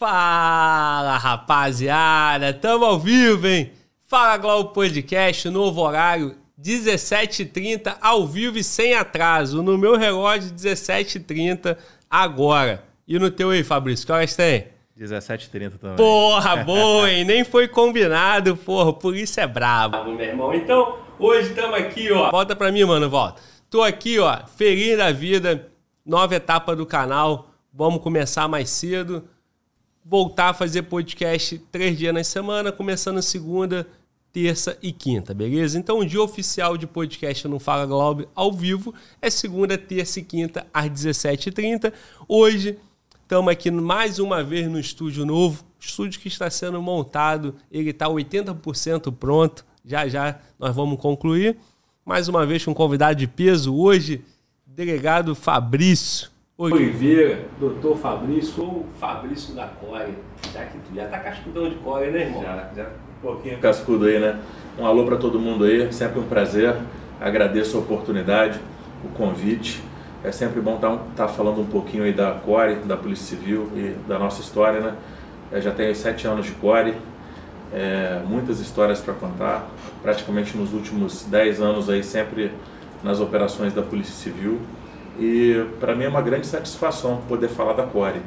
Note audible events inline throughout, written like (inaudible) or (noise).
Fala, rapaziada! Tamo ao vivo, hein? Fala Globo Podcast, novo horário, 17h30, ao vivo e sem atraso. No meu relógio, 17h30 agora. E no teu aí, Fabrício, que horas tem? 17h30 também. Porra, (laughs) boa, hein? Nem foi combinado, porra. Por isso é brabo, meu irmão. Então, hoje estamos aqui, ó. Volta pra mim, mano, volta. Tô aqui, ó, feliz da vida. Nova etapa do canal. Vamos começar mais cedo voltar a fazer podcast três dias na semana, começando segunda, terça e quinta, beleza? Então, o dia oficial de podcast no Fala Globo ao vivo é segunda, terça e quinta, às 17h30. Hoje, estamos aqui mais uma vez no estúdio novo, estúdio que está sendo montado, ele está 80% pronto, já já nós vamos concluir. Mais uma vez com um convidado de peso, hoje, delegado Fabrício. Oliveira, doutor Fabrício ou Fabrício da Core. Já que tu já tá cascudão de core, né, irmão? Já, já um pouquinho cascudo aí, né? Um alô para todo mundo aí, sempre um prazer. Agradeço a oportunidade, o convite. É sempre bom estar tá, tá falando um pouquinho aí da Core, da Polícia Civil e da nossa história, né? Eu já tenho sete anos de Core, é, muitas histórias para contar. Praticamente nos últimos dez anos aí, sempre nas operações da Polícia Civil. E para mim é uma grande satisfação poder falar da Core,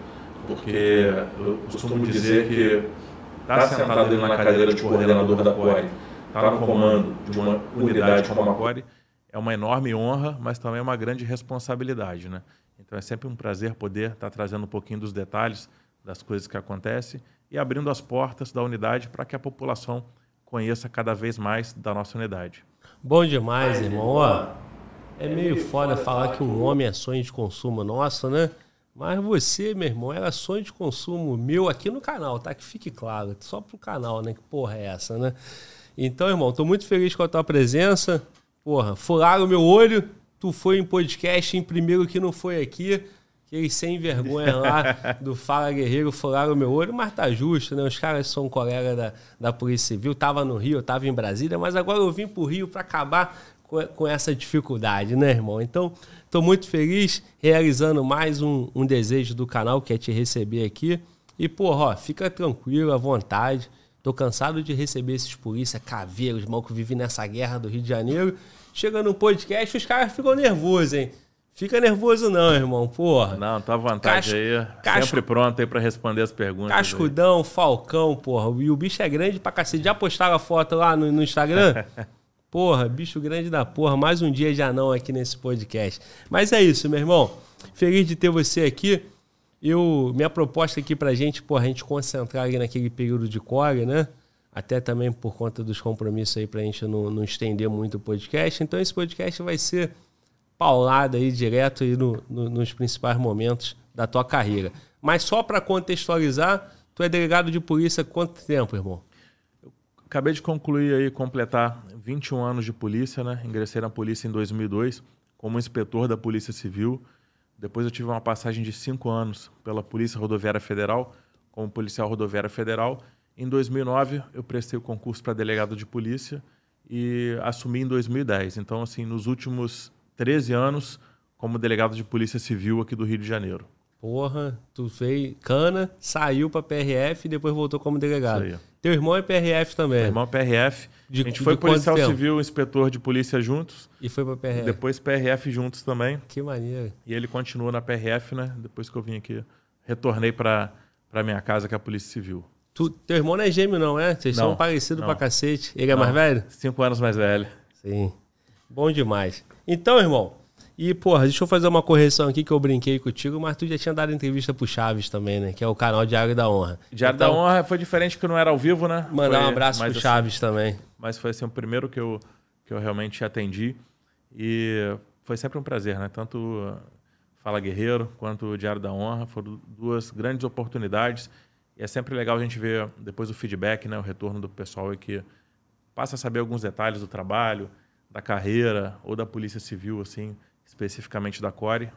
porque eu costumo dizer que estar tá sentado na cadeira de coordenador da Core, estar tá no comando de uma unidade como a Core, é uma enorme honra, mas também é uma grande responsabilidade, né? Então é sempre um prazer poder estar tá trazendo um pouquinho dos detalhes das coisas que acontecem e abrindo as portas da unidade para que a população conheça cada vez mais da nossa unidade. Bom demais, irmão. É meio foda falar que um homem é sonho de consumo nosso, né? Mas você, meu irmão, era sonho de consumo meu aqui no canal, tá? Que fique claro, só pro canal, né? Que porra é essa, né? Então, irmão, tô muito feliz com a tua presença. Porra, furaram o meu olho, tu foi em podcast, em primeiro que não foi aqui. Aqueles sem vergonha lá do Fala Guerreiro furaram o meu olho, mas tá justo, né? Os caras são colegas da, da Polícia Civil, tava no Rio, tava em Brasília, mas agora eu vim pro Rio para acabar com, essa dificuldade, né, irmão? Então, estou muito feliz realizando mais um, um, desejo do canal, que é te receber aqui. E, porra, ó, fica tranquilo, à vontade. Tô cansado de receber esses polícia caveiros, irmão, que vivem nessa guerra do Rio de Janeiro. Chega no podcast, os caras ficam nervosos, hein? Fica nervoso não, irmão, porra. Não, tá à vontade Cas... aí. Cas... Sempre pronto aí pra responder as perguntas. Cascudão, aí. Falcão, porra. E o bicho é grande pra cacete. Já postaram a foto lá no, no Instagram? (laughs) Porra, bicho grande da porra, mais um dia já não aqui nesse podcast. Mas é isso, meu irmão. Feliz de ter você aqui. Eu, minha proposta aqui pra gente, porra, a gente concentrar ali naquele período de core, né? Até também por conta dos compromissos aí pra gente não, não estender muito o podcast. Então esse podcast vai ser paulado aí direto aí no, no, nos principais momentos da tua carreira. Mas só para contextualizar, tu é delegado de polícia há quanto tempo, irmão? Acabei de concluir aí, completar 21 anos de polícia, né? Ingressei na polícia em 2002 como inspetor da Polícia Civil. Depois eu tive uma passagem de cinco anos pela Polícia Rodoviária Federal como policial rodoviário federal. Em 2009 eu prestei o concurso para delegado de polícia e assumi em 2010. Então, assim, nos últimos 13 anos como delegado de polícia civil aqui do Rio de Janeiro. Porra, tu fez cana, saiu para PRF e depois voltou como delegado. Teu irmão é PRF também. Meu irmão é PRF. De, a gente foi policial civil, inspetor de polícia juntos. E foi pra PRF. Depois PRF juntos também. Que maneiro. E ele continua na PRF, né? Depois que eu vim aqui, retornei pra, pra minha casa, que é a Polícia Civil. Tu, teu irmão não é gêmeo, não, é? Vocês não, são parecidos não. pra cacete. Ele é não. mais velho? Cinco anos mais velho. Sim. Bom demais. Então, irmão, e, porra, deixa eu fazer uma correção aqui que eu brinquei contigo, mas tu já tinha dado entrevista pro Chaves também, né? Que é o canal Diário da Honra. Diário então, da Honra foi diferente que não era ao vivo, né? Mandar foi um abraço pro assim, Chaves também. Mas foi assim, o primeiro que eu, que eu realmente atendi. E foi sempre um prazer, né? Tanto Fala Guerreiro quanto o Diário da Honra. Foram duas grandes oportunidades. E é sempre legal a gente ver depois o feedback, né? O retorno do pessoal que passa a saber alguns detalhes do trabalho, da carreira ou da Polícia Civil, assim especificamente da Core.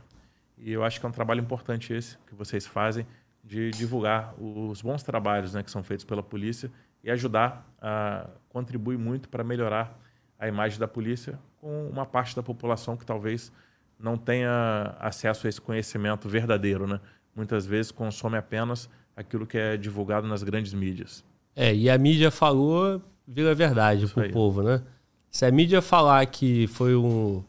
E eu acho que é um trabalho importante esse que vocês fazem de divulgar os bons trabalhos né, que são feitos pela polícia e ajudar a contribuir muito para melhorar a imagem da polícia com uma parte da população que talvez não tenha acesso a esse conhecimento verdadeiro, né? Muitas vezes consome apenas aquilo que é divulgado nas grandes mídias. É, e a mídia falou, vira verdade para o povo, né? Se a mídia falar que foi um.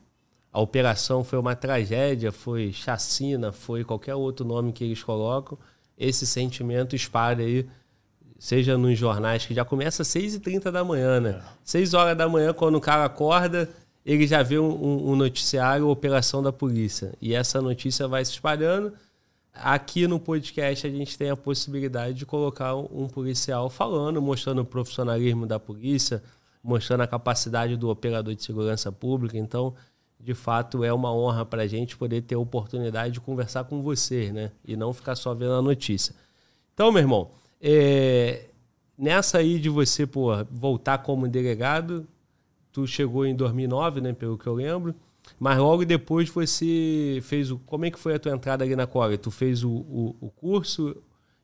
A operação foi uma tragédia, foi chacina, foi qualquer outro nome que eles colocam, esse sentimento espalha aí, seja nos jornais, que já começa às 6h30 da manhã, né? É. 6 horas da manhã, quando o cara acorda, ele já vê um, um noticiário, operação da polícia. E essa notícia vai se espalhando. Aqui no podcast a gente tem a possibilidade de colocar um policial falando, mostrando o profissionalismo da polícia, mostrando a capacidade do operador de segurança pública. Então, de fato, é uma honra para a gente poder ter a oportunidade de conversar com você, né? E não ficar só vendo a notícia. Então, meu irmão, é... nessa aí de você pô, voltar como delegado, tu chegou em 2009, né, pelo que eu lembro. Mas logo depois você fez o. Como é que foi a tua entrada ali na Core? Tu fez o, o, o curso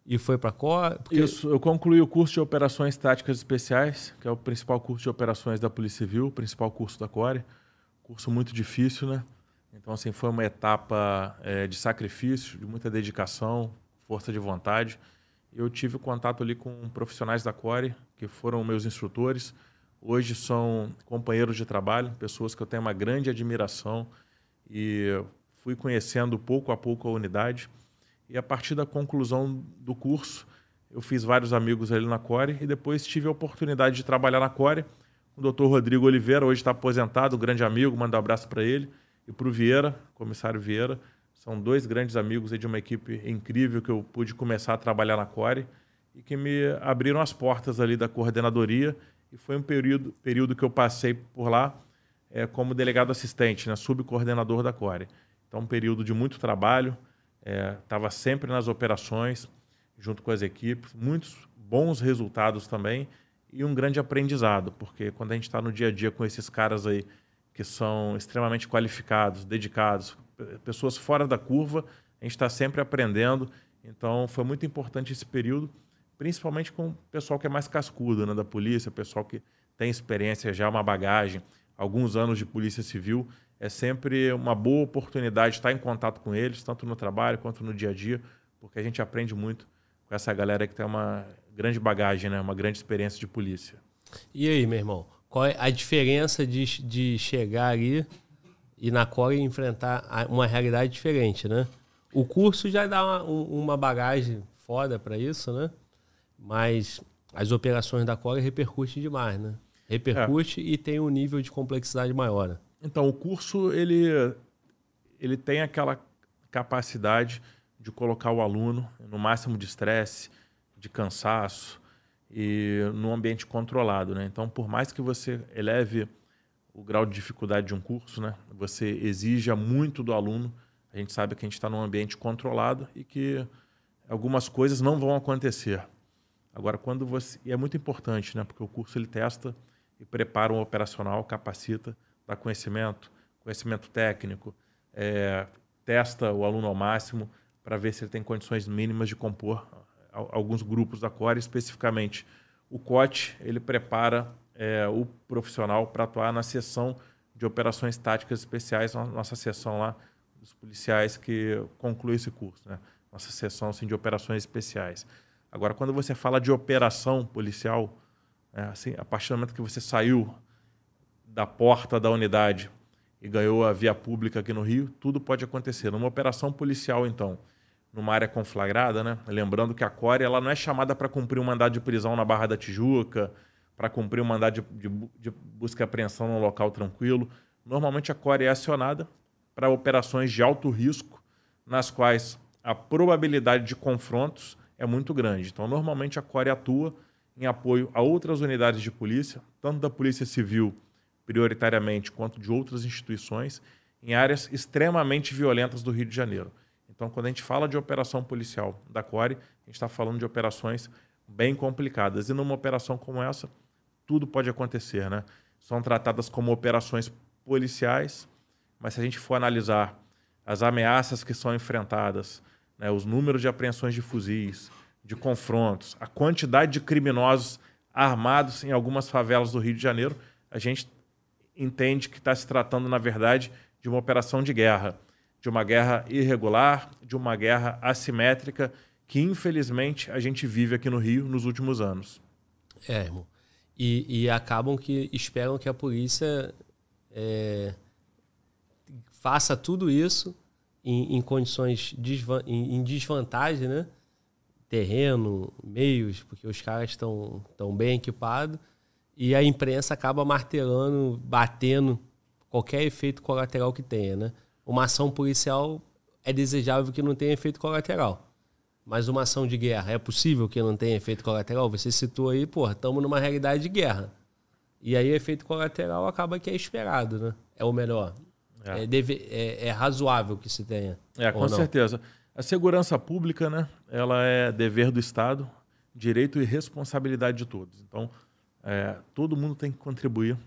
e foi para a Core? Porque... Isso, eu concluí o curso de Operações Táticas Especiais, que é o principal curso de operações da Polícia Civil, o principal curso da Core. Curso muito difícil, né? Então, assim, foi uma etapa é, de sacrifício, de muita dedicação, força de vontade. Eu tive contato ali com profissionais da Core, que foram meus instrutores Hoje são companheiros de trabalho, pessoas que eu tenho uma grande admiração e fui conhecendo pouco a pouco a unidade. E a partir da conclusão do curso, eu fiz vários amigos ali na Core e depois tive a oportunidade de trabalhar na Core com o Dr. Rodrigo Oliveira, hoje está aposentado, um grande amigo, mando um abraço para ele, e para o Vieira, comissário Vieira. São dois grandes amigos de uma equipe incrível que eu pude começar a trabalhar na Core e que me abriram as portas ali da coordenadoria e foi um período, período que eu passei por lá é, como delegado assistente, né, subcoordenador da Core. Então, um período de muito trabalho, estava é, sempre nas operações, junto com as equipes, muitos bons resultados também e um grande aprendizado, porque quando a gente está no dia a dia com esses caras aí que são extremamente qualificados, dedicados, pessoas fora da curva, a gente está sempre aprendendo. Então, foi muito importante esse período principalmente com o pessoal que é mais cascudo né, da polícia, pessoal que tem experiência já, uma bagagem, alguns anos de polícia civil. É sempre uma boa oportunidade estar em contato com eles, tanto no trabalho quanto no dia a dia, porque a gente aprende muito com essa galera que tem uma grande bagagem, né, uma grande experiência de polícia. E aí, meu irmão, qual é a diferença de, de chegar ali e na Core enfrentar uma realidade diferente, né? O curso já dá uma, uma bagagem foda para isso, né? Mas as operações da Core repercutem demais, né? Repercute é. e tem um nível de complexidade maior. Né? Então, o curso ele, ele tem aquela capacidade de colocar o aluno no máximo de estresse, de cansaço e num ambiente controlado, né? Então, por mais que você eleve o grau de dificuldade de um curso, né? Você exija muito do aluno. A gente sabe que a gente está num ambiente controlado e que algumas coisas não vão acontecer. Agora, quando você. E é muito importante, né? Porque o curso ele testa e prepara um operacional, capacita, dá conhecimento, conhecimento técnico, é, testa o aluno ao máximo para ver se ele tem condições mínimas de compor alguns grupos da Core, especificamente o COT, ele prepara é, o profissional para atuar na seção de operações táticas especiais, nossa seção lá dos policiais que conclui esse curso, né? nossa seção assim, de operações especiais. Agora, quando você fala de operação policial, é, assim, a partir do momento que você saiu da porta da unidade e ganhou a via pública aqui no Rio, tudo pode acontecer. Numa operação policial, então, numa área conflagrada, né? lembrando que a CORE ela não é chamada para cumprir um mandado de prisão na Barra da Tijuca, para cumprir um mandado de, de, de busca e apreensão num local tranquilo. Normalmente a CORE é acionada para operações de alto risco, nas quais a probabilidade de confrontos é muito grande. Então, normalmente a CORE atua em apoio a outras unidades de polícia, tanto da Polícia Civil, prioritariamente, quanto de outras instituições, em áreas extremamente violentas do Rio de Janeiro. Então, quando a gente fala de operação policial da CORE, a gente está falando de operações bem complicadas. E numa operação como essa, tudo pode acontecer. Né? São tratadas como operações policiais, mas se a gente for analisar as ameaças que são enfrentadas, né, os números de apreensões de fuzis, de confrontos, a quantidade de criminosos armados em algumas favelas do Rio de Janeiro, a gente entende que está se tratando, na verdade, de uma operação de guerra, de uma guerra irregular, de uma guerra assimétrica que infelizmente a gente vive aqui no Rio nos últimos anos. É, irmão. E, e acabam que esperam que a polícia é, faça tudo isso em, em condições desvan em, em, desvantagem, né? Terreno, meios, porque os caras estão tão bem equipados e a imprensa acaba martelando, batendo qualquer efeito colateral que tenha, né? Uma ação policial é desejável que não tenha efeito colateral. Mas uma ação de guerra é possível que não tenha efeito colateral? Você citou aí, pô, estamos numa realidade de guerra. E aí, efeito colateral acaba que é esperado, né? É o melhor. É, é, deve, é, é razoável que se tenha. É, com certeza. A segurança pública, né? Ela é dever do Estado, direito e responsabilidade de todos. Então, é, todo mundo tem que contribuir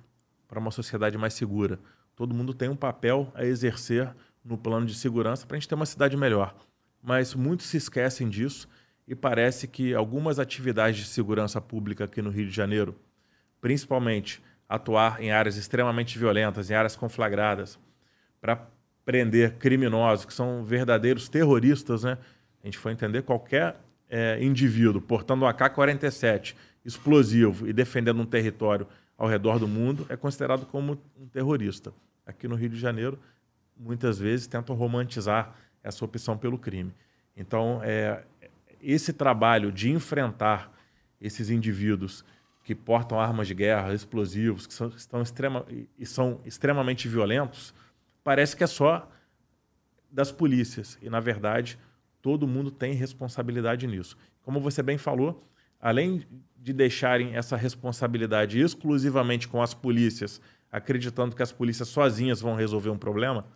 para uma sociedade mais segura. Todo mundo tem um papel a exercer no plano de segurança para a gente ter uma cidade melhor mas muitos se esquecem disso e parece que algumas atividades de segurança pública aqui no Rio de Janeiro, principalmente atuar em áreas extremamente violentas, em áreas conflagradas, para prender criminosos que são verdadeiros terroristas, né? A gente foi entender qualquer é, indivíduo portando um AK-47 explosivo e defendendo um território ao redor do mundo é considerado como um terrorista. Aqui no Rio de Janeiro, muitas vezes tentam romantizar essa opção pelo crime. Então, é, esse trabalho de enfrentar esses indivíduos que portam armas de guerra, explosivos, que são, estão extrema, e são extremamente violentos, parece que é só das polícias. E, na verdade, todo mundo tem responsabilidade nisso. Como você bem falou, além de deixarem essa responsabilidade exclusivamente com as polícias, acreditando que as polícias sozinhas vão resolver um problema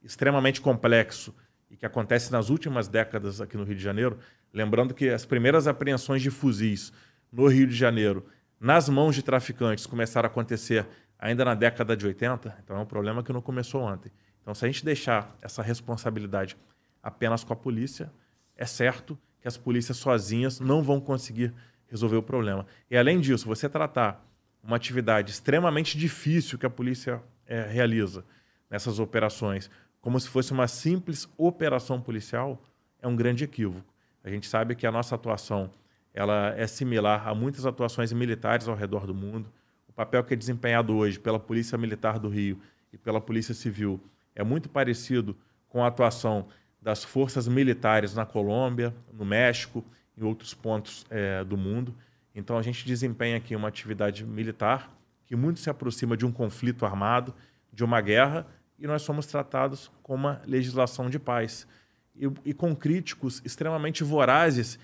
extremamente complexo e que acontece nas últimas décadas aqui no Rio de Janeiro, lembrando que as primeiras apreensões de fuzis no Rio de Janeiro, nas mãos de traficantes, começaram a acontecer ainda na década de 80, então é um problema que não começou ontem. Então, se a gente deixar essa responsabilidade apenas com a polícia, é certo que as polícias sozinhas não vão conseguir resolver o problema. E além disso, você tratar uma atividade extremamente difícil que a polícia é, realiza nessas operações como se fosse uma simples operação policial, é um grande equívoco. A gente sabe que a nossa atuação ela é similar a muitas atuações militares ao redor do mundo. O papel que é desempenhado hoje pela Polícia Militar do Rio e pela Polícia Civil é muito parecido com a atuação das forças militares na Colômbia, no México, em outros pontos é, do mundo. Então a gente desempenha aqui uma atividade militar que muito se aproxima de um conflito armado, de uma guerra, e nós somos tratados com uma legislação de paz. E, e, com críticos extremamente vorazes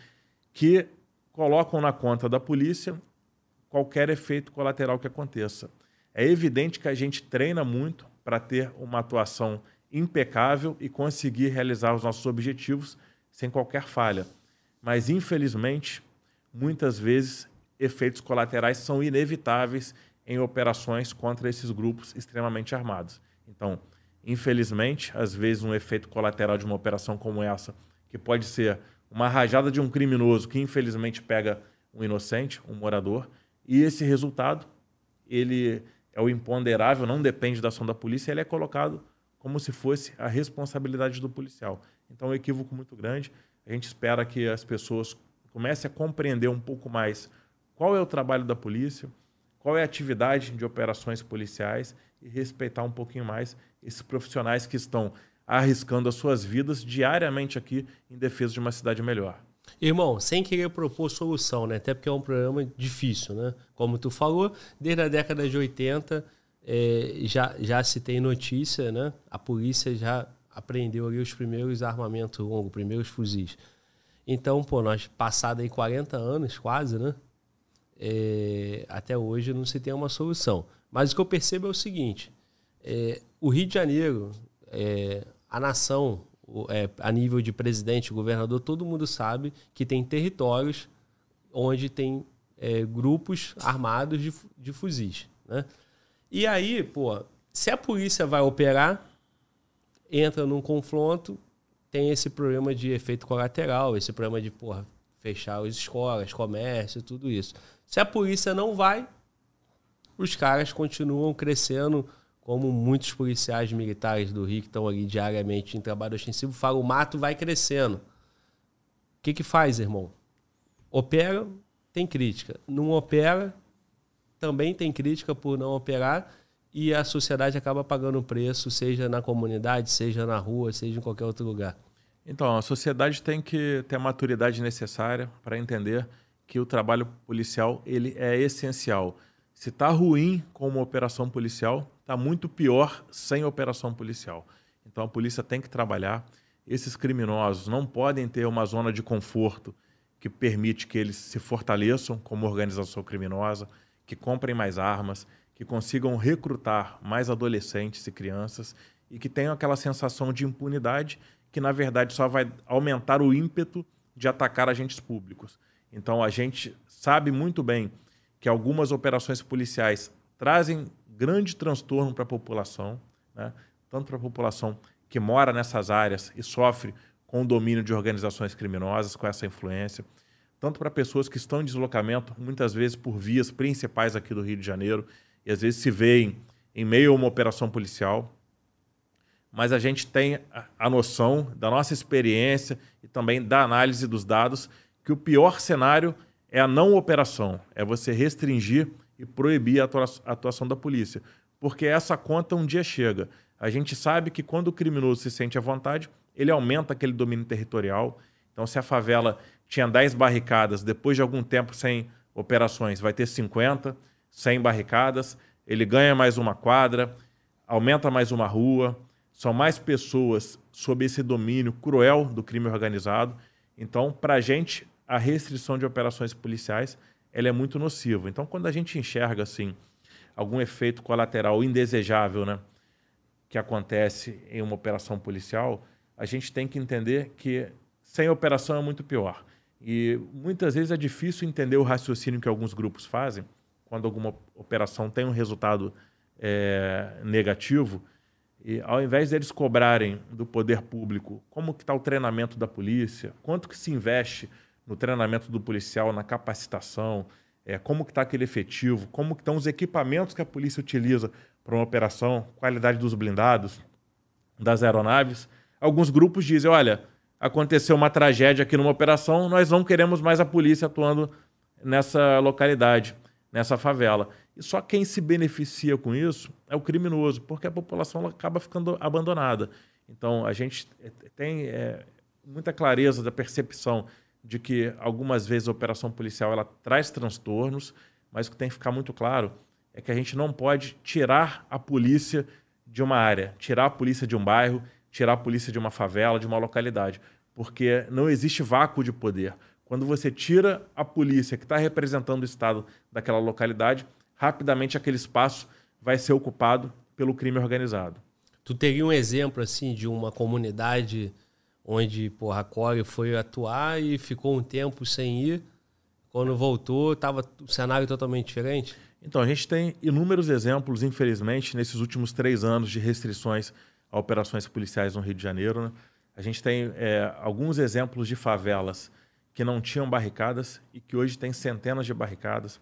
que colocam na conta da polícia qualquer efeito colateral que aconteça. É evidente que a gente treina muito para ter uma atuação impecável e conseguir realizar os nossos objetivos sem qualquer falha. Mas, infelizmente, muitas vezes efeitos colaterais são inevitáveis em operações contra esses grupos extremamente armados. Então, infelizmente, às vezes um efeito colateral de uma operação como essa, que pode ser uma rajada de um criminoso que infelizmente pega um inocente, um morador, e esse resultado, ele é o imponderável, não depende da ação da polícia, ele é colocado como se fosse a responsabilidade do policial. Então, é um equívoco muito grande. A gente espera que as pessoas comecem a compreender um pouco mais qual é o trabalho da polícia, qual é a atividade de operações policiais e respeitar um pouquinho mais esses profissionais que estão arriscando as suas vidas diariamente aqui em defesa de uma cidade melhor. Irmão, sem querer propor solução, né? Até porque é um problema difícil, né? Como tu falou, desde a década de 80 é, já, já se tem notícia, né? A polícia já apreendeu ali os primeiros armamentos longos, primeiros fuzis. Então, pô, nós passado aí 40 anos quase, né? É, até hoje não se tem uma solução. Mas o que eu percebo é o seguinte: é, o Rio de Janeiro, é, a nação, é, a nível de presidente, governador, todo mundo sabe que tem territórios onde tem é, grupos armados de, de fuzis. Né? E aí, pô, se a polícia vai operar, entra num confronto, tem esse problema de efeito colateral, esse problema de porra, fechar as escolas, comércio, tudo isso. Se a polícia não vai, os caras continuam crescendo, como muitos policiais militares do Rio que estão ali diariamente em trabalho ostensivo falam, o mato vai crescendo. que, que faz, irmão? Opera, tem crítica. Não opera, também tem crítica por não operar e a sociedade acaba pagando o preço, seja na comunidade, seja na rua, seja em qualquer outro lugar. Então, a sociedade tem que ter a maturidade necessária para entender que o trabalho policial ele é essencial. Se está ruim com uma operação policial, está muito pior sem operação policial. Então a polícia tem que trabalhar. Esses criminosos não podem ter uma zona de conforto que permite que eles se fortaleçam como organização criminosa, que comprem mais armas, que consigam recrutar mais adolescentes e crianças e que tenham aquela sensação de impunidade que na verdade só vai aumentar o ímpeto de atacar agentes públicos. Então a gente sabe muito bem que algumas operações policiais trazem grande transtorno para a população, né? tanto para a população que mora nessas áreas e sofre com o domínio de organizações criminosas, com essa influência, tanto para pessoas que estão em deslocamento, muitas vezes por vias principais aqui do Rio de Janeiro, e às vezes se veem em meio a uma operação policial, mas a gente tem a noção da nossa experiência e também da análise dos dados que o pior cenário é a não operação, é você restringir e proibir a atuação da polícia, porque essa conta um dia chega. A gente sabe que quando o criminoso se sente à vontade, ele aumenta aquele domínio territorial. Então, se a favela tinha 10 barricadas, depois de algum tempo sem operações, vai ter 50, 100 barricadas, ele ganha mais uma quadra, aumenta mais uma rua, são mais pessoas sob esse domínio cruel do crime organizado. Então, para a gente, a restrição de operações policiais ela é muito nociva. Então, quando a gente enxerga assim algum efeito colateral indesejável, né, que acontece em uma operação policial, a gente tem que entender que sem operação é muito pior. E muitas vezes é difícil entender o raciocínio que alguns grupos fazem quando alguma operação tem um resultado é, negativo e ao invés deles cobrarem do poder público como que está o treinamento da polícia, quanto que se investe no treinamento do policial, na capacitação, é, como que está aquele efetivo, como que estão os equipamentos que a polícia utiliza para uma operação, qualidade dos blindados, das aeronaves. Alguns grupos dizem, olha, aconteceu uma tragédia aqui numa operação, nós não queremos mais a polícia atuando nessa localidade, nessa favela. E só quem se beneficia com isso é o criminoso, porque a população acaba ficando abandonada. Então, a gente tem é, muita clareza da percepção de que algumas vezes a operação policial ela traz transtornos, mas o que tem que ficar muito claro é que a gente não pode tirar a polícia de uma área, tirar a polícia de um bairro, tirar a polícia de uma favela, de uma localidade, porque não existe vácuo de poder. Quando você tira a polícia que está representando o Estado daquela localidade, rapidamente aquele espaço vai ser ocupado pelo crime organizado. Tu teria um exemplo assim de uma comunidade onde porra, a Core foi atuar e ficou um tempo sem ir. Quando voltou, estava o cenário totalmente diferente? Então, a gente tem inúmeros exemplos, infelizmente, nesses últimos três anos de restrições a operações policiais no Rio de Janeiro. Né? A gente tem é, alguns exemplos de favelas que não tinham barricadas e que hoje tem centenas de barricadas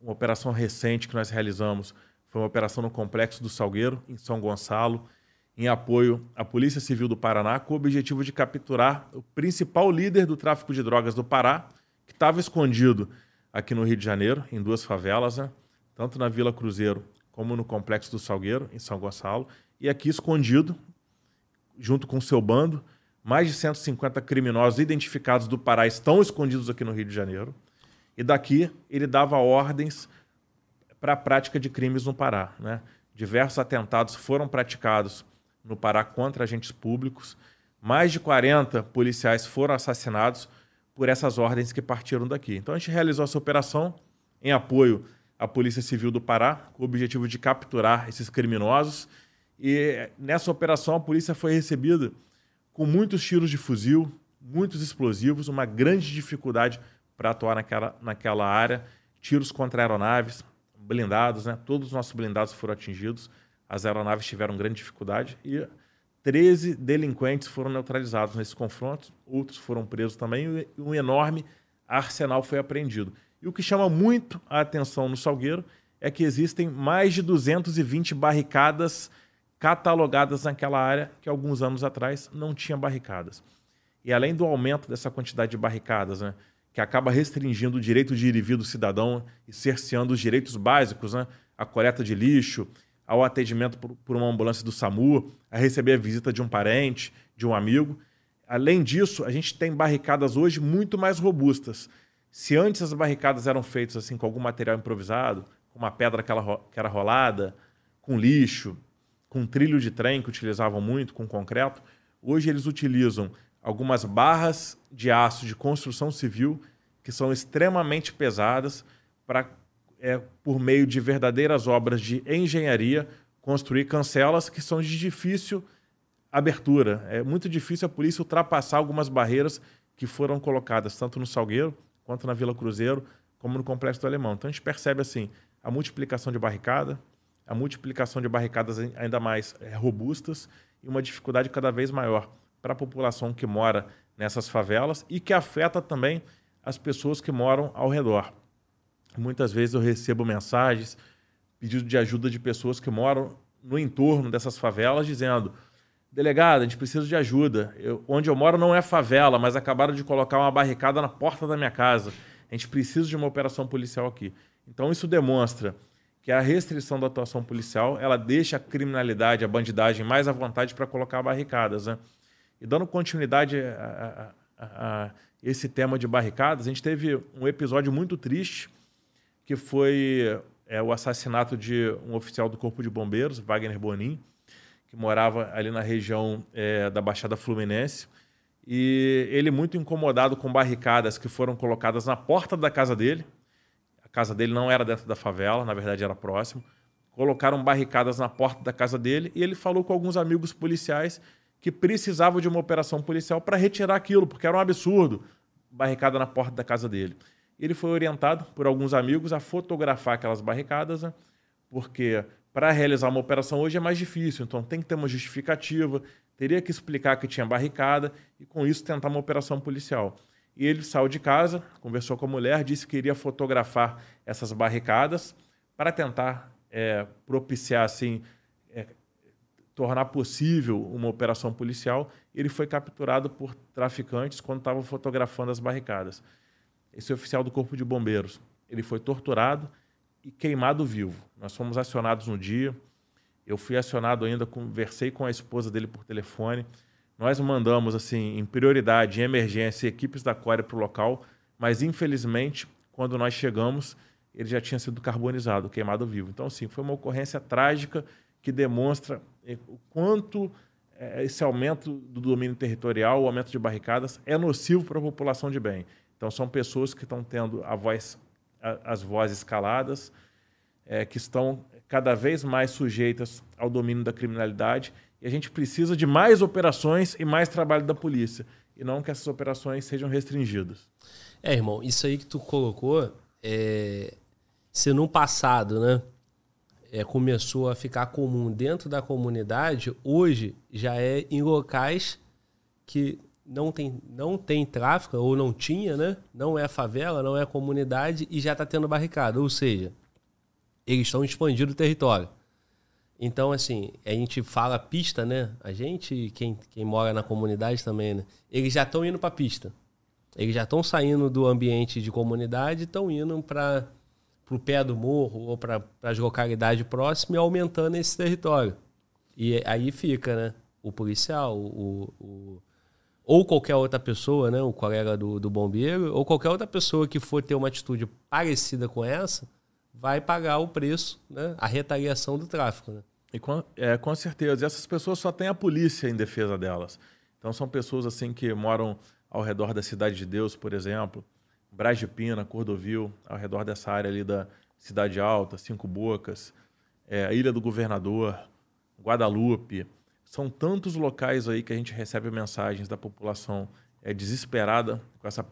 uma operação recente que nós realizamos foi uma operação no Complexo do Salgueiro, em São Gonçalo, em apoio à Polícia Civil do Paraná, com o objetivo de capturar o principal líder do tráfico de drogas do Pará, que estava escondido aqui no Rio de Janeiro, em duas favelas, né? tanto na Vila Cruzeiro como no Complexo do Salgueiro, em São Gonçalo, e aqui escondido, junto com seu bando, mais de 150 criminosos identificados do Pará estão escondidos aqui no Rio de Janeiro. E daqui ele dava ordens para a prática de crimes no Pará. Né? Diversos atentados foram praticados no Pará contra agentes públicos. Mais de 40 policiais foram assassinados por essas ordens que partiram daqui. Então a gente realizou essa operação em apoio à Polícia Civil do Pará, com o objetivo de capturar esses criminosos. E nessa operação a polícia foi recebida com muitos tiros de fuzil, muitos explosivos, uma grande dificuldade para atuar naquela, naquela área. Tiros contra aeronaves, blindados, né? Todos os nossos blindados foram atingidos. As aeronaves tiveram grande dificuldade e 13 delinquentes foram neutralizados nesses confrontos. Outros foram presos também e um enorme arsenal foi apreendido. E o que chama muito a atenção no Salgueiro é que existem mais de 220 barricadas catalogadas naquela área que alguns anos atrás não tinha barricadas. E além do aumento dessa quantidade de barricadas, né, que acaba restringindo o direito de ir e vir do cidadão e cerceando os direitos básicos, né, a coleta de lixo, ao atendimento por, por uma ambulância do SAMU, a receber a visita de um parente, de um amigo. Além disso, a gente tem barricadas hoje muito mais robustas. Se antes as barricadas eram feitas assim com algum material improvisado, com uma pedra que, era rolada, com lixo, com trilho de trem que utilizavam muito, com concreto, hoje eles utilizam algumas barras de aço de construção civil que são extremamente pesadas para é, por meio de verdadeiras obras de engenharia, construir cancelas que são de difícil abertura. É muito difícil a polícia ultrapassar algumas barreiras que foram colocadas tanto no Salgueiro quanto na Vila Cruzeiro, como no Complexo do Alemão. Então a gente percebe assim a multiplicação de barricada, a multiplicação de barricadas ainda mais é, robustas e uma dificuldade cada vez maior para a população que mora nessas favelas e que afeta também as pessoas que moram ao redor. Muitas vezes eu recebo mensagens, pedido de ajuda de pessoas que moram no entorno dessas favelas, dizendo: delegado, a gente precisa de ajuda. Eu, onde eu moro não é favela, mas acabaram de colocar uma barricada na porta da minha casa. A gente precisa de uma operação policial aqui. Então isso demonstra que a restrição da atuação policial ela deixa a criminalidade, a bandidagem mais à vontade para colocar barricadas. Né? E dando continuidade a, a, a, esse tema de barricadas, a gente teve um episódio muito triste que foi é, o assassinato de um oficial do Corpo de Bombeiros, Wagner Bonin, que morava ali na região é, da Baixada Fluminense. E ele, muito incomodado com barricadas que foram colocadas na porta da casa dele, casa dele não era dentro da favela, na verdade era próximo, colocaram barricadas na porta da casa dele e ele falou com alguns amigos policiais que precisavam de uma operação policial para retirar aquilo, porque era um absurdo barricada na porta da casa dele ele foi orientado por alguns amigos a fotografar aquelas barricadas, né? porque para realizar uma operação hoje é mais difícil, então tem que ter uma justificativa, teria que explicar que tinha barricada e com isso tentar uma operação policial. E ele saiu de casa, conversou com a mulher, disse que iria fotografar essas barricadas para tentar é, propiciar assim é, tornar possível uma operação policial. Ele foi capturado por traficantes quando estava fotografando as barricadas esse oficial do Corpo de Bombeiros, ele foi torturado e queimado vivo. Nós fomos acionados no dia. Eu fui acionado ainda, conversei com a esposa dele por telefone. Nós mandamos, assim, em prioridade, em emergência, equipes da Core para o local, mas infelizmente, quando nós chegamos, ele já tinha sido carbonizado, queimado vivo. Então, assim, foi uma ocorrência trágica que demonstra eh, o quanto eh, esse aumento do domínio territorial, o aumento de barricadas, é nocivo para a população de bem. Então, são pessoas que estão tendo a voz, a, as vozes caladas, é, que estão cada vez mais sujeitas ao domínio da criminalidade. E a gente precisa de mais operações e mais trabalho da polícia. E não que essas operações sejam restringidas. É, irmão, isso aí que tu colocou, é... se no passado, né, é, começou a ficar comum dentro da comunidade, hoje já é em locais que não tem, não tem tráfico, ou não tinha, né? Não é favela, não é comunidade e já está tendo barricada. Ou seja, eles estão expandindo o território. Então, assim, a gente fala pista, né? A gente, quem, quem mora na comunidade também, né? Eles já estão indo para pista. Eles já estão saindo do ambiente de comunidade e estão indo para o pé do morro ou para as localidades próximas e aumentando esse território. E aí fica, né? O policial, o, o ou qualquer outra pessoa, né, o colega do, do bombeiro, ou qualquer outra pessoa que for ter uma atitude parecida com essa, vai pagar o preço, né, a retaliação do tráfico. Né? E com, é, com certeza. E essas pessoas só tem a polícia em defesa delas. Então são pessoas assim que moram ao redor da Cidade de Deus, por exemplo, Braz de Pina, Cordovil, ao redor dessa área ali da Cidade Alta, Cinco Bocas, é, Ilha do Governador, Guadalupe, são tantos locais aí que a gente recebe mensagens da população é, desesperada com essa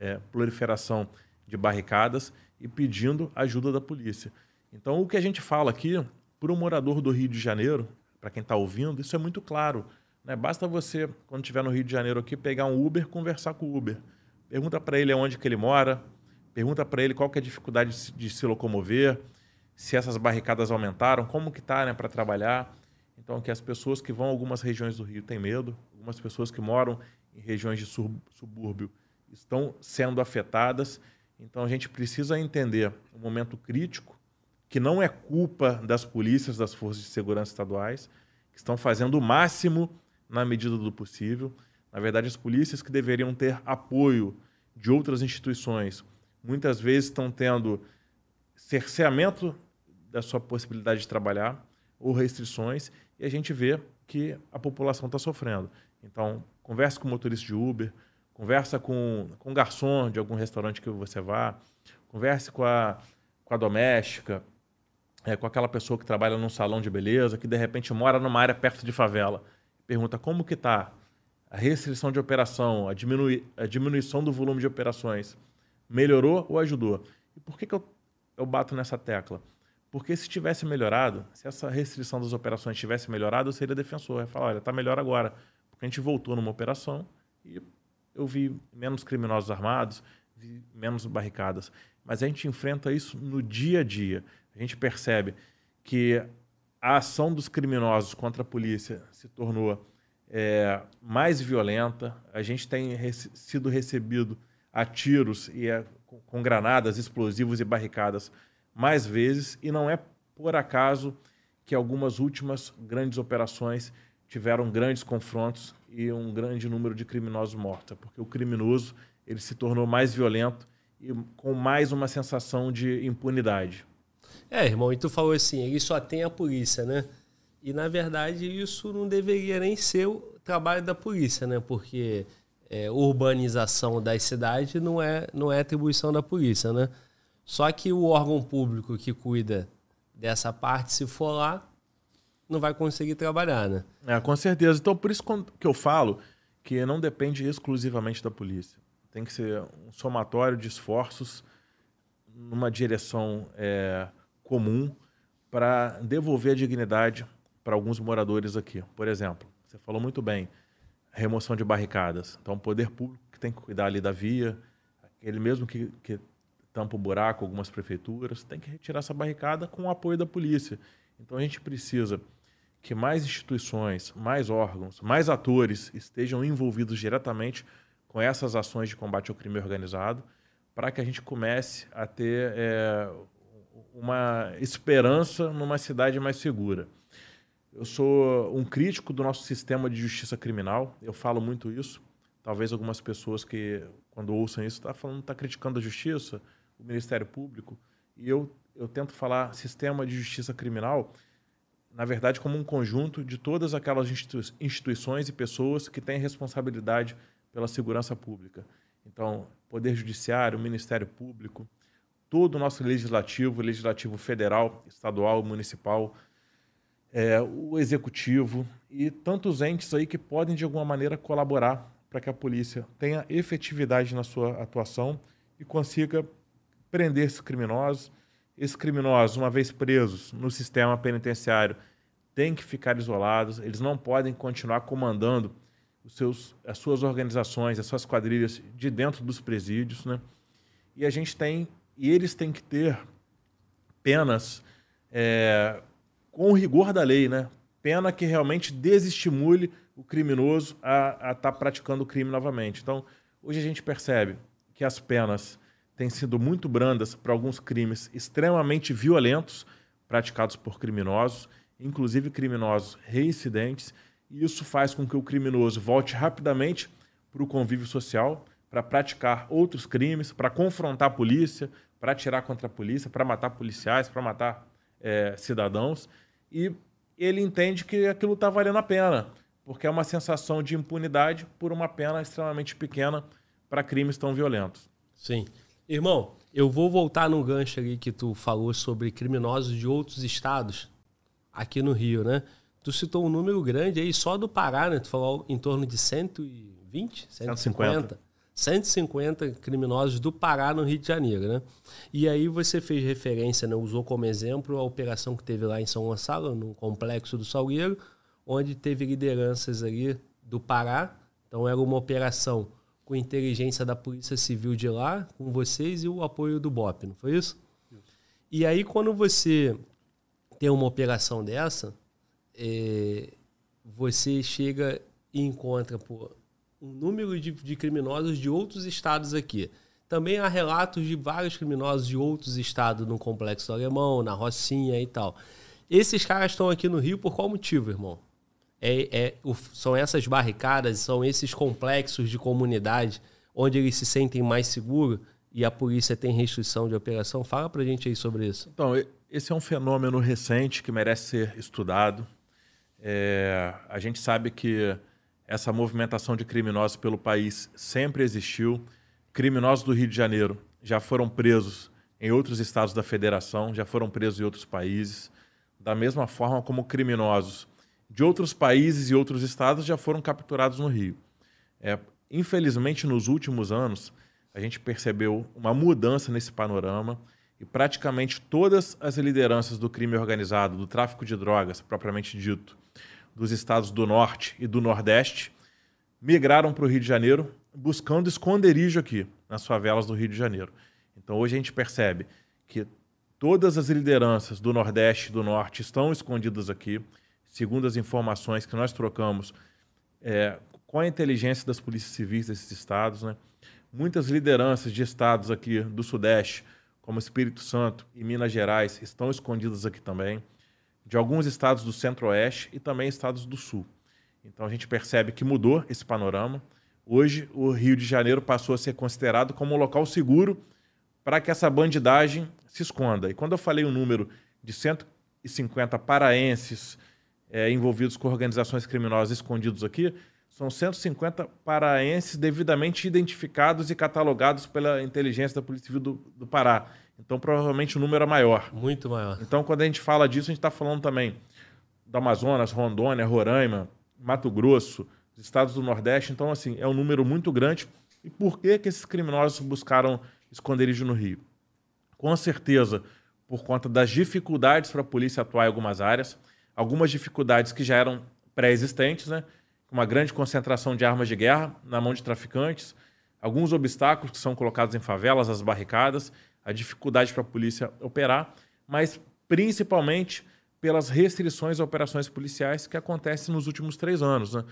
é, proliferação de barricadas e pedindo ajuda da polícia. Então, o que a gente fala aqui, para um morador do Rio de Janeiro, para quem está ouvindo, isso é muito claro. Né? Basta você, quando estiver no Rio de Janeiro aqui, pegar um Uber conversar com o Uber. Pergunta para ele onde que ele mora, pergunta para ele qual que é a dificuldade de se, locomover, se essas barricadas aumentaram, como que está né, para trabalhar. Então, que as pessoas que vão a algumas regiões do Rio têm medo, algumas pessoas que moram em regiões de subúrbio estão sendo afetadas. Então a gente precisa entender o momento crítico, que não é culpa das polícias, das forças de segurança estaduais, que estão fazendo o máximo na medida do possível. Na verdade, as polícias que deveriam ter apoio de outras instituições, muitas vezes estão tendo cerceamento da sua possibilidade de trabalhar ou restrições, e a gente vê que a população está sofrendo. Então, converse com o motorista de Uber, conversa com, com o garçom de algum restaurante que você vá, converse com a, com a doméstica, é, com aquela pessoa que trabalha num salão de beleza, que de repente mora numa área perto de favela. Pergunta como que está a restrição de operação, a, diminui, a diminuição do volume de operações. Melhorou ou ajudou? E por que, que eu, eu bato nessa tecla? Porque se tivesse melhorado, se essa restrição das operações tivesse melhorado, eu seria defensor. Eu ia falar, olha, está melhor agora. Porque a gente voltou numa operação e eu vi menos criminosos armados, vi menos barricadas. Mas a gente enfrenta isso no dia a dia. A gente percebe que a ação dos criminosos contra a polícia se tornou é, mais violenta. A gente tem sido recebido a tiros e a, com, com granadas, explosivos e barricadas mais vezes, e não é por acaso que algumas últimas grandes operações tiveram grandes confrontos e um grande número de criminosos mortos, porque o criminoso ele se tornou mais violento e com mais uma sensação de impunidade. É, irmão, e tu falou assim, ele só tem a polícia, né? E na verdade isso não deveria nem ser o trabalho da polícia, né? Porque é, urbanização das cidades não é, não é atribuição da polícia, né? Só que o órgão público que cuida dessa parte, se for lá, não vai conseguir trabalhar, né? É, com certeza. Então, por isso que eu falo que não depende exclusivamente da polícia. Tem que ser um somatório de esforços numa direção é, comum para devolver a dignidade para alguns moradores aqui. Por exemplo, você falou muito bem, remoção de barricadas. Então, o poder público que tem que cuidar ali da via, ele mesmo que, que tampa o buraco, algumas prefeituras, tem que retirar essa barricada com o apoio da polícia. Então a gente precisa que mais instituições, mais órgãos, mais atores estejam envolvidos diretamente com essas ações de combate ao crime organizado, para que a gente comece a ter é, uma esperança numa cidade mais segura. Eu sou um crítico do nosso sistema de justiça criminal, eu falo muito isso. Talvez algumas pessoas que, quando ouçam isso, estão tá falando, está criticando a justiça o Ministério Público, e eu, eu tento falar sistema de justiça criminal, na verdade, como um conjunto de todas aquelas instituições e pessoas que têm responsabilidade pela segurança pública. Então, Poder Judiciário, Ministério Público, todo o nosso legislativo, legislativo federal, estadual, municipal, é, o executivo e tantos entes aí que podem, de alguma maneira, colaborar para que a polícia tenha efetividade na sua atuação e consiga prender esses criminosos. Esses criminosos, uma vez presos no sistema penitenciário, têm que ficar isolados, eles não podem continuar comandando os seus, as suas organizações, as suas quadrilhas de dentro dos presídios. Né? E a gente tem, e eles têm que ter penas é, com o rigor da lei, né? pena que realmente desestimule o criminoso a estar tá praticando o crime novamente. Então, hoje a gente percebe que as penas têm sido muito brandas para alguns crimes extremamente violentos praticados por criminosos, inclusive criminosos reincidentes, e isso faz com que o criminoso volte rapidamente para o convívio social, para praticar outros crimes, para confrontar a polícia, para atirar contra a polícia, para matar policiais, para matar é, cidadãos. E ele entende que aquilo está valendo a pena, porque é uma sensação de impunidade por uma pena extremamente pequena para crimes tão violentos. Sim. Irmão, eu vou voltar no gancho ali que tu falou sobre criminosos de outros estados aqui no Rio, né? Tu citou um número grande aí só do Pará, né? Tu falou em torno de 120, 150. 150 criminosos do Pará no Rio de Janeiro, né? E aí você fez referência, né? usou como exemplo a operação que teve lá em São Gonçalo, no complexo do Salgueiro, onde teve lideranças ali do Pará. Então era uma operação com inteligência da Polícia Civil de lá, com vocês e o apoio do BOP, não foi isso? isso. E aí, quando você tem uma operação dessa, é, você chega e encontra pô, um número de, de criminosos de outros estados aqui. Também há relatos de vários criminosos de outros estados no Complexo Alemão, na Rocinha e tal. Esses caras estão aqui no Rio por qual motivo, irmão? É, é, são essas barricadas, são esses complexos de comunidade onde eles se sentem mais seguros e a polícia tem restrição de operação? Fala pra gente aí sobre isso. Então, esse é um fenômeno recente que merece ser estudado. É, a gente sabe que essa movimentação de criminosos pelo país sempre existiu. Criminosos do Rio de Janeiro já foram presos em outros estados da federação, já foram presos em outros países, da mesma forma como criminosos de outros países e outros estados já foram capturados no Rio. É, infelizmente, nos últimos anos, a gente percebeu uma mudança nesse panorama e praticamente todas as lideranças do crime organizado, do tráfico de drogas, propriamente dito, dos estados do Norte e do Nordeste, migraram para o Rio de Janeiro buscando esconderijo aqui, nas favelas do Rio de Janeiro. Então hoje a gente percebe que todas as lideranças do Nordeste e do Norte estão escondidas aqui, segundo as informações que nós trocamos é, com a inteligência das polícias civis desses estados. Né? Muitas lideranças de estados aqui do Sudeste, como Espírito Santo e Minas Gerais, estão escondidas aqui também, de alguns estados do Centro-Oeste e também estados do Sul. Então a gente percebe que mudou esse panorama. Hoje, o Rio de Janeiro passou a ser considerado como um local seguro para que essa bandidagem se esconda. E quando eu falei o número de 150 paraenses é, envolvidos com organizações criminosas escondidos aqui, são 150 paraenses devidamente identificados e catalogados pela inteligência da Polícia Civil do, do Pará. Então, provavelmente o número é maior. Muito maior. Então, quando a gente fala disso, a gente está falando também do Amazonas, Rondônia, Roraima, Mato Grosso, os estados do Nordeste. Então, assim, é um número muito grande. E por que, que esses criminosos buscaram esconderijo no Rio? Com certeza, por conta das dificuldades para a polícia atuar em algumas áreas, algumas dificuldades que já eram pré-existentes, né? Uma grande concentração de armas de guerra na mão de traficantes, alguns obstáculos que são colocados em favelas, as barricadas, a dificuldade para a polícia operar, mas principalmente pelas restrições a operações policiais que acontecem nos últimos três anos. Né?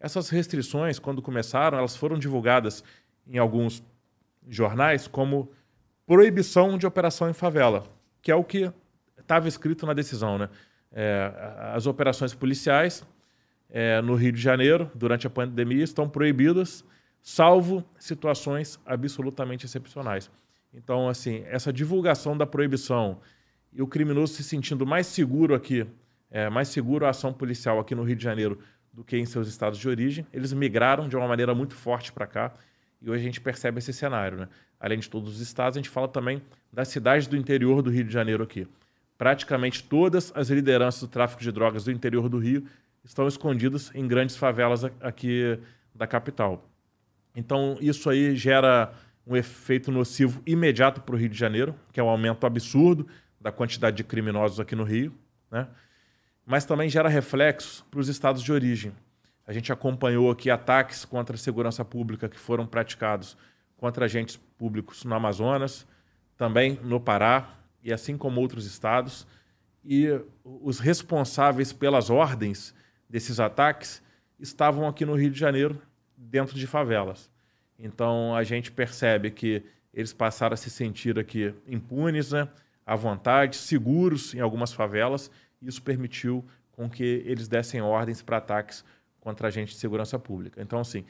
Essas restrições, quando começaram, elas foram divulgadas em alguns jornais como proibição de operação em favela, que é o que estava escrito na decisão. Né? É, as operações policiais é, no Rio de Janeiro, durante a pandemia, estão proibidas, salvo situações absolutamente excepcionais. Então, assim, essa divulgação da proibição e o criminoso se sentindo mais seguro aqui, é, mais seguro a ação policial aqui no Rio de Janeiro do que em seus estados de origem, eles migraram de uma maneira muito forte para cá e hoje a gente percebe esse cenário. Né? Além de todos os estados, a gente fala também das cidades do interior do Rio de Janeiro aqui. Praticamente todas as lideranças do tráfico de drogas do interior do Rio estão escondidos em grandes favelas aqui da capital. Então, isso aí gera um efeito nocivo imediato para o Rio de Janeiro, que é um aumento absurdo da quantidade de criminosos aqui no Rio, né? mas também gera reflexos para os estados de origem. A gente acompanhou aqui ataques contra a segurança pública que foram praticados contra agentes públicos no Amazonas, também no Pará, e assim como outros estados. E os responsáveis pelas ordens desses ataques estavam aqui no Rio de Janeiro, dentro de favelas. Então a gente percebe que eles passaram a se sentir aqui impunes, né, à vontade, seguros em algumas favelas, isso permitiu com que eles dessem ordens para ataques contra agentes de segurança pública. Então, assim,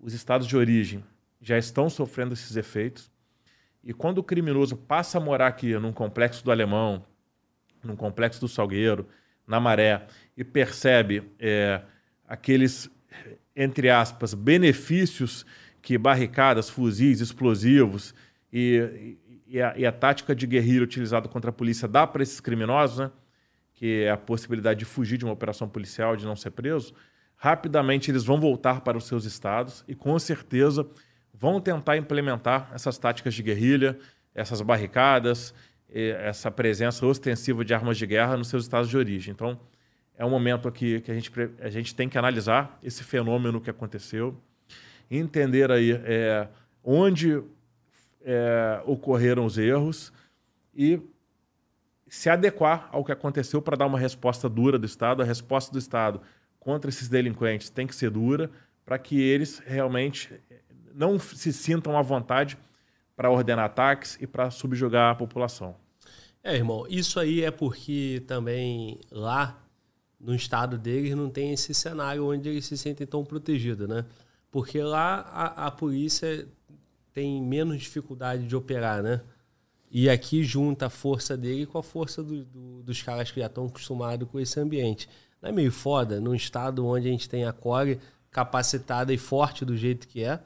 os estados de origem já estão sofrendo esses efeitos, e quando o criminoso passa a morar aqui num complexo do Alemão, num complexo do Salgueiro, na Maré, e percebe é, aqueles, entre aspas, benefícios que barricadas, fuzis, explosivos e, e, a, e a, tática de guerrilha utilizada contra a polícia dá para esses criminosos, né? que é a possibilidade de fugir de uma operação policial, de não ser preso, rapidamente eles vão voltar para os seus estados e com certeza vão tentar implementar essas táticas de guerrilha, essas barricadas, essa presença ostensiva de armas de guerra nos seus estados de origem. Então, é um momento aqui que a gente, a gente tem que analisar esse fenômeno que aconteceu, entender aí é, onde é, ocorreram os erros e se adequar ao que aconteceu para dar uma resposta dura do Estado. A resposta do Estado contra esses delinquentes tem que ser dura, para que eles realmente não se sintam à vontade para ordenar ataques e para subjugar a população. É, irmão, isso aí é porque também lá no estado deles não tem esse cenário onde eles se sentem tão protegidos, né? Porque lá a, a polícia tem menos dificuldade de operar, né? E aqui junta a força dele com a força do, do, dos caras que já estão acostumados com esse ambiente. Não é meio foda num estado onde a gente tem a Core capacitada e forte do jeito que é,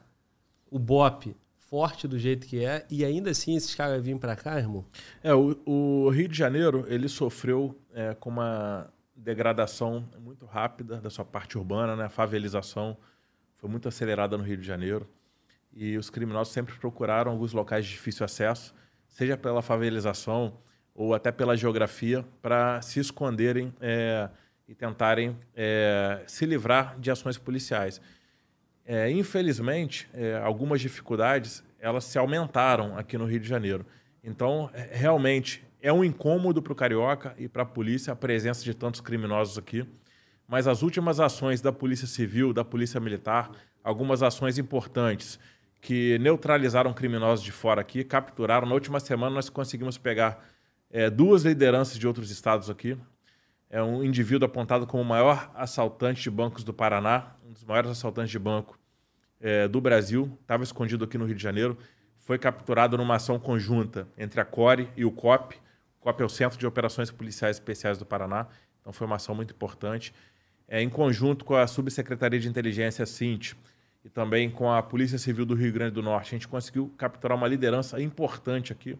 o BOP forte do jeito que é, e ainda assim esses caras vêm para cá, irmão? É, o, o, Rio de Janeiro, ele sofreu é, com uma degradação muito rápida da sua parte urbana, né? A favelização foi muito acelerada no Rio de Janeiro. E os criminosos sempre procuraram alguns locais de difícil acesso, seja pela favelização ou até pela geografia, para se esconderem é, e tentarem é, se livrar de ações policiais. É, infelizmente, é, algumas dificuldades elas se aumentaram aqui no Rio de Janeiro. Então, é, realmente, é um incômodo para o carioca e para a polícia a presença de tantos criminosos aqui. Mas as últimas ações da Polícia Civil, da Polícia Militar, algumas ações importantes que neutralizaram criminosos de fora aqui, capturaram. Na última semana nós conseguimos pegar é, duas lideranças de outros estados aqui. É um indivíduo apontado como o maior assaltante de bancos do Paraná, dos maiores assaltantes de banco é, do Brasil, estava escondido aqui no Rio de Janeiro, foi capturado numa ação conjunta entre a CORE e o COP. O COP é o Centro de Operações Policiais Especiais do Paraná, então foi uma ação muito importante. É, em conjunto com a Subsecretaria de Inteligência, CINT, e também com a Polícia Civil do Rio Grande do Norte. A gente conseguiu capturar uma liderança importante aqui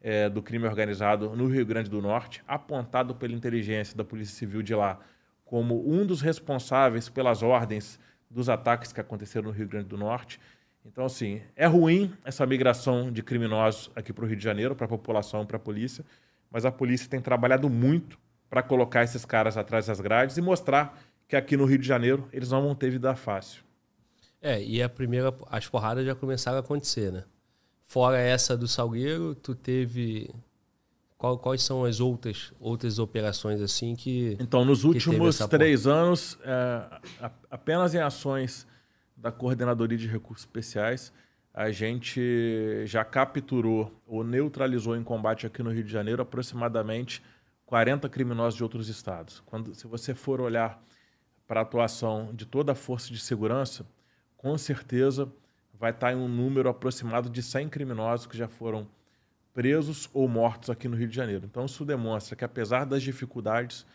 é, do crime organizado no Rio Grande do Norte, apontado pela inteligência da Polícia Civil de lá como um dos responsáveis pelas ordens dos ataques que aconteceram no Rio Grande do Norte. Então, assim, é ruim essa migração de criminosos aqui para o Rio de Janeiro, para a população, para a polícia, mas a polícia tem trabalhado muito para colocar esses caras atrás das grades e mostrar que aqui no Rio de Janeiro eles não vão ter vida fácil. É, e a primeira, as porradas já começaram a acontecer, né? Fora essa do Salgueiro, tu teve qual, quais são as outras outras operações assim que então nos últimos três anos é, apenas em ações da coordenadoria de recursos especiais a gente já capturou ou neutralizou em combate aqui no Rio de Janeiro aproximadamente 40 criminosos de outros estados. Quando se você for olhar para a atuação de toda a força de segurança com certeza vai estar em um número aproximado de 100 criminosos que já foram presos ou mortos aqui no Rio de Janeiro. Então, isso demonstra que, apesar das dificuldades,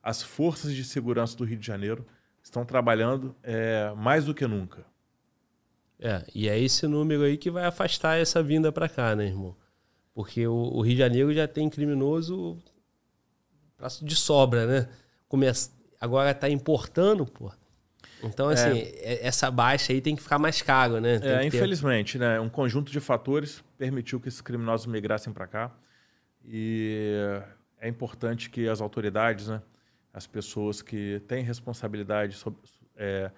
as forças de segurança do Rio de Janeiro estão trabalhando é, mais do que nunca. É, e é esse número aí que vai afastar essa vinda para cá, né, irmão? Porque o, o, Rio de Janeiro já tem criminoso de sobra, né? Começa, agora está importando, pô. Então, assim, é. é. essa baixa aí tem que ficar mais caro, né? Tem é, infelizmente, ter... né? Um conjunto de fatores permitiu que esses criminosos migrassem para cá. E é importante que as autoridades, né? As pessoas que têm responsabilidade sobre, é,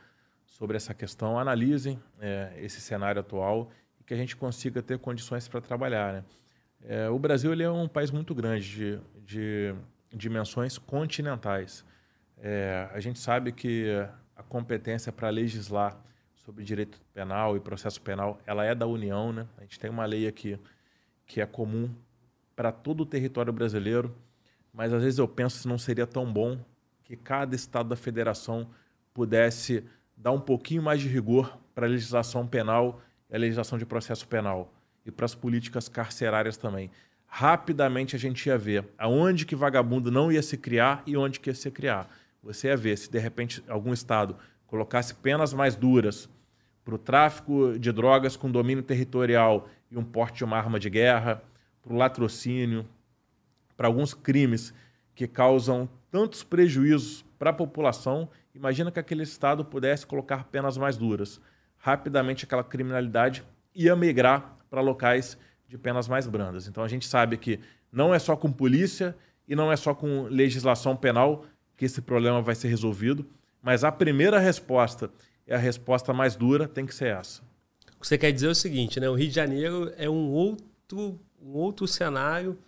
sobre essa questão analisem é, esse cenário atual e que a gente consiga ter condições para trabalhar, né? É, o Brasil ele é um país muito grande de, de dimensões continentais. É, a gente sabe que a competência para legislar sobre direito penal e processo penal, ela é da União, né? A gente tem uma lei aqui que é comum para todo o território brasileiro, mas às vezes eu penso se não seria tão bom que cada estado da federação pudesse dar um pouquinho mais de rigor para a legislação penal e a legislação de processo penal e para as políticas carcerárias também. Rapidamente a gente ia ver aonde que vagabundo não ia se criar e onde que ia se criar. Você ia ver se de repente algum estado colocasse penas mais duras para o tráfico de drogas com domínio territorial e um porte de uma arma de guerra, para o latrocínio, para alguns crimes que causam tantos prejuízos para a população. Imagina que aquele estado pudesse colocar penas mais duras. Rapidamente aquela criminalidade ia migrar para locais de penas mais brandas. Então a gente sabe que não é só com polícia e não é só com legislação penal que esse problema vai ser resolvido, mas a primeira resposta é a resposta mais dura, tem que ser essa. O que você quer dizer é o seguinte, né? O Rio de Janeiro é um outro, um outro cenário,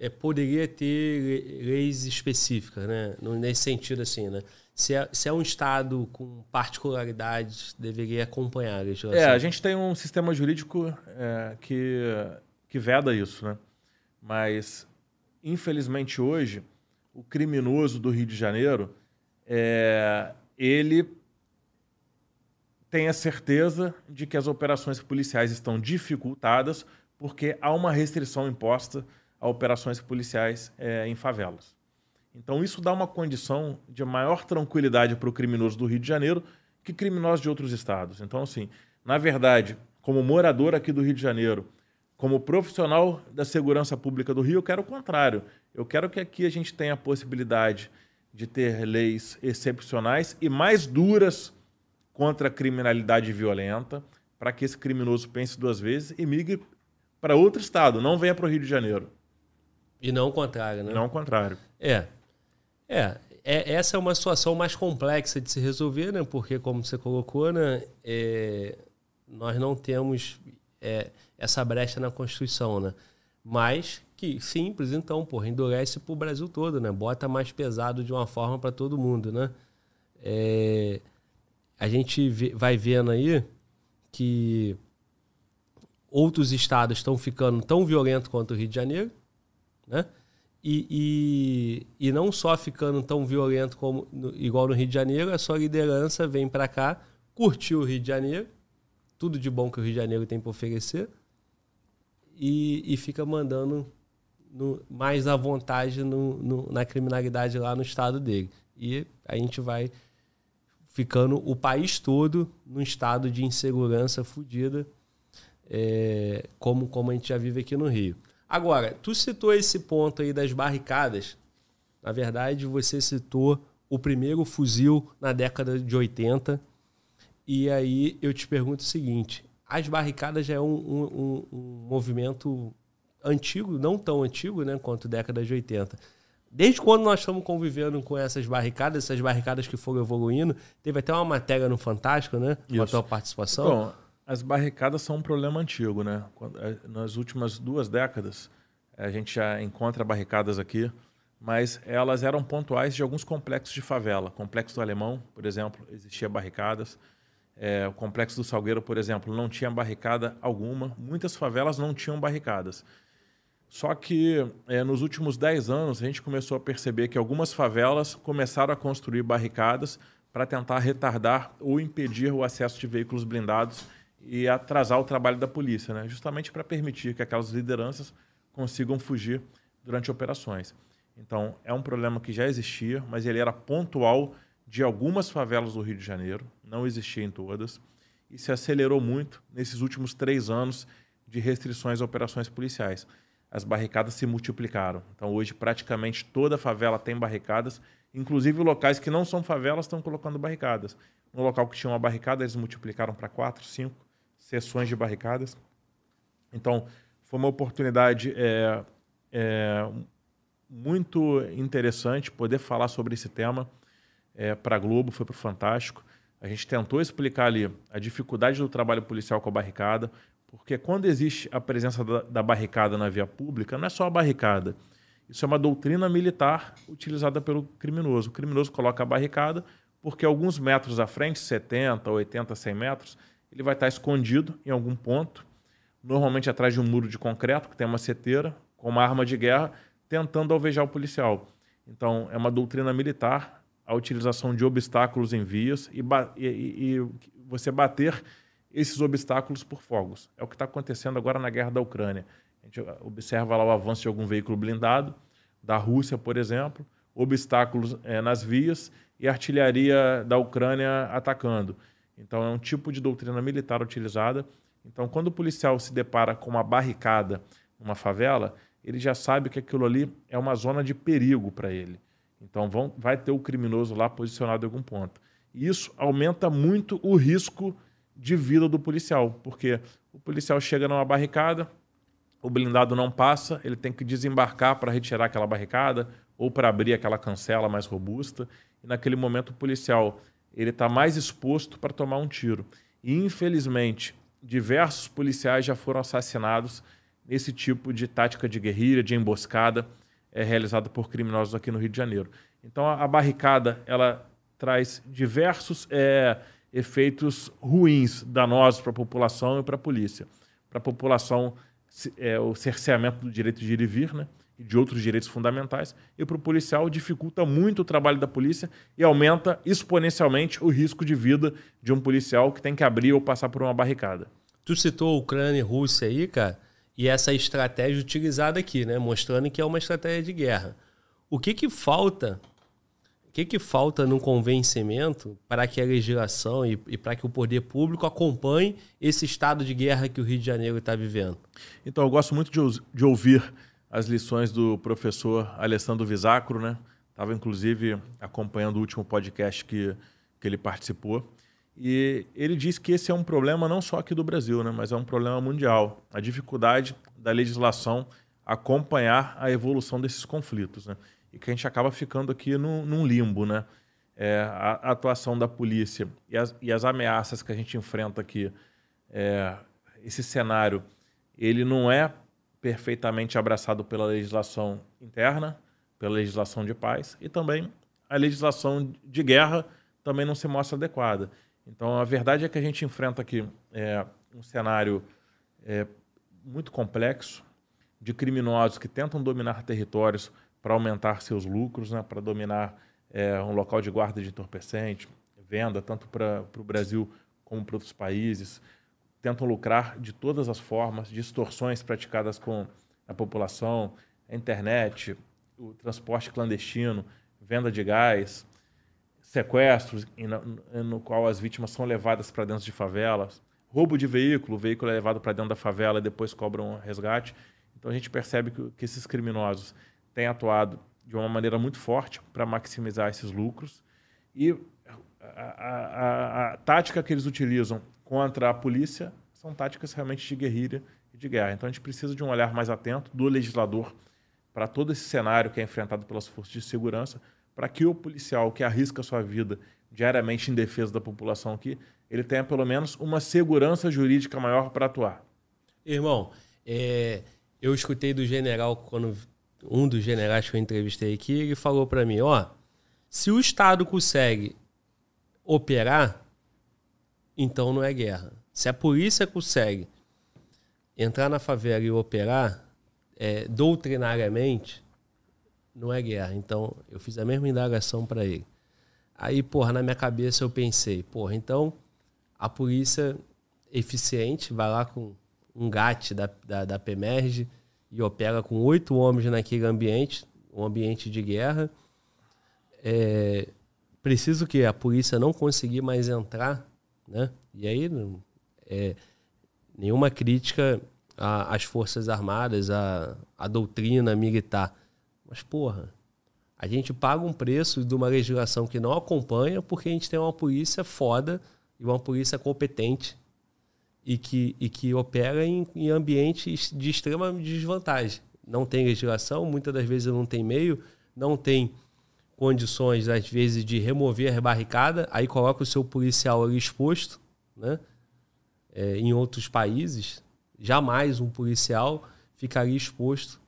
é, poderia ter leis específicas, né? Nesse sentido, assim, né? se é, se é um Estado com particularidades, deveria acompanhar a legislação. É, a gente tem um sistema jurídico é, que, que veda isso, né? Mas, infelizmente, hoje, o criminoso do Rio de Janeiro, é, ele tem a certeza de que as operações policiais estão dificultadas porque há uma restrição imposta a operações policiais é, em favelas. Então, isso dá uma condição de maior tranquilidade para o criminoso do Rio de Janeiro que criminosos de outros estados. Então, assim, na verdade, como morador aqui do Rio de Janeiro, como profissional da segurança pública do Rio, eu quero o contrário. Eu quero que aqui a gente tenha a possibilidade de ter leis excepcionais e mais duras contra a criminalidade violenta, para que esse criminoso pense duas vezes e migre para outro estado, não venha para o Rio de Janeiro. E não o contrário, né? Não o contrário. É. É, é, essa é uma situação mais complexa de se resolver, né? Porque, como você colocou, né? É, nós não temos é, essa brecha na Constituição, né? Mas que simples, então, porra, endurece o Brasil todo, né? Bota mais pesado de uma forma para todo mundo, né? É, a gente vai vendo aí que outros estados estão ficando tão violentos quanto o Rio de Janeiro, né? E, e, e não só ficando tão violento como igual no Rio de Janeiro, a sua liderança vem para cá, curtiu o Rio de Janeiro, tudo de bom que o Rio de Janeiro tem para oferecer, e, e fica mandando no, mais à vontade no, no, na criminalidade lá no estado dele. E a gente vai ficando o país todo num estado de insegurança fodida, é, como, como a gente já vive aqui no Rio. Agora, tu citou esse ponto aí das barricadas. Na verdade, você citou o primeiro fuzil na década de 80. E aí eu te pergunto o seguinte: as barricadas já é um, um, um movimento antigo, não tão antigo né, quanto década de 80. Desde quando nós estamos convivendo com essas barricadas, essas barricadas que foram evoluindo, teve até uma matéria no Fantástico, né? Com a tua participação. Bom, as barricadas são um problema antigo, né? É, nas últimas duas décadas, a gente já encontra barricadas aqui, mas elas eram pontuais de alguns complexos de favela. Complexo do Alemão, por exemplo, existia barricadas. É, o complexo do Salgueiro, por exemplo, não tinha barricada alguma. Muitas favelas não tinham barricadas. Só que é, nos últimos 10 anos a gente começou a perceber que algumas favelas começaram a construir barricadas para tentar retardar ou impedir o acesso de veículos blindados e atrasar o trabalho da polícia, né? justamente para permitir que aquelas lideranças consigam fugir durante operações. Então, é um problema que já existia, mas ele era pontual de algumas favelas do Rio de Janeiro, não existia em todas, e se acelerou muito nesses últimos três anos de restrições a operações policiais. As barricadas se multiplicaram. Então, hoje, praticamente toda favela tem barricadas, inclusive locais que não são favelas estão colocando barricadas. No local que tinha uma barricada, eles multiplicaram para quatro, cinco sessões de barricadas. Então, foi uma oportunidade é, é, muito interessante poder falar sobre esse tema é, para a Globo, foi para o Fantástico. A gente tentou explicar ali a dificuldade do trabalho policial com a barricada, porque quando existe a presença da, da barricada na via pública, não é só a barricada. Isso é uma doutrina militar utilizada pelo criminoso. O criminoso coloca a barricada porque alguns metros à frente, 70, 80, 100 metros, ele vai estar escondido em algum ponto, normalmente atrás de um muro de concreto que tem uma seteira, com uma arma de guerra, tentando alvejar o policial. Então, é uma doutrina militar a utilização de obstáculos em vias e, e, e você bater esses obstáculos por fogos. É o que está acontecendo agora na guerra da Ucrânia. A gente observa lá o avanço de algum veículo blindado, da Rússia, por exemplo, obstáculos é, nas vias e artilharia da Ucrânia atacando. Então, é um tipo de doutrina militar utilizada. Então, quando o policial se depara com uma barricada numa favela, ele já sabe que aquilo ali é uma zona de perigo para ele. Então, vão, vai ter o criminoso lá posicionado em algum ponto. E isso aumenta muito o risco de vida do policial, porque o policial chega numa barricada, o blindado não passa, ele tem que desembarcar para retirar aquela barricada ou para abrir aquela cancela mais robusta. E naquele momento o policial ele está mais exposto para tomar um tiro. E, infelizmente, diversos policiais já foram assassinados nesse tipo de tática de guerrilha, de emboscada, é, realizada por criminosos aqui no Rio de Janeiro. Então, a, a barricada ela traz diversos é, efeitos ruins, danosos para a população e para a polícia. Para a população, é, o cerceamento do direito de ir e vir, né? e de outros direitos fundamentais, e para o policial dificulta muito o trabalho da polícia e aumenta exponencialmente o risco de vida de um policial que tem que abrir ou passar por uma barricada. Tu citou Ucrânia e Rússia aí, cara, e essa estratégia utilizada aqui, né, mostrando que é uma estratégia de guerra. O que que falta? O que que falta no convencimento para que a legislação e, e para que o poder público acompanhe esse estado de guerra que o Rio de Janeiro está vivendo? Então, eu gosto muito de, de ouvir as lições do professor Alessandro Visacro, né? Estava, inclusive, acompanhando o último podcast que, que ele participou. E ele disse que esse é um problema não só aqui do Brasil, né? mas é um problema mundial. A dificuldade da legislação acompanhar a evolução desses conflitos. Né? E que a gente acaba ficando aqui num, num limbo. Né? É, a, atuação da polícia e as, e as, ameaças que a gente enfrenta aqui, é, esse cenário, ele não é perfeitamente abraçado pela legislação interna, pela legislação de paz e também a legislação de guerra também não se mostra adequada. Então a verdade é que a gente enfrenta aqui é, um cenário é, muito complexo de criminosos que tentam dominar territórios para aumentar seus lucros, né, para dominar é, um local de guarda de entorpecente, venda tanto para o Brasil como para outros países. Tentam lucrar de todas as formas, distorções praticadas com a população, a internet, o transporte clandestino, venda de gás, sequestros no, qual as vítimas são levadas para dentro de favelas, roubo de veículo, o veículo é levado para dentro da favela e depois cobram resgate. Então a gente percebe que, que esses criminosos têm atuado de uma maneira muito forte para maximizar esses lucros e a, a, a, a tática que eles utilizam contra a polícia são táticas realmente de guerrilha e de guerra. Então a gente precisa de um olhar mais atento do legislador para todo esse cenário que é enfrentado pelas forças de segurança, para que o policial que arrisca sua vida diariamente em defesa da população aqui, ele tenha pelo menos uma segurança jurídica maior para atuar. Irmão, é, eu escutei do general, quando um dos generais que eu entrevistei aqui, ele falou para mim, ó, se o Estado consegue operar, então não é guerra. Se a polícia consegue entrar na favela e operar é, doutrinariamente, não é guerra. Então, eu fiz a mesma indagação para ele. Aí, porra, na minha cabeça eu pensei, porra, então a polícia eficiente vai lá com um GAT da, da, da PEMERG e opera com oito homens naquele ambiente, um ambiente de guerra. É, preciso que a polícia não conseguir mais entrar né? E aí, é, nenhuma crítica às Forças Armadas, à, à doutrina militar. Mas, porra, a gente paga um preço de uma legislação que não acompanha porque a gente tem uma polícia foda e uma polícia competente e que, e que opera em, em ambientes de extrema desvantagem. Não tem legislação, muitas das vezes não tem meio, não tem condições, às vezes, de remover a barricada, aí coloca o seu policial ali exposto, né? É, em outros países, jamais um policial ficaria exposto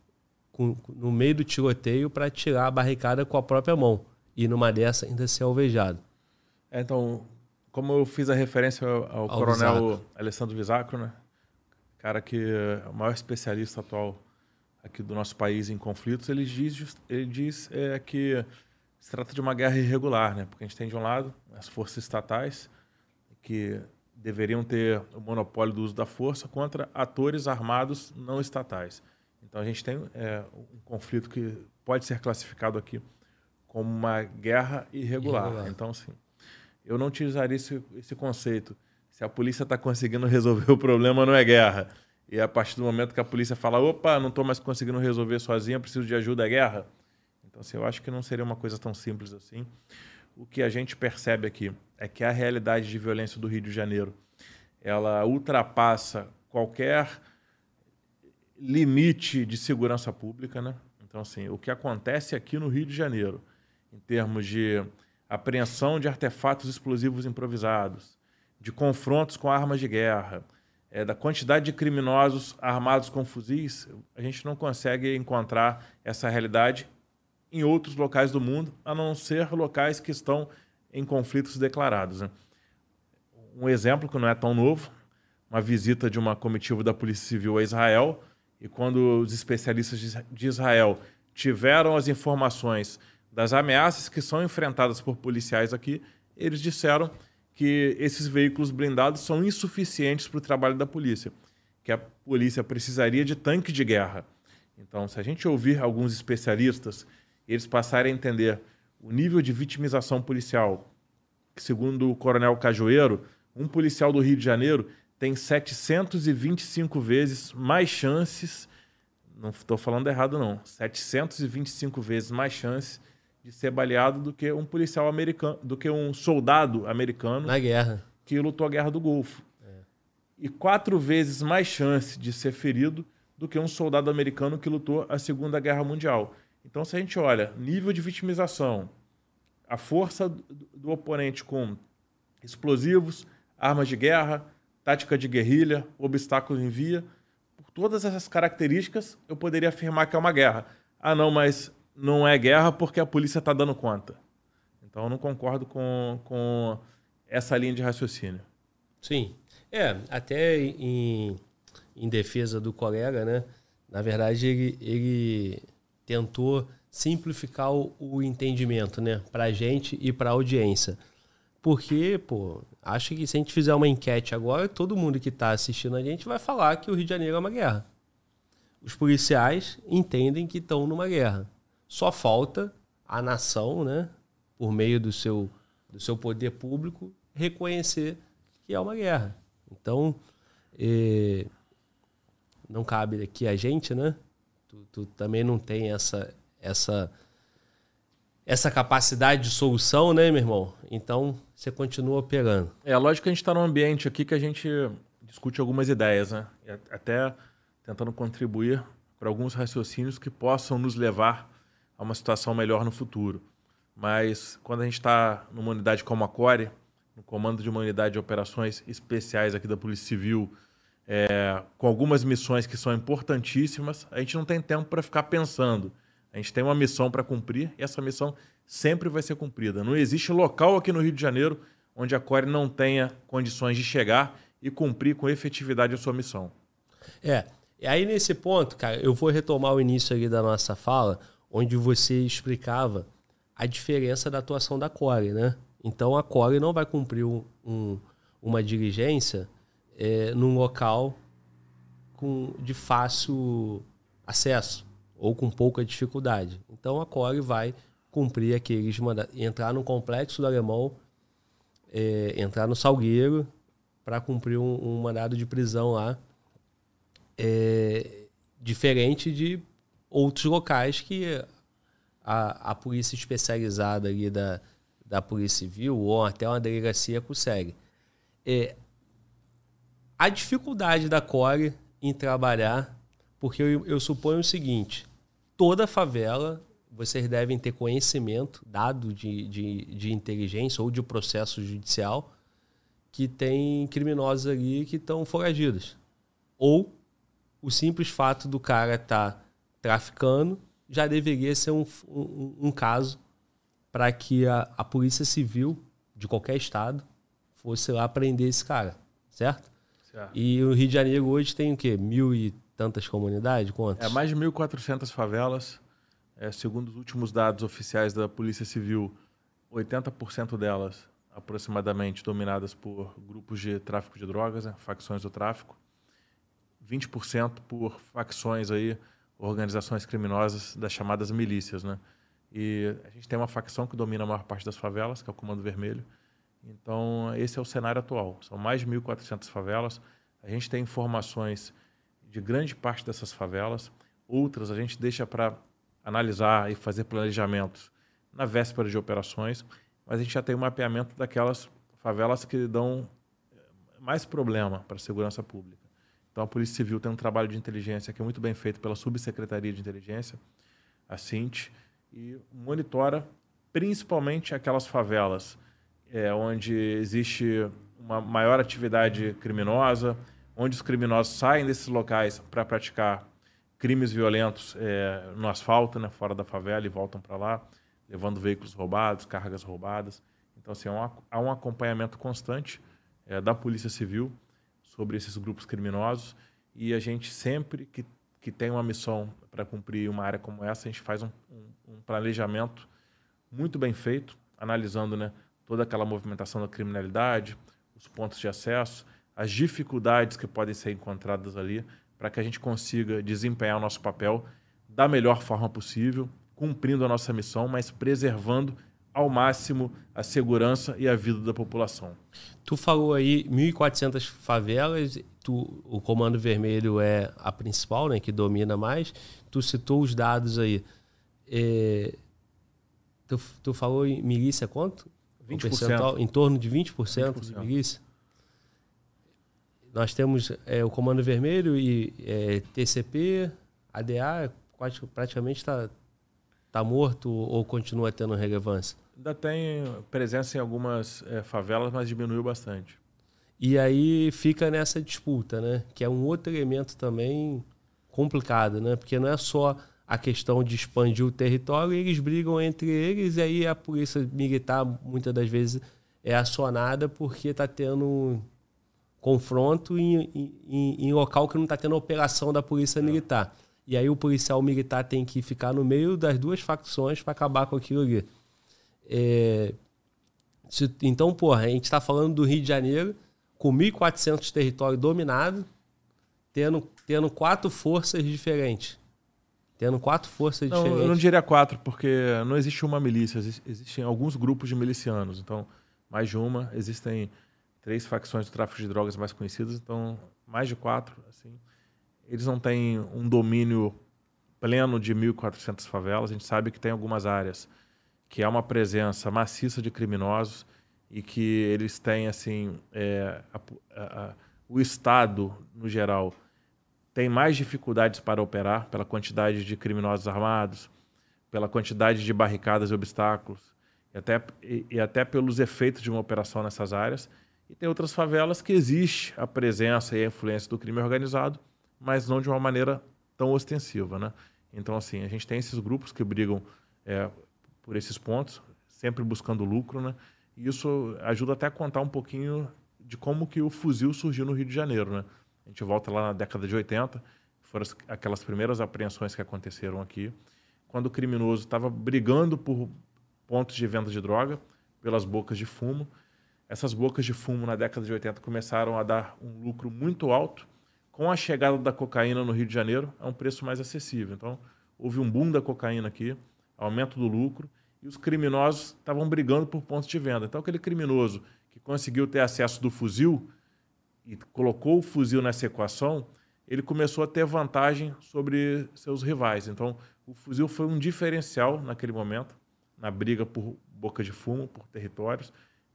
com, no meio do tiroteio para tirar a barricada com a própria mão e numa dessa ainda ser alvejado. É, então, como eu fiz a referência ao, ao, coronel Visacro. Alessandro Visacro, né? cara que é o maior especialista atual aqui do nosso país em conflitos, ele diz, ele diz é, que se trata de uma guerra irregular, né? Porque a gente tem de um lado as forças estatais que deveriam ter o monopólio do uso da força contra atores armados não estatais. Então a gente tem é, um conflito que pode ser classificado aqui como uma guerra irregular. irregular. Então, assim, eu não utilizaria esse, esse conceito. Se a polícia está conseguindo resolver (laughs) o problema, não é guerra. E a partir do momento que a polícia fala, opa, não estou mais conseguindo resolver sozinha, preciso de ajuda, é guerra então, assim, eu acho que não seria uma coisa tão simples assim. O que a gente percebe aqui é que a realidade de violência do Rio de Janeiro ela ultrapassa qualquer limite de segurança pública, né? Então, assim, o que acontece aqui no Rio de Janeiro, em termos de apreensão de artefatos explosivos improvisados, de confrontos com armas de guerra, é, da quantidade de criminosos armados com fuzis, a gente não consegue encontrar essa realidade em outros locais do mundo, a não ser locais que estão em conflitos declarados. Né? Um exemplo que não é tão novo, uma visita de uma comitiva da Polícia Civil a Israel, e quando os especialistas de Israel tiveram as informações das ameaças que são enfrentadas por policiais aqui, eles disseram que esses veículos blindados são insuficientes para o trabalho da polícia, que a polícia precisaria de tanque de guerra. Então, se a gente ouvir alguns especialistas, eles passarem a entender o nível de vitimização policial, que segundo o coronel Cajueiro, um policial do Rio de Janeiro tem 725 vezes mais chances, não estou falando errado não, 725 vezes mais chances de ser baleado do que um policial americano, do que um soldado americano na guerra que lutou a guerra do Golfo. É. E quatro vezes mais chance de ser ferido do que um soldado americano que lutou a Segunda Guerra Mundial. Então, se a gente olha nível de vitimização, a força do oponente com explosivos, armas de guerra, tática de guerrilha, obstáculos em via. Por todas essas características, eu poderia afirmar que é uma guerra. Ah, não, mas não é guerra porque a polícia está dando conta. Então, eu não concordo com, com essa linha de raciocínio. Sim. É, até em, em defesa do colega, né? Na verdade, ele, ele tentou simplificar o, o entendimento, né? Para a gente e para audiência. Porque, pô, acho que se a gente fizer uma enquete agora, todo mundo que está assistindo a gente vai falar que o Rio de Janeiro é uma guerra. Os policiais entendem que estão numa guerra. Só falta a nação, né, por meio do seu, do seu poder público, reconhecer que é uma guerra. Então, eh, não cabe aqui a gente, né? Tu, tu também não tem essa, essa essa capacidade de solução, né, meu irmão? Então você continua operando. É lógico que a gente está num ambiente aqui que a gente discute algumas ideias, né? Até tentando contribuir para alguns raciocínios que possam nos levar a uma situação melhor no futuro. Mas quando a gente está numa unidade como a Core, no comando de uma unidade de operações especiais aqui da Polícia Civil, é, com algumas missões que são importantíssimas, a gente não tem tempo para ficar pensando a gente tem uma missão para cumprir e essa missão sempre vai ser cumprida. Não existe local aqui no Rio de Janeiro onde a Core não tenha condições de chegar e cumprir com efetividade a sua missão. É. E aí, nesse ponto, cara, eu vou retomar o início aqui da nossa fala, onde você explicava a diferença da atuação da Core, né? Então, a Core não vai cumprir um, um, uma diligência é, num local com, de fácil acesso ou com pouca dificuldade. Então a Core vai cumprir aqueles entrar no complexo do alemão, é, entrar no Salgueiro para cumprir um, um, mandado de prisão lá, é, diferente de outros locais que a, a polícia especializada ali da, da Polícia Civil ou até uma delegacia consegue. É, a dificuldade da Core em trabalhar, porque eu, eu suponho o seguinte: toda favela vocês devem ter conhecimento, dado de, de, de inteligência ou de processo judicial, que tem criminosos ali que estão foragidos. Ou o simples fato do cara estar tá traficando já deveria ser um, um, um caso para que a, a Polícia Civil de qualquer estado fosse lá prender esse cara, certo? certo? E o Rio de Janeiro hoje tem o quê? Mil e tantas comunidades? Quantas? É, mais de 1.400 favelas. É, segundo os últimos dados oficiais da Polícia Civil, 80% delas aproximadamente dominadas por grupos de tráfico de drogas, né, facções do tráfico. 20% por facções aí, organizações criminosas das chamadas milícias, né? E a gente tem uma facção que domina a maior parte das favelas, que é o Comando Vermelho. Então, esse é o cenário atual. São mais de 1.400 favelas. A gente tem informações de grande parte dessas favelas. Outras a gente deixa para analisar e fazer planejamentos na véspera de operações, mas a gente já tem um mapeamento daquelas favelas que dão eh, mais problema para a segurança pública. Então a Polícia Civil tem um trabalho de inteligência que é muito bem feito pela Subsecretaria de Inteligência, a CINT, e monitora principalmente aquelas favelas é, onde existe uma maior atividade criminosa, onde os criminosos saem desses locais para praticar crimes violentos é, no asfalto, né, fora da favela, e voltam para lá, levando veículos roubados, cargas roubadas. Então, assim, há um acompanhamento constante é, da Polícia Civil sobre esses grupos criminosos e a gente sempre que, que tem uma missão para cumprir uma área como essa, a gente faz um, um, um planejamento muito bem feito, analisando né, toda aquela movimentação da criminalidade, os pontos de acesso, as dificuldades que podem ser encontradas ali, para que a gente consiga desempenhar o nosso papel da melhor forma possível, cumprindo a nossa missão, mas preservando ao máximo a segurança e a vida da população. Tu falou aí 1.400 favelas, tu, o Comando Vermelho é a principal, né, que domina mais. Tu citou os dados aí. É, tu, tu falou em milícia quanto? 20%. em torno de 20%, 20%. de milícia. Nós temos é, o Comando Vermelho e é, TCP, ADA, praticamente está tá morto ou continua tendo relevância? Ainda tem presença em algumas é, favelas, mas diminuiu bastante. E aí fica nessa disputa, né? Que é um outro elemento também complicado, né? Porque não é só a questão de expandir o território, eles brigam entre eles e aí a polícia militar muitas das vezes é acionada porque está tendo confronto em, em, em, local que não está tendo operação da polícia militar. E aí o policial militar tem que ficar no meio das duas facções para acabar com aquilo ali. É, se, então, porra, a gente está falando do Rio de Janeiro com 1.400 territórios dominados, tendo, tendo quatro forças diferentes. Tendo quatro forças não, diferentes. Eu não diria quatro, porque não existe uma milícia, existem alguns grupos de milicianos. Então, mais de uma. Existem três facções do tráfico de drogas mais conhecidas, então mais de quatro. Assim. Eles não têm um domínio pleno de 1.400 favelas. A gente sabe que tem algumas áreas que há uma presença maciça de criminosos e que eles têm assim é, a, a, o Estado no geral tem mais dificuldades para operar pela quantidade de criminosos armados, pela quantidade de barricadas e obstáculos e até, e, e até pelos efeitos de uma operação nessas áreas. E tem outras favelas que existe a presença e a influência do crime organizado, mas não de uma maneira tão ostensiva, né? Então, assim, a gente tem esses grupos que brigam é, por esses pontos, sempre buscando lucro, né? E isso ajuda até a contar um pouquinho de como que o fuzil surgiu no Rio de Janeiro, né? A gente volta lá na década de 80, foram aquelas primeiras apreensões que aconteceram aqui, quando o criminoso estava brigando por pontos de venda de droga, pelas bocas de fumo. Essas bocas de fumo na década de 80 começaram a dar um lucro muito alto. Com a chegada da cocaína no Rio de Janeiro, é um preço mais acessível. Então, houve um boom da cocaína aqui, aumento do lucro, e os criminosos estavam brigando por pontos de venda. Então, aquele criminoso que conseguiu ter acesso do fuzil e colocou o fuzil nessa equação, ele começou a ter vantagem sobre seus rivais. Então, o fuzil foi um diferencial naquele momento, na briga por boca de fumo, por territórios,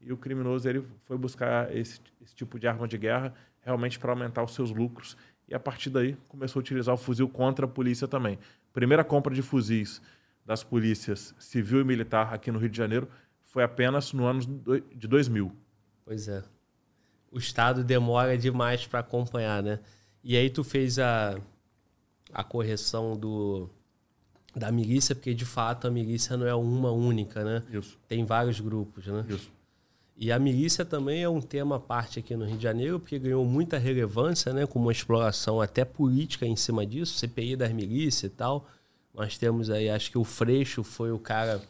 e o criminoso ele foi buscar esse, esse tipo de arma de guerra realmente para aumentar os seus lucros. E a partir daí começou a utilizar o fuzil contra a polícia também. Primeira compra de fuzis das polícias civil e militar aqui no Rio de Janeiro foi apenas no ano de 2000. Pois é. O Estado demora demais para acompanhar, né? E aí tu fez a, a correção do, da milícia, porque de fato a milícia não é uma única, né? Isso. Tem vários grupos, né? Isso. E a milícia também é um tema à parte aqui no Rio de Janeiro, porque ganhou muita relevância, né? Com uma exploração até política em cima disso, CPI das milícias e tal. Nós temos aí, acho que o Freixo foi o cara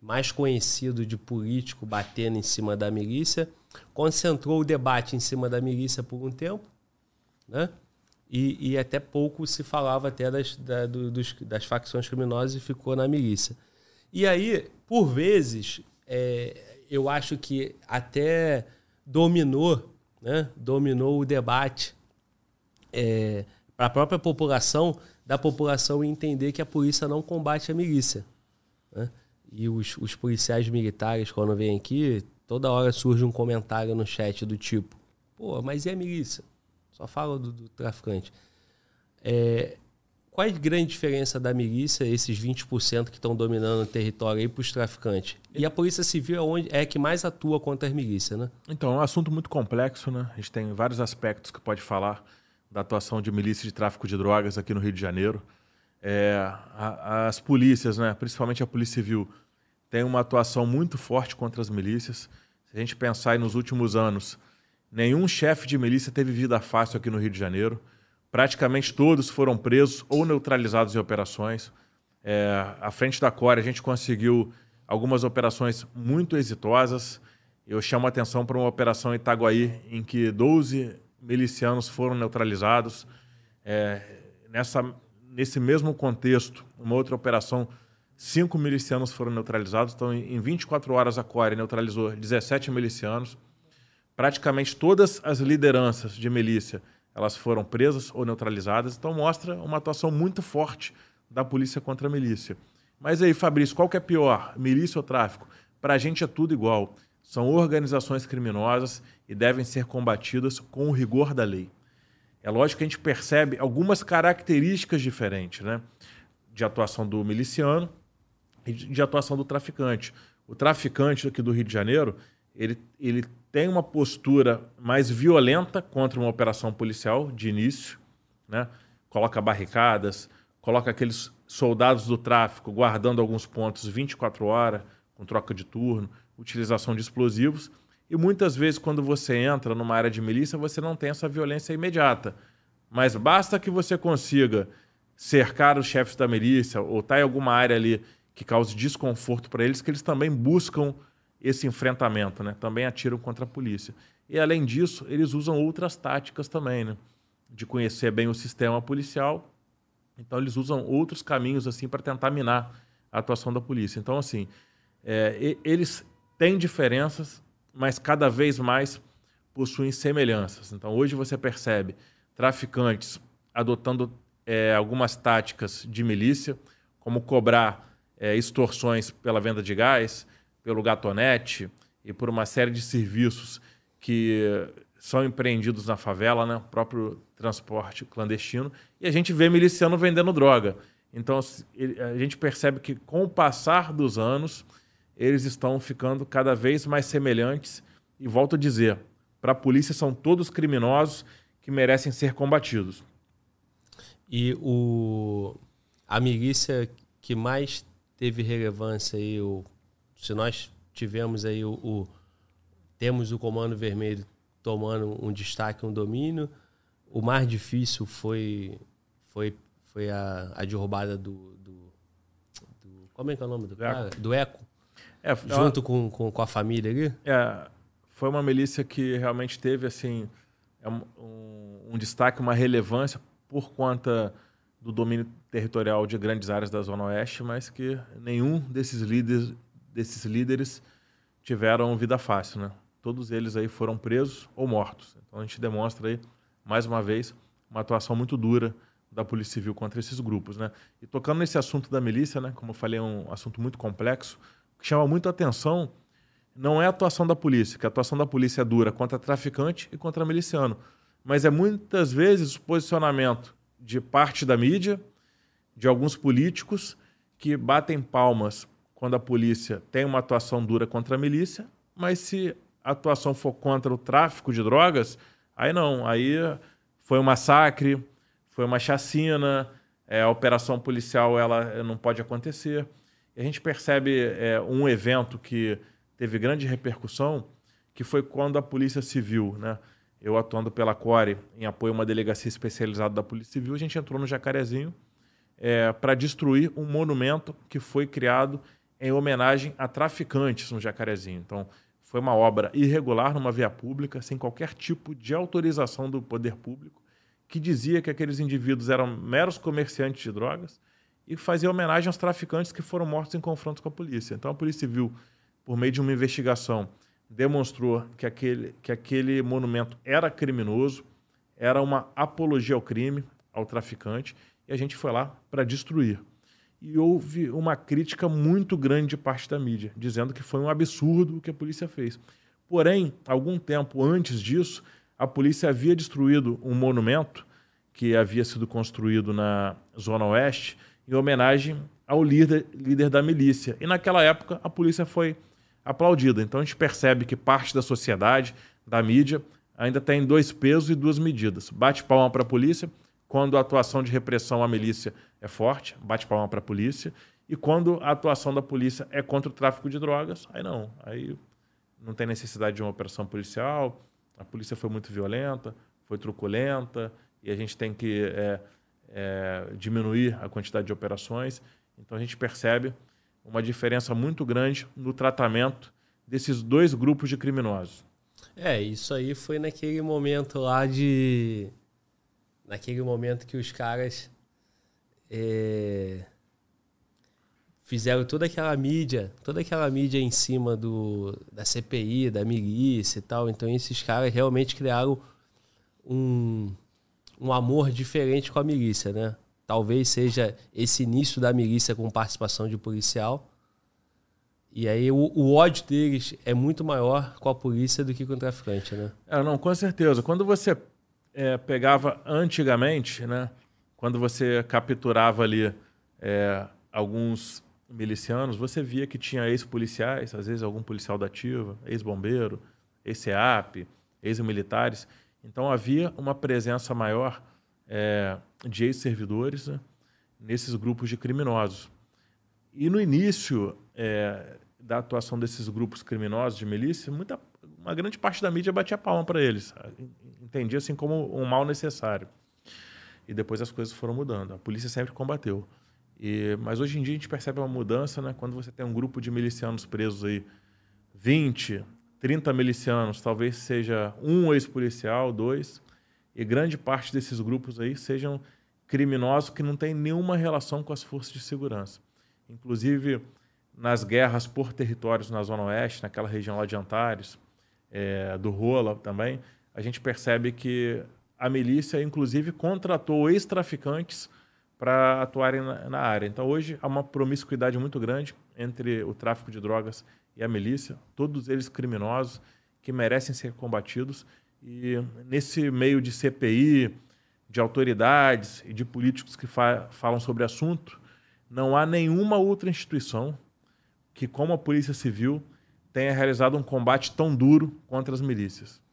mais conhecido de político batendo em cima da milícia. Concentrou o debate em cima da milícia por um tempo, né? E, e até pouco se falava até das, da, do, dos, das facções criminosas e ficou na milícia. E aí, por vezes, é, eu acho que até dominou, né? dominou o debate é, para a própria população da população entender que a polícia não combate a milícia. Né? E os, os policiais militares, quando vêm aqui, toda hora surge um comentário no chat do tipo: pô, mas e a milícia? Só fala do, do traficante. É, qual é a grande diferença da milícia, esses 20% que estão dominando o território aí para os traficantes? E a Polícia Civil é, onde, é que mais atua contra as milícias, né? Então, é um assunto muito complexo, né? A gente tem vários aspectos que pode falar da atuação de milícias de tráfico de drogas aqui no Rio de Janeiro. É, a, as polícias, né, principalmente a Polícia Civil, tem uma atuação muito forte contra as milícias. Se a gente pensar nos últimos anos, nenhum chefe de milícia teve vida fácil aqui no Rio de Janeiro. Praticamente todos foram presos ou neutralizados em operações. É, à frente da Core, a gente conseguiu algumas operações muito exitosas. Eu chamo a atenção para uma operação em Itaguaí, em que 12 milicianos foram neutralizados. É, nessa, nesse mesmo contexto, uma outra operação, cinco milicianos foram neutralizados. Então, em 24 horas, a Core neutralizou 17 milicianos. Praticamente todas as lideranças de milícia elas foram presas ou neutralizadas. Então, mostra uma atuação muito forte da polícia contra a milícia. Mas aí, Fabrício, qual que é pior, milícia ou tráfico? Para a gente é tudo igual. São organizações criminosas e devem ser combatidas com o rigor da lei. É lógico que a gente percebe algumas características diferentes né? de atuação do miliciano e de atuação do traficante. O traficante aqui do Rio de Janeiro, ele, ele tem uma postura mais violenta contra uma operação policial de início, né? coloca barricadas, coloca aqueles soldados do tráfico guardando alguns pontos 24 horas, com troca de turno, utilização de explosivos. E muitas vezes, quando você entra numa área de milícia, você não tem essa violência imediata. Mas basta que você consiga cercar os chefes da milícia ou estar tá em alguma área ali que cause desconforto para eles, que eles também buscam esse enfrentamento, né? também atiram contra a polícia. E além disso, eles usam outras táticas também, né? de conhecer bem o sistema policial então eles usam outros caminhos assim para tentar minar a atuação da polícia. Então assim, é, eles têm diferenças, mas cada vez mais possuem semelhanças. Então hoje você percebe traficantes adotando é, algumas táticas de milícia, como cobrar é, extorsões pela venda de gás, pelo gatonete e por uma série de serviços que são empreendidos na favela, né? o próprio transporte clandestino, e a gente vê miliciano vendendo droga. Então a gente percebe que com o passar dos anos, eles estão ficando cada vez mais semelhantes. E volto a dizer, para a polícia são todos criminosos que merecem ser combatidos. E o a milícia que mais teve relevância aí, o, se nós tivemos aí o, o temos o Comando Vermelho tomando um destaque, um domínio. O mais difícil foi foi foi a, a derrubada do, do, do, como é que é o nome do cara? Do Eco. É, junto com, com, com, a família ali. É, foi uma milícia que realmente teve assim é um, um destaque, uma relevância por conta do domínio territorial de grandes áreas da Zona Oeste, mas que nenhum desses líderes, desses líderes tiveram vida fácil, né? todos eles aí foram presos ou mortos. Então a gente demonstra aí, mais uma vez, uma atuação muito dura da Polícia Civil contra esses grupos. Né? E tocando nesse assunto da milícia, né, como eu falei, é um assunto muito complexo, que chama muito a atenção não é a atuação da polícia, que a atuação da polícia é dura contra traficante e contra miliciano, mas é muitas vezes o posicionamento de parte da mídia, de alguns políticos que batem palmas quando a polícia tem uma atuação dura contra a milícia, mas se a atuação for contra o tráfico de drogas, aí não. Aí foi um massacre, foi uma chacina, é, a operação policial ela não pode acontecer. E a gente percebe é, um evento que teve grande repercussão, que foi quando a Polícia Civil, né, eu atuando pela CORE, em apoio a uma delegacia especializada da Polícia Civil, a gente entrou no Jacarezinho é, para destruir um monumento que foi criado em homenagem a traficantes no Jacarezinho. Então, foi uma obra irregular numa via pública, sem qualquer tipo de autorização do poder público, que dizia que aqueles indivíduos eram meros comerciantes de drogas e fazia homenagem aos traficantes que foram mortos em confronto com a polícia. Então a Polícia Civil, por meio de uma investigação, demonstrou que aquele, que aquele monumento era criminoso, era uma apologia ao crime, ao traficante, e a gente foi lá para destruir e houve uma crítica muito grande de parte da mídia, dizendo que foi um absurdo o que a polícia fez. Porém, algum tempo antes disso, a polícia havia destruído um monumento que havia sido construído na Zona Oeste em homenagem ao líder, líder da milícia. E naquela época a polícia foi aplaudida. Então a gente percebe que parte da sociedade, da mídia, ainda tem dois pesos e duas medidas. Bate palma para a polícia quando a atuação de repressão à milícia é forte, bate palma para a polícia, e quando a atuação da polícia é contra o tráfico de drogas, aí não, aí não tem necessidade de uma operação policial, a polícia foi muito violenta, foi truculenta, e a gente tem que é, é, diminuir a quantidade de operações. Então a gente percebe uma diferença muito grande no tratamento desses dois grupos de criminosos. É, isso aí foi naquele momento lá de. Naquele momento que os caras. É, fizeram toda aquela mídia, toda aquela mídia em cima do, da CPI, da milícia e tal. Então esses caras realmente criaram um, um amor diferente com a milícia, né? Talvez seja esse início da milícia com participação de policial. E aí o, o, ódio deles é muito maior com a polícia do que com o traficante, né? É, não, com certeza. Quando você é, pegava antigamente, né? Quando você capturava ali é, alguns milicianos, você via que tinha ex-policiais, às vezes algum policial da ativa, ex-bombeiro, ex-EAP, ex-militares. Então havia uma presença maior é, de ex-servidores né, nesses grupos de criminosos. E no início é, da atuação desses grupos criminosos de milícia, muita, uma grande parte da mídia batia palma para eles, entendia assim como um mal necessário. E depois as coisas foram mudando. A polícia sempre combateu. E, mas hoje em dia a gente percebe uma mudança, né? Quando você tem um grupo de milicianos presos aí, 20, 30 milicianos, talvez seja um ex-policial, dois, e grande parte desses grupos aí sejam criminosos que não têm nenhuma relação com as forças de segurança. Inclusive, nas guerras por territórios na Zona Oeste, naquela região lá de Antares, é, do Rola também, a gente percebe que a milícia, inclusive, contratou ex-traficantes para atuarem na, na, área. Então, hoje há uma promiscuidade muito grande entre o tráfico de drogas e a milícia, todos eles criminosos que merecem ser combatidos. E nesse meio de CPI, de autoridades e de políticos que fa falam sobre assunto, não há nenhuma outra instituição que, como a Polícia Civil, tenha realizado um combate tão duro contra as milícias.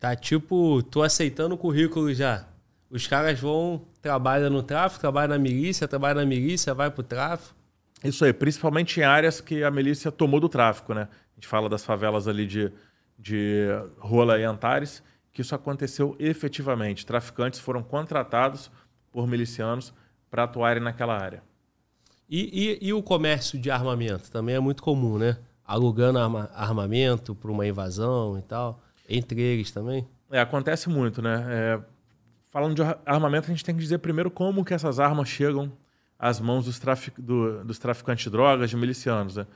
Tá tipo, tô aceitando o currículo já. Os caras vão, trabalham no tráfico, trabalham na milícia, trabalham na milícia, vai pro tráfico. Isso aí, principalmente em áreas que a milícia tomou do tráfico, né? A gente fala das favelas ali de, de Rola e Antares, que isso aconteceu efetivamente. Traficantes foram contratados por milicianos para atuarem naquela área. E, e, e, o comércio de armamento também é muito comum, né? Alugando arma, armamento para uma invasão e tal, entre eles também. É, acontece muito, né? É, falando de armamento, a gente tem que dizer primeiro como que essas armas chegam às mãos dos, trafic, do, dos traficantes de drogas, de milicianos. Né?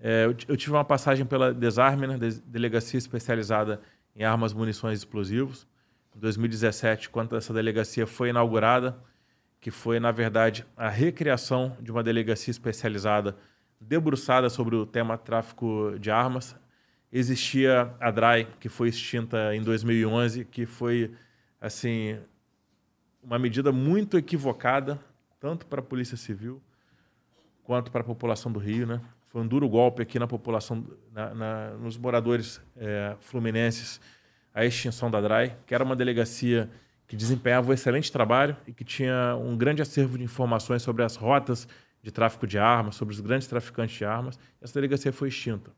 É, eu, eu, tive uma passagem pela Desarme, né, delegacia especializada em armas, munições e explosivos. Em 2017, quando essa delegacia foi inaugurada, que foi, na verdade, a recriação de uma delegacia especializada debruçada sobre o tema tráfico de armas. Existia a DRAI, que foi extinta em 2011, que foi, assim, uma medida muito equivocada, tanto para a Polícia Civil quanto para a população do Rio. Né? Foi um duro golpe aqui na população, na, na, nos moradores é, fluminenses, a extinção da DRAI, que era uma delegacia que desempenhava um excelente trabalho e que tinha um grande acervo de informações sobre as rotas de tráfico de armas, sobre os grandes traficantes de armas. Essa delegacia foi extinta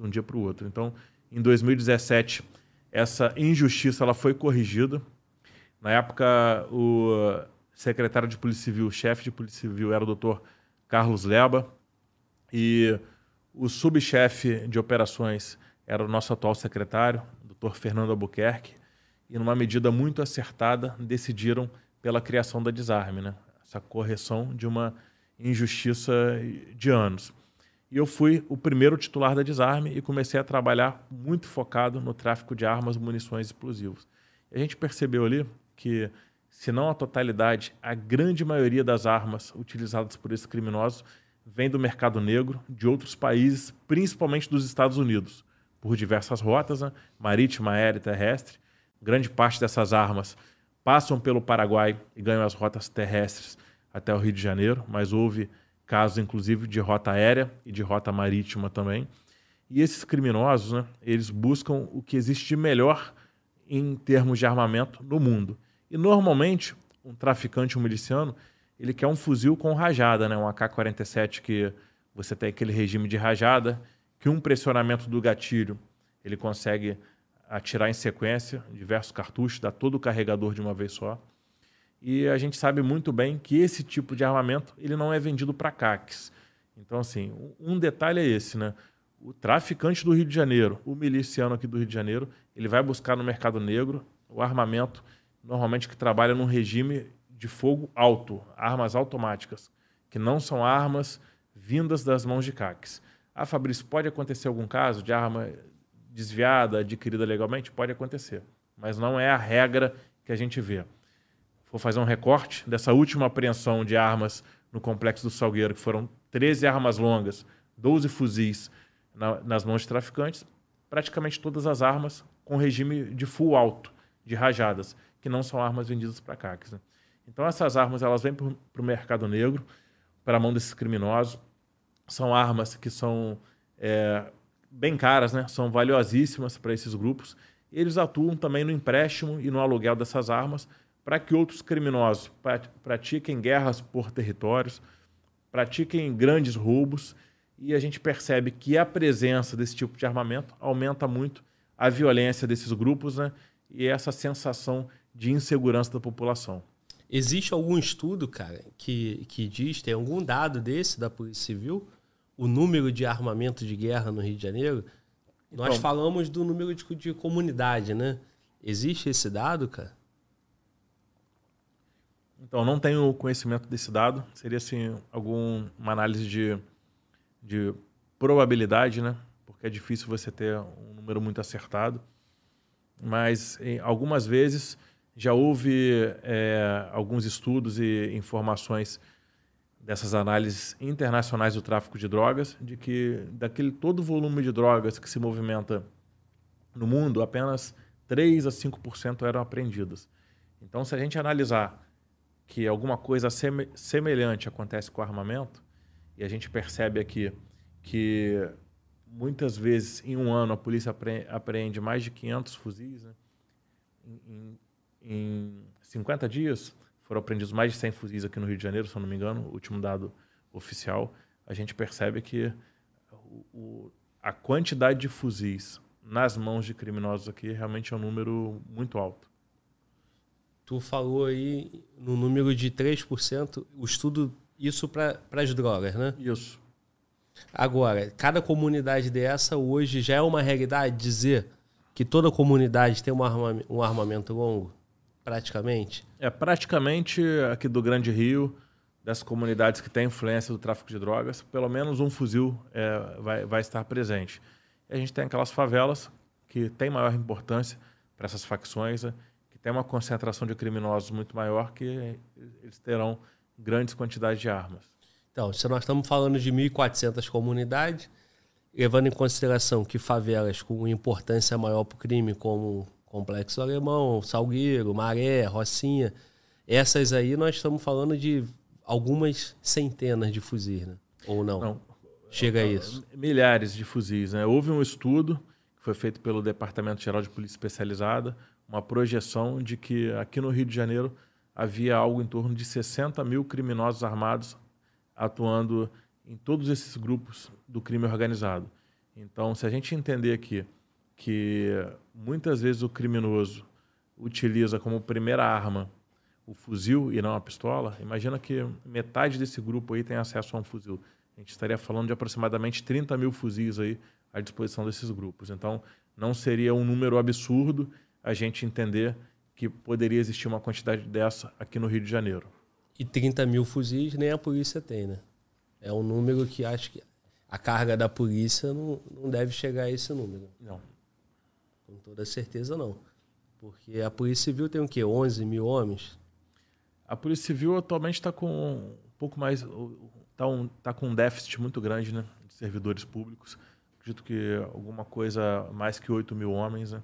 de um dia para o outro. Então, em 2017, essa injustiça ela foi corrigida na época, o secretário de Polícia Civil, chefe de Polícia Civil, era o doutor Carlos Leba, e o subchefe de operações era o nosso atual secretário, o doutor Fernando Albuquerque, e numa medida muito acertada, decidiram pela criação da desarme, né? essa correção de uma injustiça de anos. E eu fui o primeiro titular da desarme e comecei a trabalhar muito focado no tráfico de armas, munições e explosivos. A gente percebeu ali que, se não a totalidade, a grande maioria das armas utilizadas por esses criminosos vem do mercado negro de outros países, principalmente dos Estados Unidos, por diversas rotas, né? marítima, aérea e terrestre. Grande parte dessas armas passam pelo Paraguai e ganham as rotas terrestres até o Rio de Janeiro, mas houve casos, inclusive, de rota aérea e de rota marítima também. E esses criminosos, né, eles buscam o que existe de melhor em termos de armamento no mundo. E normalmente, um traficante, um miliciano, ele quer um fuzil com rajada, né? um AK-47 que você tem aquele regime de rajada, que um pressionamento do gatilho ele consegue atirar em sequência diversos cartuchos, dá todo o carregador de uma vez só. E a gente sabe muito bem que esse tipo de armamento ele não é vendido para CACs. Então, assim, um detalhe é esse, né? O traficante do Rio de Janeiro, o miliciano aqui do Rio de Janeiro, ele vai buscar no mercado negro o armamento, normalmente que trabalha num regime de fogo alto, armas automáticas, que não são armas vindas das mãos de CACs. Ah, Fabrício, pode acontecer algum caso de arma desviada, adquirida legalmente? Pode acontecer, mas não é a regra que a gente vê. Vou fazer um recorte dessa última apreensão de armas no complexo do Salgueiro, que foram 13 armas longas, 12 fuzis na, nas mãos de traficantes, praticamente todas as armas com regime de full alto, de rajadas, que não são armas vendidas para CACs. Né? Então essas armas elas vêm para o mercado negro, para a mão desses criminosos. São armas que são é, bem caras, né? são valiosíssimas para esses grupos. Eles atuam também no empréstimo e no aluguel dessas armas para que outros criminosos pratiquem guerras por territórios, pratiquem grandes roubos. E a gente percebe que a presença desse tipo de armamento aumenta muito a violência desses grupos né? e essa sensação de insegurança da população. Existe algum estudo, cara, que, que diz, tem algum dado desse da Polícia Civil, o número de armamento de guerra no Rio de Janeiro? Então, Nós falamos do número de, de comunidade, né? Existe esse dado, cara? Então, não tenho conhecimento desse dado. Seria, assim, alguma análise de, de probabilidade, né? Porque é difícil você ter um número muito acertado. Mas, em, algumas vezes já houve é, alguns estudos e informações dessas análises internacionais do tráfico de drogas, de que daquele todo o volume de drogas que se movimenta no mundo, apenas 3 a 5% eram apreendidas. Então, se a gente analisar que alguma coisa semelhante acontece com o armamento, e a gente percebe aqui que muitas vezes em um ano a polícia apreende mais de 500 fuzis, né? em, em 50 dias, foram apreendidos mais de 100 fuzis aqui no Rio de Janeiro, se eu não me engano, o último dado oficial. A gente percebe que o, o, a quantidade de fuzis nas mãos de criminosos aqui realmente é um número muito alto. Tu falou aí no número de 3%, o estudo, isso para as drogas, né? Isso. Agora, cada comunidade dessa hoje já é uma realidade dizer que toda comunidade tem um, arma, um armamento longo? praticamente? É, praticamente aqui do Grande Rio, das comunidades que têm influência do tráfico de drogas, pelo menos um fuzil é, vai, vai estar presente. E a gente tem aquelas favelas que têm maior importância para essas facções, né, tem uma concentração de criminosos muito maior, que eles terão grandes quantidades de armas. Então, se nós estamos falando de 1.400 comunidades, levando em consideração que favelas com importância maior para o crime, como Complexo Alemão, Salgueiro, Maré, Rocinha. Essas aí nós estamos falando de algumas centenas de fuzis, né? Ou não? Não. Chega a isso. Milhares de fuzis, né? Houve um estudo que foi feito pelo Departamento Geral de Polícia Especializada, uma projeção de que aqui no Rio de Janeiro havia algo em torno de 60 mil criminosos armados atuando em todos esses grupos do crime organizado. Então, se a gente entender aqui que muitas vezes o criminoso utiliza como primeira arma o fuzil e não a pistola, imagina que metade desse grupo aí tem acesso a um fuzil. A gente estaria falando de aproximadamente 30 mil fuzis aí à disposição desses grupos. Então, não seria um número absurdo a gente entender que poderia existir uma quantidade dessa aqui no Rio de Janeiro. E 30 mil fuzis nem a polícia tem, né? É um número que acho que a carga da polícia não, não deve chegar a esse número. Não. Com toda certeza não. Porque a Polícia Civil tem o quê? 11 mil homens? A Polícia Civil atualmente está com um pouco mais. Está um, tá com um déficit muito grande né, de servidores públicos. Acredito que alguma coisa mais que 8 mil homens. Né?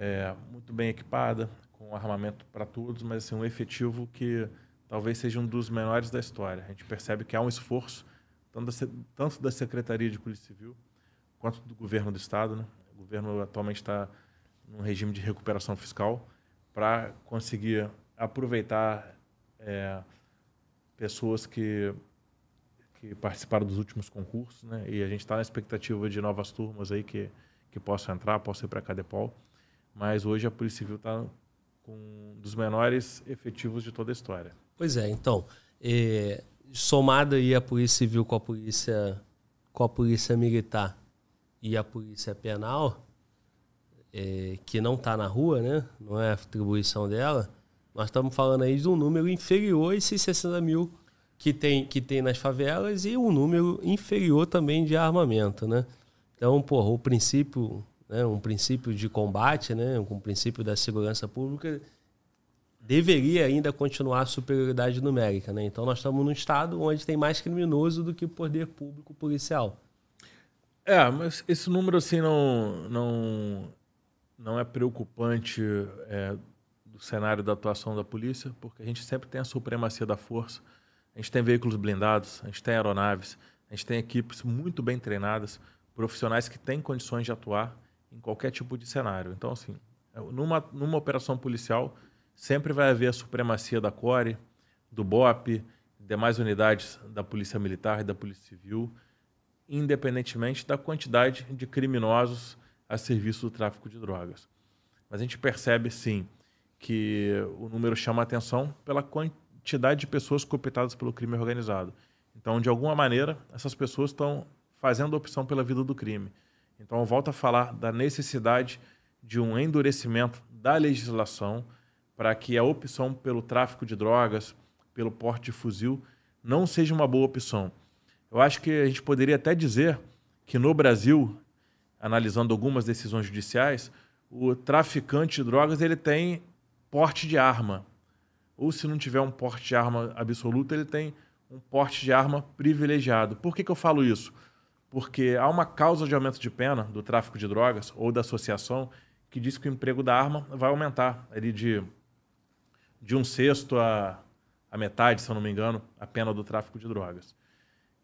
É, muito bem equipada, com armamento para todos, mas assim, um efetivo que talvez seja um dos menores da história. A gente percebe que há um esforço, tanto da, tanto da Secretaria de Polícia Civil quanto do governo do Estado, né? O governo atualmente está num regime de recuperação fiscal para conseguir aproveitar é, pessoas que, que participaram dos últimos concursos, né? E a gente está na expectativa de novas turmas aí que, que possam entrar, possam ir para a Cadepol. Mas hoje a Polícia Civil está com um dos menores efetivos de toda a história. Pois é, então, é, somada aí a Polícia Civil com a Polícia, com a polícia Militar e a Polícia Penal, é, que não está na rua, né? não é a atribuição dela, nós estamos falando aí de um número inferior a esses 60 mil que tem, que tem nas favelas e um número inferior também de armamento, né? Então, porra, o princípio, né, um princípio de combate, né, um princípio da segurança pública deveria ainda continuar a superioridade numérica, né? Então, nós estamos num estado onde tem mais criminoso do que poder público policial. É, mas esse número assim não não não é preocupante é, do cenário da atuação da polícia, porque a gente sempre tem a supremacia da força. A gente tem veículos blindados, a gente tem aeronaves, a gente tem equipes muito bem treinadas, profissionais que têm condições de atuar em qualquer tipo de cenário. Então, assim, é, numa, numa operação policial, sempre vai haver a supremacia da CORE, do BOP, demais unidades da Polícia Militar e da Polícia Civil, independentemente da quantidade de criminosos a serviço do tráfico de drogas. Mas a gente percebe, sim, que o número chama atenção pela quantidade de pessoas cooptadas pelo crime organizado. Então, de alguma maneira, essas pessoas estão fazendo opção pela vida do crime. Então, volto a falar da necessidade de um endurecimento da legislação para que a opção pelo tráfico de drogas, pelo porte de fuzil, não seja uma boa opção. Eu acho que a gente poderia até dizer que no Brasil, analisando algumas decisões judiciais, o traficante de drogas ele tem porte de arma. Ou se não tiver um porte de arma absoluto, ele tem um porte de arma privilegiado. Por que, que eu falo isso? Porque há uma causa de aumento de pena do tráfico de drogas ou da associação que diz que o emprego da arma vai aumentar ali de, de um sexto a, a metade, se eu não me engano, a pena do tráfico de drogas.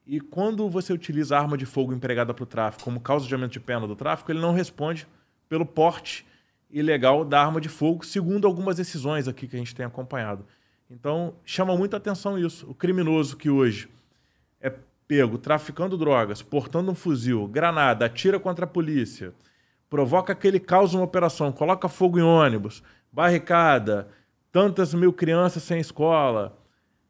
E quando você utiliza a arma de fogo empregada para o tráfico como causa de aumento de pena do tráfico, ele não responde pelo porte ilegal da arma de fogo, segundo algumas decisões aqui que a gente tem acompanhado. Então, chama muita atenção isso. O criminoso que hoje é pego traficando drogas, portando um fuzil, granada, atira contra a polícia, provoca aquele caos numa operação, coloca fogo em ônibus, barricada, tantas mil crianças sem escola,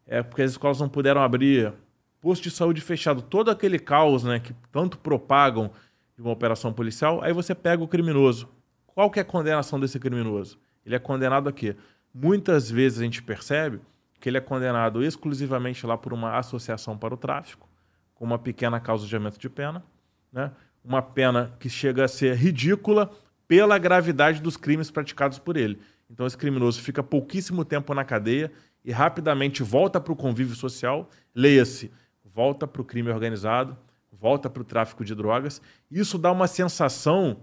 é, porque as escolas não puderam abrir, posto de saúde fechado, todo aquele caos né, que tanto propagam de uma operação policial, aí você pega o criminoso. Qual que é a condenação desse criminoso? Ele é condenado a quê? Muitas vezes a gente percebe que ele é condenado exclusivamente lá por uma associação para o tráfico, com uma pequena causa de aumento de pena, né? uma pena que chega a ser ridícula pela gravidade dos crimes praticados por ele. Então esse criminoso fica pouquíssimo tempo na cadeia e rapidamente volta para o convívio social, leia-se, volta para o crime organizado, volta para o tráfico de drogas. Isso dá uma sensação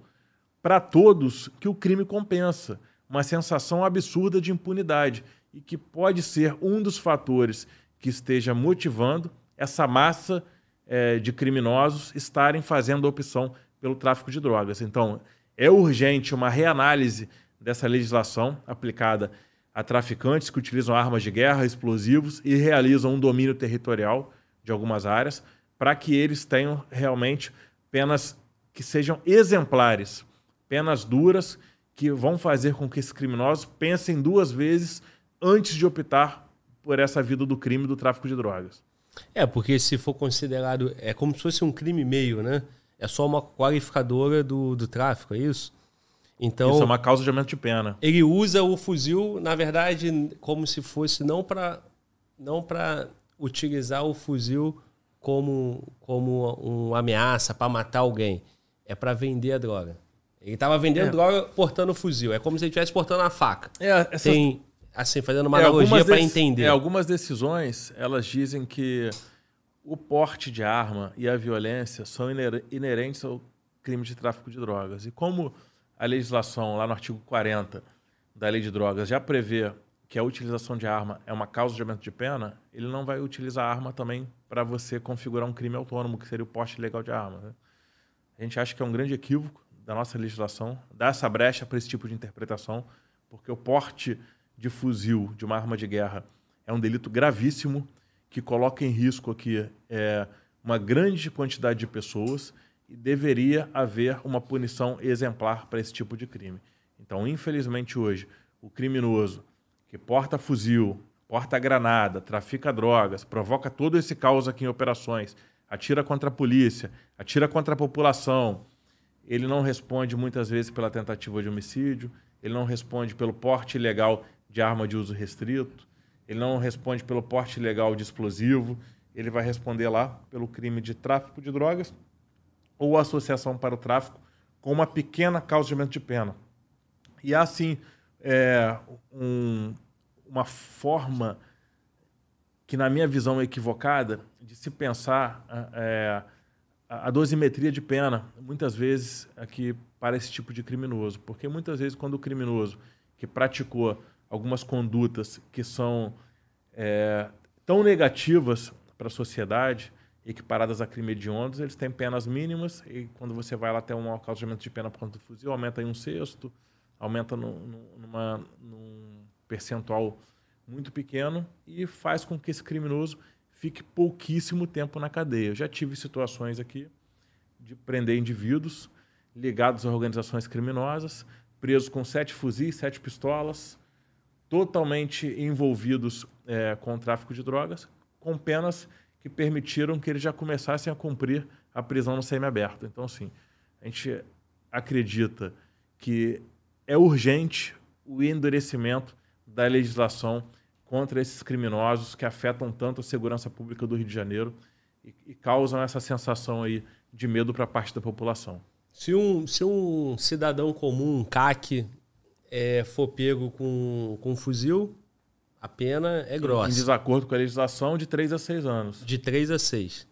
para todos que o crime compensa, uma sensação absurda de impunidade e que pode ser um dos fatores que esteja motivando essa massa é, de criminosos estarem fazendo opção pelo tráfico de drogas. Então, é urgente uma reanálise dessa legislação aplicada a traficantes que utilizam armas de guerra, explosivos e realizam um domínio territorial de algumas áreas, para que eles tenham realmente penas que sejam exemplares, penas duras que vão fazer com que esses criminosos pensem duas vezes antes de optar por essa vida do crime do tráfico de drogas. É, porque se for considerado. É como se fosse um crime meio, né? É só uma qualificadora do, do tráfico, é isso? Então, isso é uma causa de aumento de pena. Ele usa o fuzil, na verdade, como se fosse não para não para utilizar o fuzil como, como uma ameaça para matar alguém. É para vender a droga. Ele estava vendendo é. droga portando fuzil. É como se ele estivesse portando a faca. É, essas... Tem, assim, fazendo uma é, analogia para entender. É, algumas decisões, elas dizem que o porte de arma e a violência são inerentes ao crime de tráfico de drogas. E como a legislação, lá no artigo 40 da lei de drogas, já prevê que a utilização de arma é uma causa de aumento de pena, ele não vai utilizar arma também para você configurar um crime autônomo, que seria o porte ilegal de arma. Né? A gente acha que é um grande equívoco da nossa legislação dar essa brecha para esse tipo de interpretação, porque o porte de fuzil de uma arma de guerra é um delito gravíssimo que coloca em risco aqui é, uma grande quantidade de pessoas e deveria haver uma punição exemplar para esse tipo de crime. Então, infelizmente, hoje, o criminoso que porta fuzil, porta granada, trafica drogas, provoca todo esse caos aqui em operações, atira contra a polícia, atira contra a população, ele não responde muitas vezes pela tentativa de homicídio, ele não responde pelo porte ilegal de arma de uso restrito, ele não responde pelo porte ilegal de explosivo, ele vai responder lá pelo crime de tráfico de drogas ou associação para o tráfico com uma pequena causa de aumento de pena. E há, assim, é, um, uma forma que, na minha visão equivocada, de se pensar é, a dosimetria de pena, muitas vezes, aqui para esse tipo de criminoso. Porque muitas vezes, quando o criminoso que praticou algumas condutas que são é, tão negativas para a sociedade, equiparadas a crime hediondos, eles têm penas mínimas e quando você vai lá ter um aumento de pena por conta do fuzil, aumenta em um sexto, aumenta no, no, numa, num percentual muito pequeno e faz com que esse criminoso fique pouquíssimo tempo na cadeia. Eu já tive situações aqui de prender indivíduos ligados a organizações criminosas, presos com sete fuzis, sete pistolas, totalmente envolvidos é, com o tráfico de drogas, com penas que permitiram que eles já começassem a cumprir a prisão no semiaberto. Então, assim, a gente acredita que é urgente o endurecimento da legislação contra esses criminosos que afetam tanto a segurança pública do Rio de Janeiro e, e causam essa sensação aí de medo para parte da população. Se um, se um cidadão comum, um CAC, é, for pego com, com um fuzil, a pena é grossa. Em desacordo com a legislação, de 3 a 6 anos. De 3 a 6.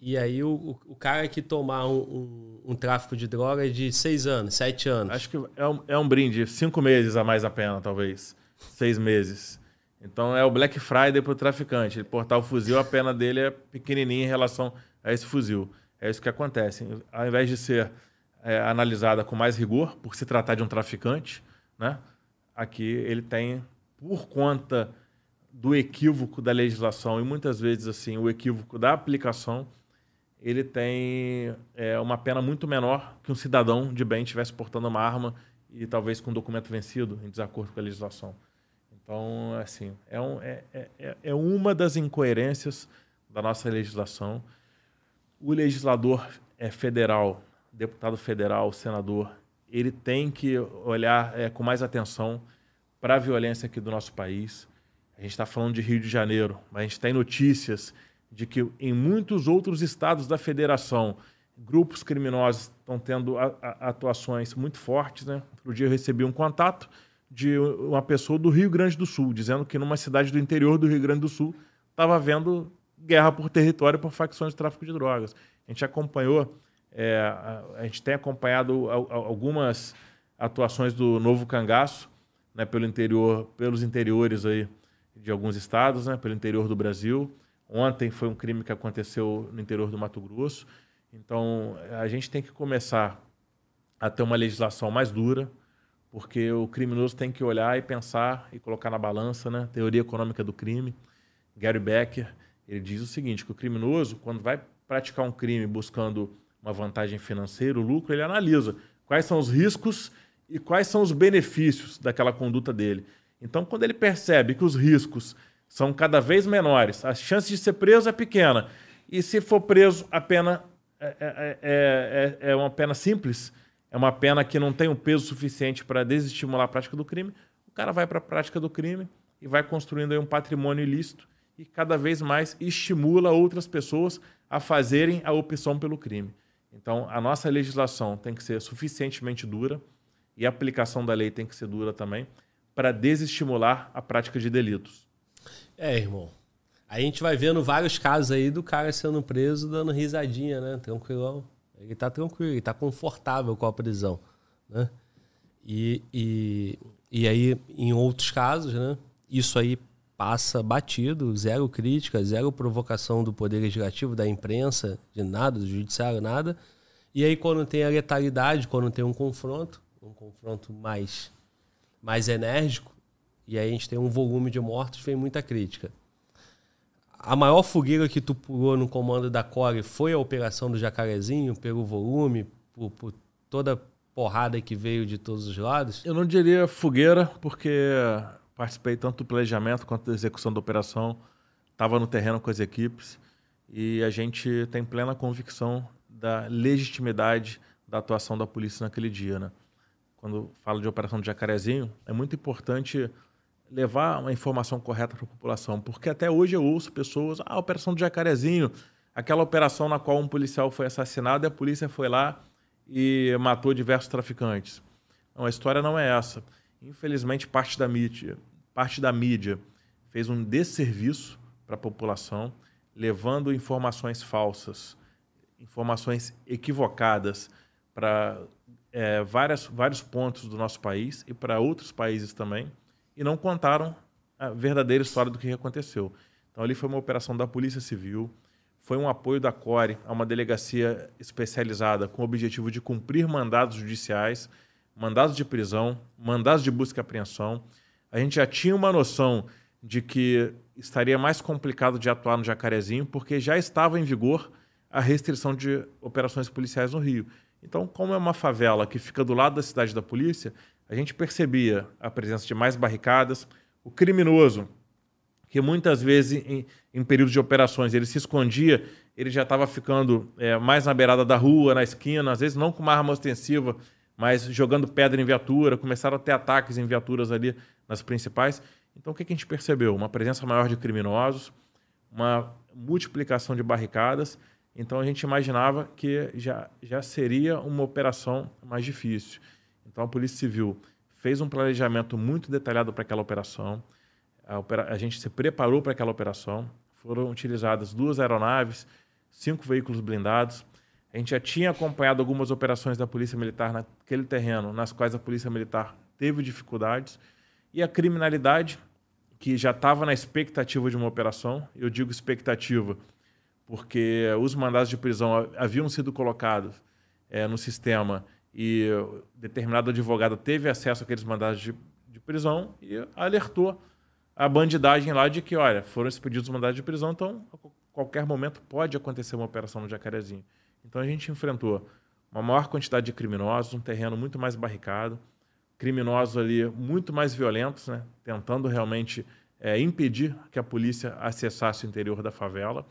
E aí o, o, cara que tomar um, um, um, tráfico de droga é de 6 anos, 7 anos. Acho que é um, é um brinde, 5 meses a mais a pena, talvez. 6 meses. Então é o Black Friday para o traficante. Ele portar o fuzil, a pena dele é pequenininha em relação a esse fuzil. É isso que acontece. Ao invés de ser é, analisada com mais rigor, por se tratar de um traficante, né? aqui ele tem por conta do equívoco da legislação e muitas vezes assim o equívoco da aplicação, ele tem é, uma pena muito menor que um cidadão de bem estivesse portando uma arma e talvez com um documento vencido em desacordo com a legislação. Então, assim, é, um, é, é, é uma das incoerências da nossa legislação. O legislador é federal, deputado federal, senador, ele tem que olhar é, com mais atenção para a violência aqui do nosso país. A gente está falando de Rio de Janeiro, mas a gente tem notícias de que em muitos outros estados da federação, grupos criminosos estão tendo a, a, atuações muito fortes. Né? Outro dia eu recebi um contato de uma pessoa do Rio Grande do Sul, dizendo que numa cidade do interior do Rio Grande do Sul estava havendo guerra por território por facções de tráfico de drogas. A gente acompanhou, é, a, gente tem acompanhado algumas atuações do Novo Cangaço, né, pelo interior, pelos interiores aí de alguns estados, né, pelo interior do Brasil. Ontem foi um crime que aconteceu no interior do Mato Grosso. Então, a gente tem que começar a ter uma legislação mais dura, porque o criminoso tem que olhar e pensar e colocar na balança, né? Teoria econômica do crime. Gary Becker, ele diz o seguinte, que o criminoso, quando vai praticar um crime buscando uma vantagem financeira, o lucro, ele analisa quais são os riscos e quais são os benefícios daquela conduta dele. Então, quando ele percebe que os riscos são cada vez menores, a chance de ser preso é pequena, e se for preso, a pena é, é, é, é, é uma pena simples, é uma pena que não tem um peso suficiente para desestimular a prática do crime, o cara vai para a prática do crime e vai construindo um patrimônio ilícito e cada vez mais estimula outras pessoas a fazerem a opção pelo crime. Então, a nossa legislação tem que ser suficientemente dura, e a aplicação da lei tem que ser dura também, para desestimular a prática de delitos. É, irmão. A gente vai vendo vários casos aí do cara sendo preso dando risadinha, né? Tranquilão. Ele tá tranquilo, ele tá confortável com a prisão, né? E, e, e aí, em outros casos, né? Isso aí passa batido, zero crítica, zero provocação do Poder Legislativo, da imprensa, de nada, do Judiciário, nada. E aí, quando tem a letalidade, quando tem um confronto, um confronto mais, mais enérgico, e aí a gente tem um volume de mortos, vem muita crítica. a maior fogueira que tu pulou no comando da Core foi a operação do Jacarezinho, pelo volume, por, por toda porrada que veio de todos os lados? Eu não diria fogueira, porque participei tanto do planejamento quanto da execução da operação, estava no terreno com as equipes e a gente tem plena convicção da legitimidade da atuação da polícia naquele dia. Né? Quando falo de operação de Jacarezinho, é muito importante levar uma informação correta para a população, porque até hoje eu ouço pessoas, ah, a operação de Jacarezinho, aquela operação na qual um policial foi assassinado e a polícia foi lá e matou diversos traficantes. Não, a história não é essa. Infelizmente, parte da mídia, parte da mídia fez um desserviço para a população, levando informações falsas, informações equivocadas para é, várias, vários pontos do nosso país e para outros países também e não contaram a verdadeira história do que aconteceu. Então, ali foi uma operação da Polícia Civil, foi um apoio da CORE a uma delegacia especializada com o objetivo de cumprir mandados judiciais, mandados de prisão, mandados de busca e apreensão. A gente já tinha uma noção de que estaria mais complicado de atuar no Jacarezinho, porque já estava em vigor a restrição de operações policiais no Rio. Então, como é uma favela que fica do lado da cidade da polícia, a gente percebia a presença de mais barricadas, o criminoso, que muitas vezes em, em períodos de operações ele se escondia, ele já estava ficando é, mais na beirada da rua, na esquina, às vezes não com uma arma ostensiva, mas jogando pedra em viatura, começaram a ter ataques em viaturas ali nas principais. Então o que, que a gente percebeu? Uma presença maior de criminosos, uma multiplicação de barricadas. Então a gente imaginava que já, já seria uma operação mais difícil. Então a Polícia Civil fez um planejamento muito detalhado para aquela operação. A, opera... a gente se preparou para aquela operação. Foram utilizadas duas aeronaves, cinco veículos blindados. A gente já tinha acompanhado algumas operações da Polícia Militar naquele terreno, nas quais a Polícia Militar teve dificuldades. E a criminalidade, que já estava na expectativa de uma operação, eu digo expectativa porque os mandados de prisão haviam sido colocados é, no sistema e determinado advogado teve acesso àqueles mandados de, de prisão e alertou a bandidagem lá de que, olha, foram expedidos os mandados de prisão, então a qualquer momento pode acontecer uma operação no Jacarezinho. Então a gente enfrentou uma maior quantidade de criminosos, um terreno muito mais barricado, criminosos ali muito mais violentos, né, tentando realmente é, impedir que a polícia acessasse o interior da favela,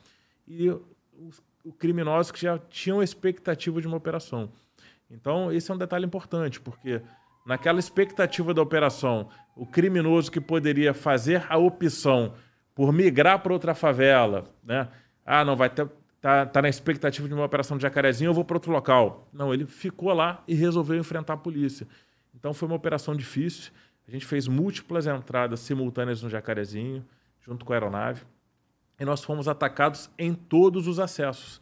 e os, os criminosos que já tinham expectativa de uma operação. Então, esse é um detalhe importante, porque naquela expectativa da operação, o criminoso que poderia fazer a opção por migrar para outra favela, né? Ah, não vai ter tá, tá na expectativa de uma operação de jacarezinho, eu vou para outro local. Não, ele ficou lá e resolveu enfrentar a polícia. Então foi uma operação difícil. A gente fez múltiplas entradas simultâneas no jacarezinho, junto com a aeronave, e nós fomos atacados em todos os acessos.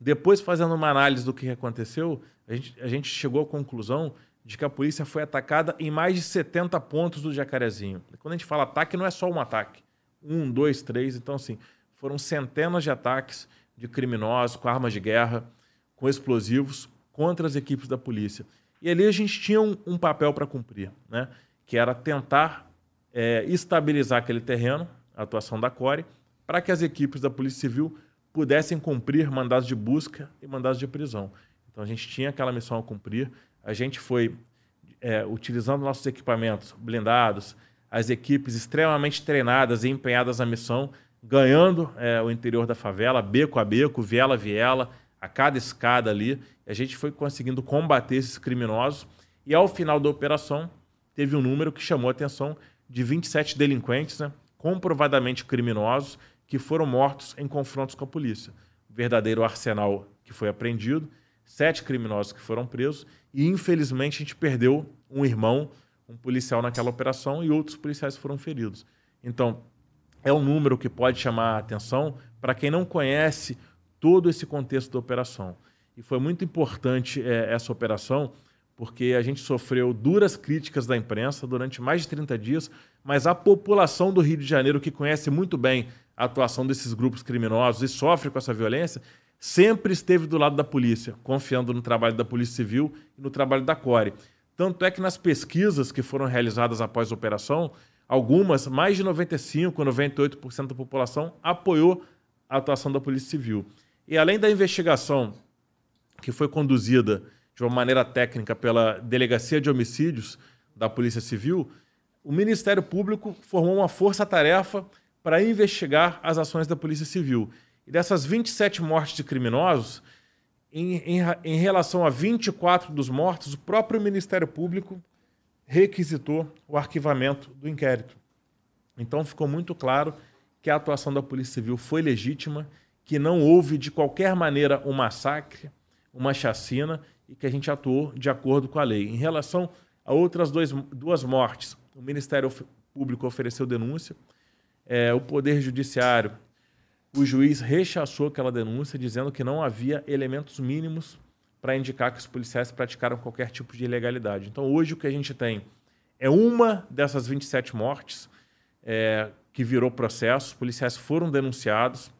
Depois, fazendo uma análise do que aconteceu, a gente, a gente chegou à conclusão de que a polícia foi atacada em mais de 70 pontos do Jacarezinho. Quando a gente fala ataque, não é só um ataque. Um, dois, três. Então, assim, foram centenas de ataques de criminosos com armas de guerra, com explosivos, contra as equipes da polícia. E ali a gente tinha um, um papel para cumprir, né? que era tentar é, estabilizar aquele terreno, a atuação da CORE, para que as equipes da Polícia Civil pudessem cumprir mandados de busca e mandados de prisão. Então a gente tinha aquela missão a cumprir. A gente foi é, utilizando nossos equipamentos blindados, as equipes extremamente treinadas e empenhadas na missão, ganhando é, o interior da favela, beco a beco, viela a viela, a cada escada ali. A gente foi conseguindo combater esses criminosos. E ao final da operação, teve um número que chamou a atenção de 27 delinquentes, né, comprovadamente criminosos, que foram mortos em confrontos com a polícia. Verdadeiro arsenal que foi apreendido sete criminosos que foram presos e, infelizmente, a gente perdeu um irmão, um policial naquela operação e outros policiais foram feridos. Então, é um número que pode chamar a atenção para quem não conhece todo esse contexto da operação. E foi muito importante é, essa operação, porque a gente sofreu duras críticas da imprensa durante mais de 30 dias, mas a população do Rio de Janeiro, que conhece muito bem a atuação desses grupos criminosos e sofre com essa violência, sempre esteve do lado da polícia, confiando no trabalho da Polícia Civil e no trabalho da CORE. Tanto é que nas pesquisas que foram realizadas após a operação, algumas, mais de 95%, 98% da população apoiou a atuação da Polícia Civil. E além da investigação que foi conduzida de uma maneira técnica pela Delegacia de Homicídios da Polícia Civil, o Ministério Público formou uma força-tarefa para investigar as ações da Polícia Civil. E dessas 27 mortes de criminosos, em, em, em relação a 24 dos mortos, o próprio Ministério Público requisitou o arquivamento do inquérito. Então ficou muito claro que a atuação da Polícia Civil foi legítima, que não houve de qualquer maneira um massacre, uma chacina e que a gente atuou de acordo com a lei. Em relação a outras dois, duas mortes, o Ministério Público ofereceu denúncia, é, o Poder Judiciário o juiz rechaçou aquela denúncia, dizendo que não havia elementos mínimos para indicar que os policiais praticaram qualquer tipo de ilegalidade. Então, hoje, o que a gente tem é uma dessas 27 mortes é, que virou processo, os policiais foram denunciados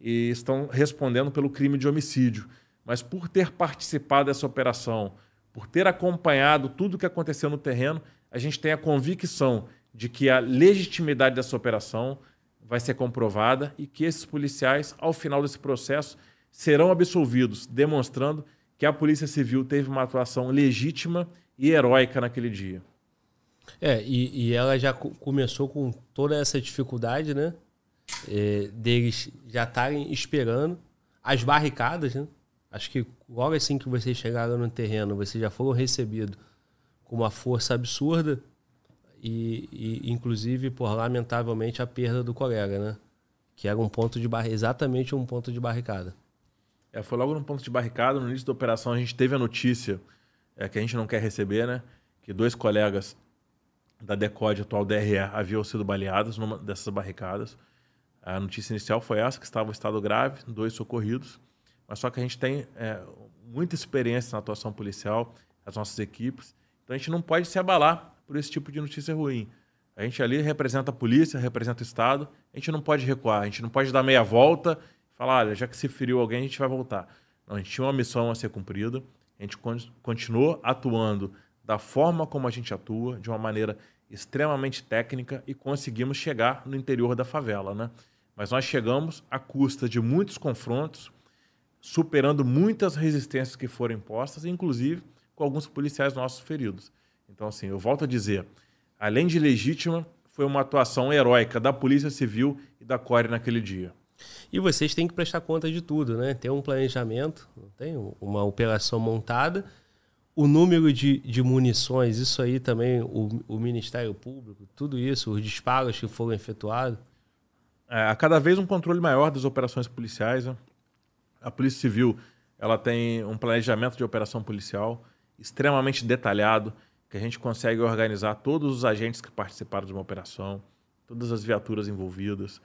e estão respondendo pelo crime de homicídio. Mas por ter participado dessa operação, por ter acompanhado tudo o que aconteceu no terreno, a gente tem a convicção de que a legitimidade dessa operação vai ser comprovada e que esses policiais, ao final desse processo, serão absolvidos, demonstrando que a Polícia Civil teve uma atuação legítima e heróica naquele dia. É, e, e ela já começou com toda essa dificuldade, né? É, deles já estarem esperando as barricadas, né? Acho que logo assim que vocês chegaram no terreno, vocês já foram recebidos com uma força absurda e, e, inclusive, por lamentavelmente, a perda do colega, né? Que era um ponto de barricada, exatamente um ponto de barricada. É, foi logo no ponto de barricada, no início da operação, a gente teve a notícia é, que a gente não quer receber, né? Que dois colegas da DECOD, atual DRE, haviam sido baleados numa dessas barricadas. A notícia inicial foi essa, que estava em estado grave, dois socorridos. Mas só que a gente tem é, muita experiência na atuação policial, as nossas equipes. Então a gente não pode se abalar por esse tipo de notícia ruim. A gente ali representa a polícia, representa o Estado, a gente não pode recuar, a gente não pode dar meia volta falar, olha, já que se feriu alguém, a gente vai voltar. Não, a gente tinha uma missão a ser cumprida, a gente continuou atuando da forma como a gente atua, de uma maneira extremamente técnica e conseguimos chegar no interior da favela, né? Mas nós chegamos à custa de muitos confrontos, superando muitas resistências que foram impostas, inclusive com alguns policiais nossos feridos. Então, assim, eu volto a dizer, além de legítima, foi uma atuação heróica da Polícia Civil e da Core naquele dia. E vocês têm que prestar conta de tudo, né? Tem um planejamento, tem uma operação montada, o número de, de munições, isso aí também, o, o Ministério Público, tudo isso, os disparos que foram efetuados. É, a cada vez um controle maior das operações policiais. Né? A Polícia Civil ela tem um planejamento de operação policial extremamente detalhado que a gente consegue organizar todos os agentes que participaram de uma operação, todas as viaturas envolvidas,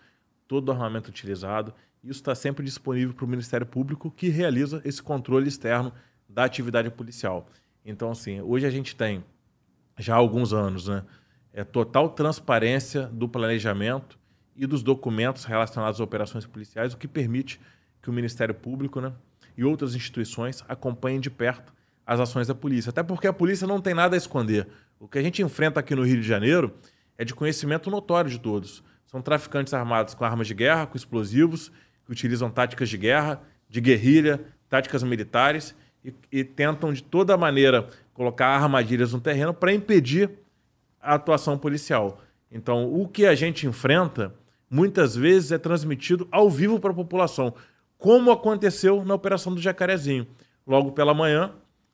todo o armamento utilizado. Isso está sempre disponível para o Ministério Público, que realiza esse controle externo da atividade policial. Então, assim, hoje a gente tem, já há alguns anos, né, é total transparência do planejamento e dos documentos relacionados às operações policiais, o que permite que o Ministério Público né, e outras instituições acompanhem de perto as ações da polícia. Até porque a polícia não tem nada a esconder. O que a gente enfrenta aqui no Rio de Janeiro é de conhecimento notório de todos. São traficantes armados com armas de guerra, com explosivos, que utilizam táticas de guerra, de guerrilha, táticas militares e, e tentam de toda maneira colocar armadilhas no terreno para impedir a atuação policial. Então, o que a gente enfrenta muitas vezes é transmitido ao vivo para a população, como aconteceu na operação do Jacarezinho. Logo pela manhã,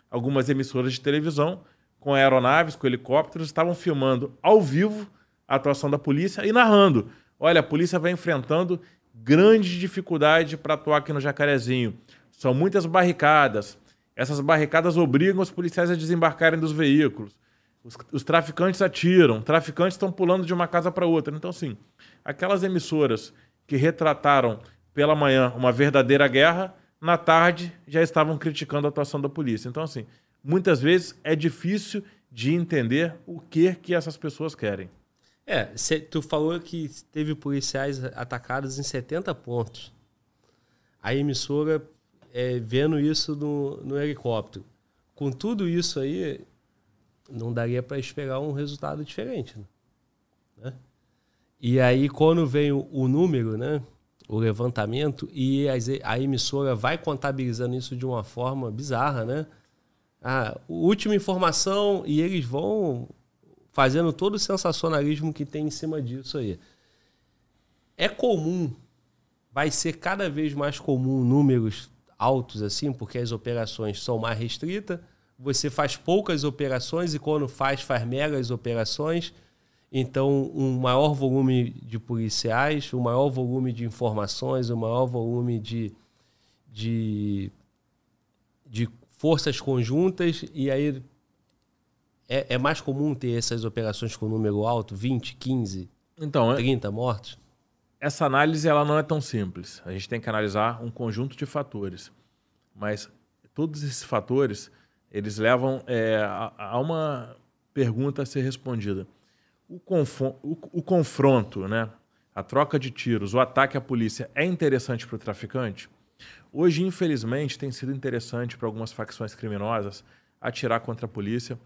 algumas emissoras de televisão com aeronaves, com helicópteros, estavam filmando ao vivo a atuação da polícia e narrando. Olha, a polícia vai enfrentando grande dificuldade para atuar aqui no Jacarezinho. São muitas barricadas. Essas barricadas obrigam os policiais a desembarcarem dos veículos. Os, os traficantes atiram, traficantes estão pulando de uma casa para outra. Então, assim, aquelas emissoras que retrataram pela manhã uma verdadeira guerra na tarde já estavam criticando a atuação da polícia. Então, assim, muitas vezes é difícil de entender o que que essas pessoas querem. É, cê, tu falou que teve policiais atacados em 70 pontos. A emissora é, vendo isso no, no helicóptero. Com tudo isso aí, não daria para esperar um resultado diferente. Né? Né? E aí, quando vem o, o número, né? o levantamento, e a emissora vai contabilizando isso de uma forma bizarra, né? A última informação, e eles vão fazendo todo o sensacionalismo que tem em cima disso aí. É comum, vai ser cada vez mais comum números altos assim, porque as operações são mais restritas. Você faz poucas operações e quando faz, faz megas operações. Então, um maior volume de policiais, um maior volume de informações, um maior volume de, de, de forças conjuntas, e aí é, é, mais comum ter essas operações com número alto, 20, 15, então, 30 é... mortos? Essa análise ela não é tão simples. A gente tem que analisar um conjunto de fatores. Mas todos esses fatores, eles levam é, a, a uma pergunta a ser respondida o, o, o confronto, né? a troca de tiros, o ataque à polícia é interessante para o traficante? Hoje, infelizmente, tem sido interessante para algumas facções criminosas atirar contra a polícia,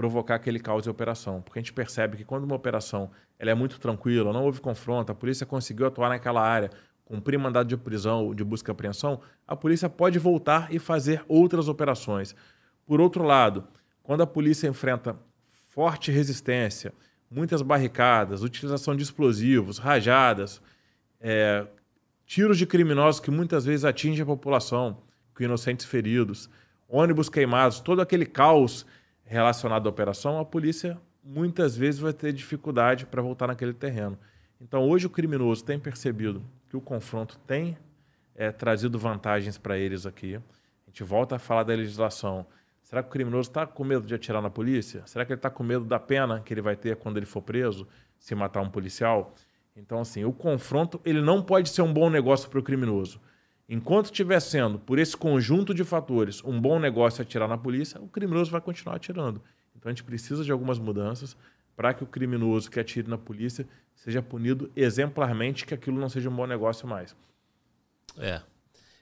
provocar aquele caos de operação. Porque a gente percebe que quando uma operação ela é muito tranquila, não houve confronto, a polícia conseguiu atuar naquela área, cumprir mandado de prisão, de busca e apreensão, a polícia pode voltar e fazer outras operações. Por outro lado, quando a polícia enfrenta forte resistência, muitas barricadas, utilização de explosivos, rajadas, é, tiros de criminosos que muitas vezes atingem a população, com inocentes feridos, ônibus queimados, todo aquele caos relacionado à operação, a polícia muitas vezes vai ter dificuldade para voltar naquele terreno. Então, hoje o criminoso tem percebido que o confronto tem é, trazido vantagens para eles aqui. A gente volta a falar da legislação Será que o criminoso está com medo de atirar na polícia? Será que ele está com medo da pena que ele vai ter quando ele for preso, se matar um policial? Então, assim, o confronto ele não pode ser um bom negócio para o criminoso. Enquanto estiver sendo, por esse conjunto de fatores, um bom negócio atirar na polícia, o criminoso vai continuar atirando. Então, a gente precisa de algumas mudanças para que o criminoso que atire na polícia seja punido exemplarmente, que aquilo não seja um bom negócio mais. É.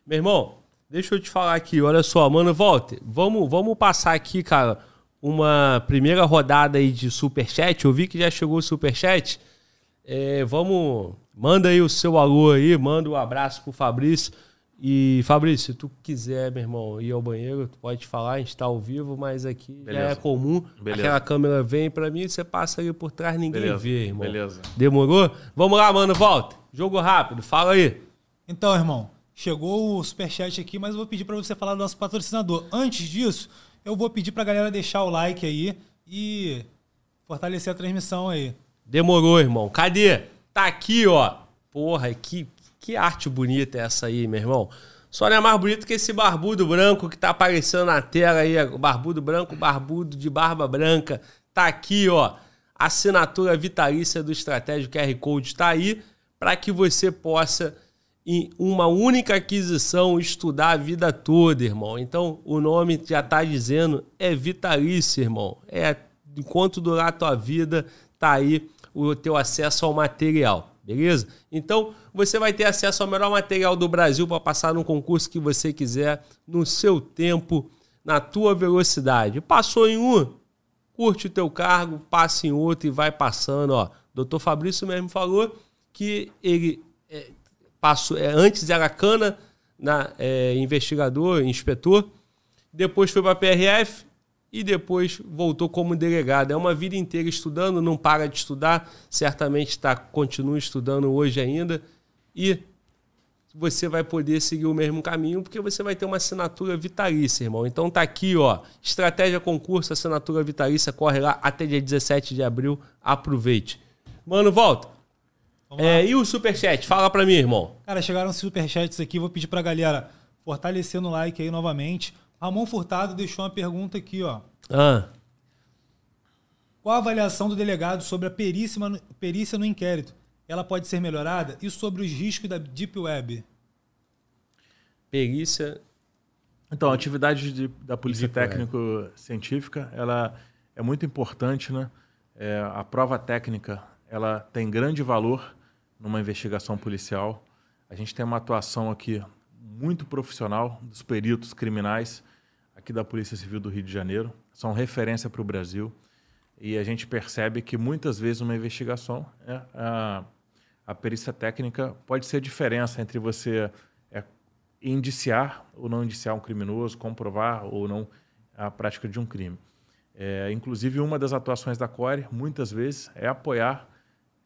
Meu irmão, Deixa eu te falar aqui, olha só, mano, Walter, vamos, vamos passar aqui, cara, uma primeira rodada aí de superchat. Eu vi que já chegou o superchat. É, vamos, manda aí o seu alô aí, manda um abraço pro Fabrício. E, Fabrício, se tu quiser, meu irmão, ir ao banheiro, tu pode falar, a gente tá ao vivo, mas aqui Beleza. já é comum. Beleza. Aquela câmera vem para mim, você passa ali por trás, ninguém Beleza. vê, irmão. Beleza. Demorou? Vamos lá, mano, volta. Jogo rápido, fala aí. Então, irmão, Chegou o superchat aqui, mas eu vou pedir para você falar do nosso patrocinador. Antes disso, eu vou pedir para a galera deixar o like aí e fortalecer a transmissão aí. Demorou, irmão. Cadê? Tá aqui, ó. Porra, que, que arte bonita é essa aí, meu irmão. Só não é mais bonito que esse barbudo branco que tá aparecendo na tela aí. Barbudo branco, barbudo de barba branca. Tá aqui, ó. Assinatura vitalícia do Estratégia QR Code tá aí para que você possa em uma única aquisição estudar a vida toda, irmão. Então, o nome já está dizendo, é vitalício, irmão. É enquanto durar a tua vida, tá aí o teu acesso ao material, beleza? Então, você vai ter acesso ao melhor material do Brasil para passar no concurso que você quiser, no seu tempo, na tua velocidade. Passou em um, curte o teu cargo, passa em outro e vai passando, ó. Doutor Fabrício mesmo falou que ele é, passou, é, antes era cana, na, é, investigador, inspetor, depois foi para a PRF e depois voltou como delegado. É uma vida inteira estudando, não para de estudar, certamente tá, continua estudando hoje ainda e você vai poder seguir o mesmo caminho porque você vai ter uma assinatura vitalícia, irmão. Então tá aqui, ó, estratégia concurso, assinatura vitalícia, corre lá até dia 17 de abril, aproveite. Mano, volta. É, e o superchat? Fala pra mim, irmão. Cara, chegaram superchats aqui. Vou pedir pra galera fortalecer no like aí novamente. Ramon Furtado deixou uma pergunta aqui, ó. Ah. Qual a avaliação do delegado sobre a perícia no inquérito? Ela pode ser melhorada? E sobre os riscos da Deep Web? Perícia. Então, a atividade de, da Polícia Técnico-Científica ela é muito importante, né? É, a prova técnica ela tem grande valor numa investigação policial. A gente tem uma atuação aqui muito profissional dos peritos criminais aqui da Polícia Civil do Rio de Janeiro. São referência para o Brasil. e a gente percebe que muitas vezes uma investigação, é, a, a perícia técnica pode ser a diferença entre você é, indiciar ou não indiciar um criminoso, comprovar ou não a prática de um crime. É, inclusive, uma das atuações da CORE, muitas vezes, é apoiar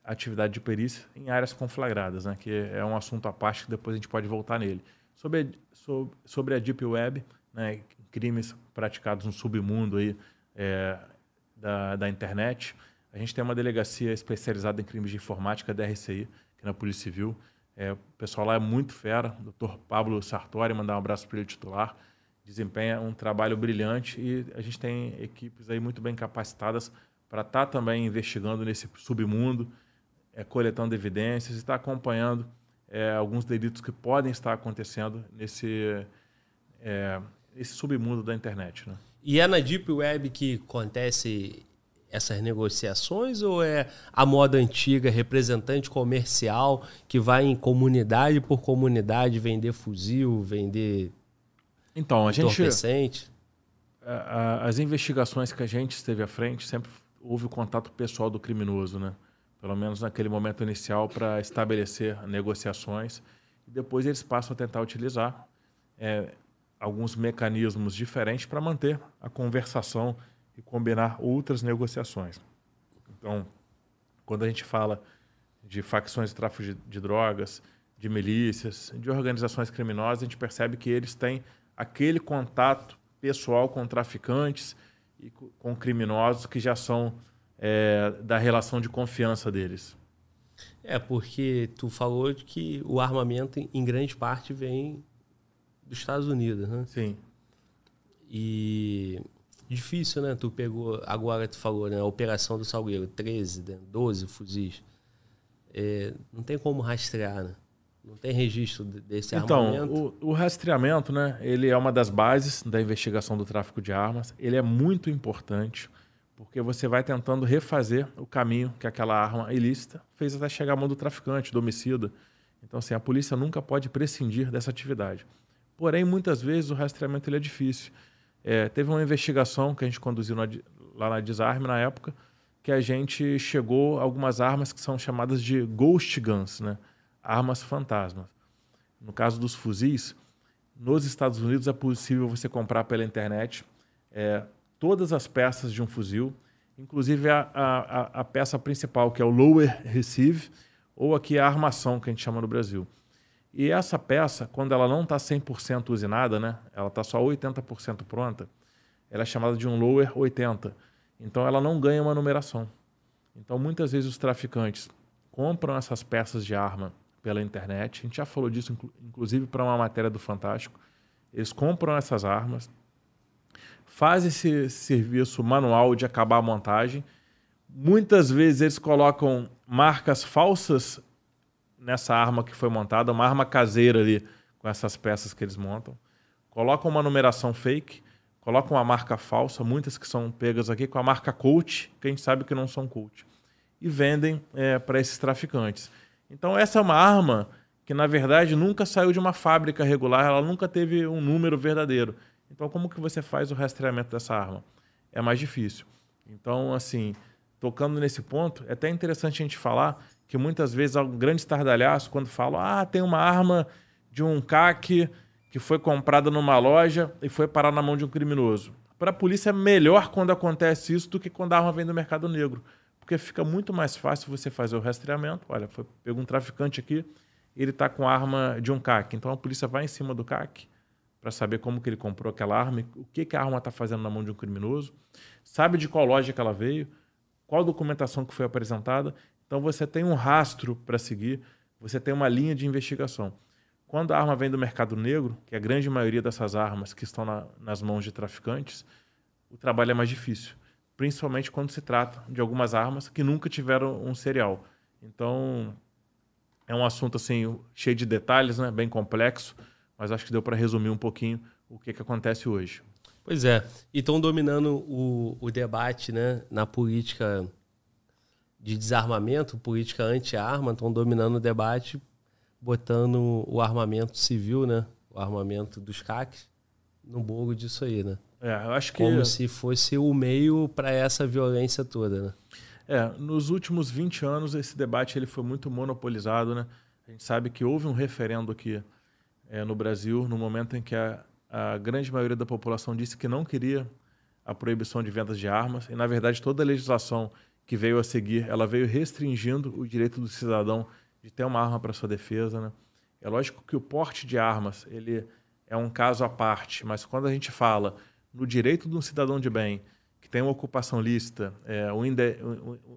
a atividade de perícia em áreas conflagradas, né, que é um assunto à parte que depois a gente pode voltar nele. Sobre, sobre, sobre a Deep Web, né, crimes praticados no submundo aí, é, da, da internet. A gente tem uma delegacia especializada em crimes de informática da RCI, que é na Polícia Civil. É, o pessoal lá é muito fera. O doutor Pablo Sartori, mandar um abraço para ele titular. Desempenha um trabalho brilhante e a gente tem equipes aí muito bem capacitadas para estar tá também investigando nesse submundo, é, coletando evidências e estar tá acompanhando é, alguns delitos que podem estar acontecendo nesse, é, esse submundo da internet. Né? E é na Deep Web que acontece essas negociações ou é a moda antiga, representante comercial que vai em comunidade por comunidade vender fuzil, vender então a gente as investigações que a gente esteve à frente sempre houve o contato pessoal do criminoso, né? Pelo menos naquele momento inicial para estabelecer negociações e depois eles passam a tentar utilizar é, alguns mecanismos diferentes para manter a conversação e combinar outras negociações. Então, quando a gente fala de facções de tráfico de, de drogas, de milícias, de organizações criminosas, a gente percebe que eles têm aquele contato pessoal com traficantes e com criminosos que já são é, da relação de confiança deles. É, porque tu falou que o armamento, em grande parte, vem dos Estados Unidos, né? Sim. E difícil, né? Tu pegou, agora tu falou, né? A operação do Salgueiro, 13, 12 fuzis. É, não tem como rastrear, né? Não tem registro desse então, armamento. Então, o, o, rastreamento, né? Ele é uma das bases da investigação do tráfico de armas. Ele é muito importante porque você vai tentando refazer o caminho que aquela arma ilícita fez até chegar à mão do traficante, do homicida. Então, assim, a polícia nunca pode prescindir dessa atividade. Porém, muitas vezes o rastreamento ele é difícil. É, teve uma investigação que a gente conduziu na, lá na Desarme na época, que a gente chegou a algumas armas que são chamadas de ghost guns, né? armas fantasmas. No caso dos fuzis, nos Estados Unidos é possível você comprar pela internet é, todas as peças de um fuzil, inclusive a, a, a peça principal, que é o lower receive, ou aqui a armação, que a gente chama no Brasil. E essa peça, quando ela não está 100% usinada, né, ela está só 80% pronta, ela é chamada de um lower 80. Então ela não ganha uma numeração. Então muitas vezes os traficantes compram essas peças de arma pela internet. A gente já falou disso, inclusive, para uma matéria do Fantástico. Eles compram essas armas, fazem esse serviço manual de acabar a montagem. Muitas vezes eles colocam marcas falsas nessa arma que foi montada, uma arma caseira ali com essas peças que eles montam. Colocam uma numeração fake, colocam uma marca falsa, muitas que são pegas aqui com a marca Coach, que a gente sabe que não são Coach, e vendem é, para esses traficantes. Então essa é uma arma que na verdade nunca saiu de uma fábrica regular, ela nunca teve um número verdadeiro. Então como que você faz o rastreamento dessa arma? É mais difícil. Então assim, tocando nesse ponto, é até interessante a gente falar que muitas vezes há um grande estardalhaço quando falam: ah, tem uma arma de um CAC que foi comprada numa loja e foi parar na mão de um criminoso. Para a polícia é melhor quando acontece isso do que quando a arma vem do mercado negro, porque fica muito mais fácil você fazer o rastreamento. Olha, foi pego um traficante aqui, ele está com a arma de um CAC. Então a polícia vai em cima do CAC para saber como que ele comprou aquela arma, o que, que a arma está fazendo na mão de um criminoso, sabe de qual loja que ela veio, qual documentação que foi apresentada então você tem um rastro para seguir, você tem uma linha de investigação. Quando a arma vem do mercado negro, que é a grande maioria dessas armas que estão na, nas mãos de traficantes, o trabalho é mais difícil, principalmente quando se trata de algumas armas que nunca tiveram um serial. Então é um assunto assim cheio de detalhes, né, bem complexo, mas acho que deu para resumir um pouquinho o que, que acontece hoje. Pois é, e estão dominando o, o debate né, na política de desarmamento, política anti-arma, estão dominando o debate, botando o armamento civil, né? O armamento dos CACs no bolo disso aí, né? É, eu acho que... Como se fosse o meio para essa violência toda, né? É, nos últimos 20 anos esse debate ele foi muito monopolizado, né? A gente sabe que houve um referendo aqui é, no Brasil no momento em que a, a grande maioria da população disse que não queria a proibição de vendas de armas e na verdade toda a legislação que veio a seguir, ela veio restringindo o direito do cidadão de ter uma arma para sua defesa, né? É lógico que o porte de armas, ele é um caso à parte, mas quando a gente fala no direito de um cidadão de bem que tem uma ocupação lícita, é, um, ende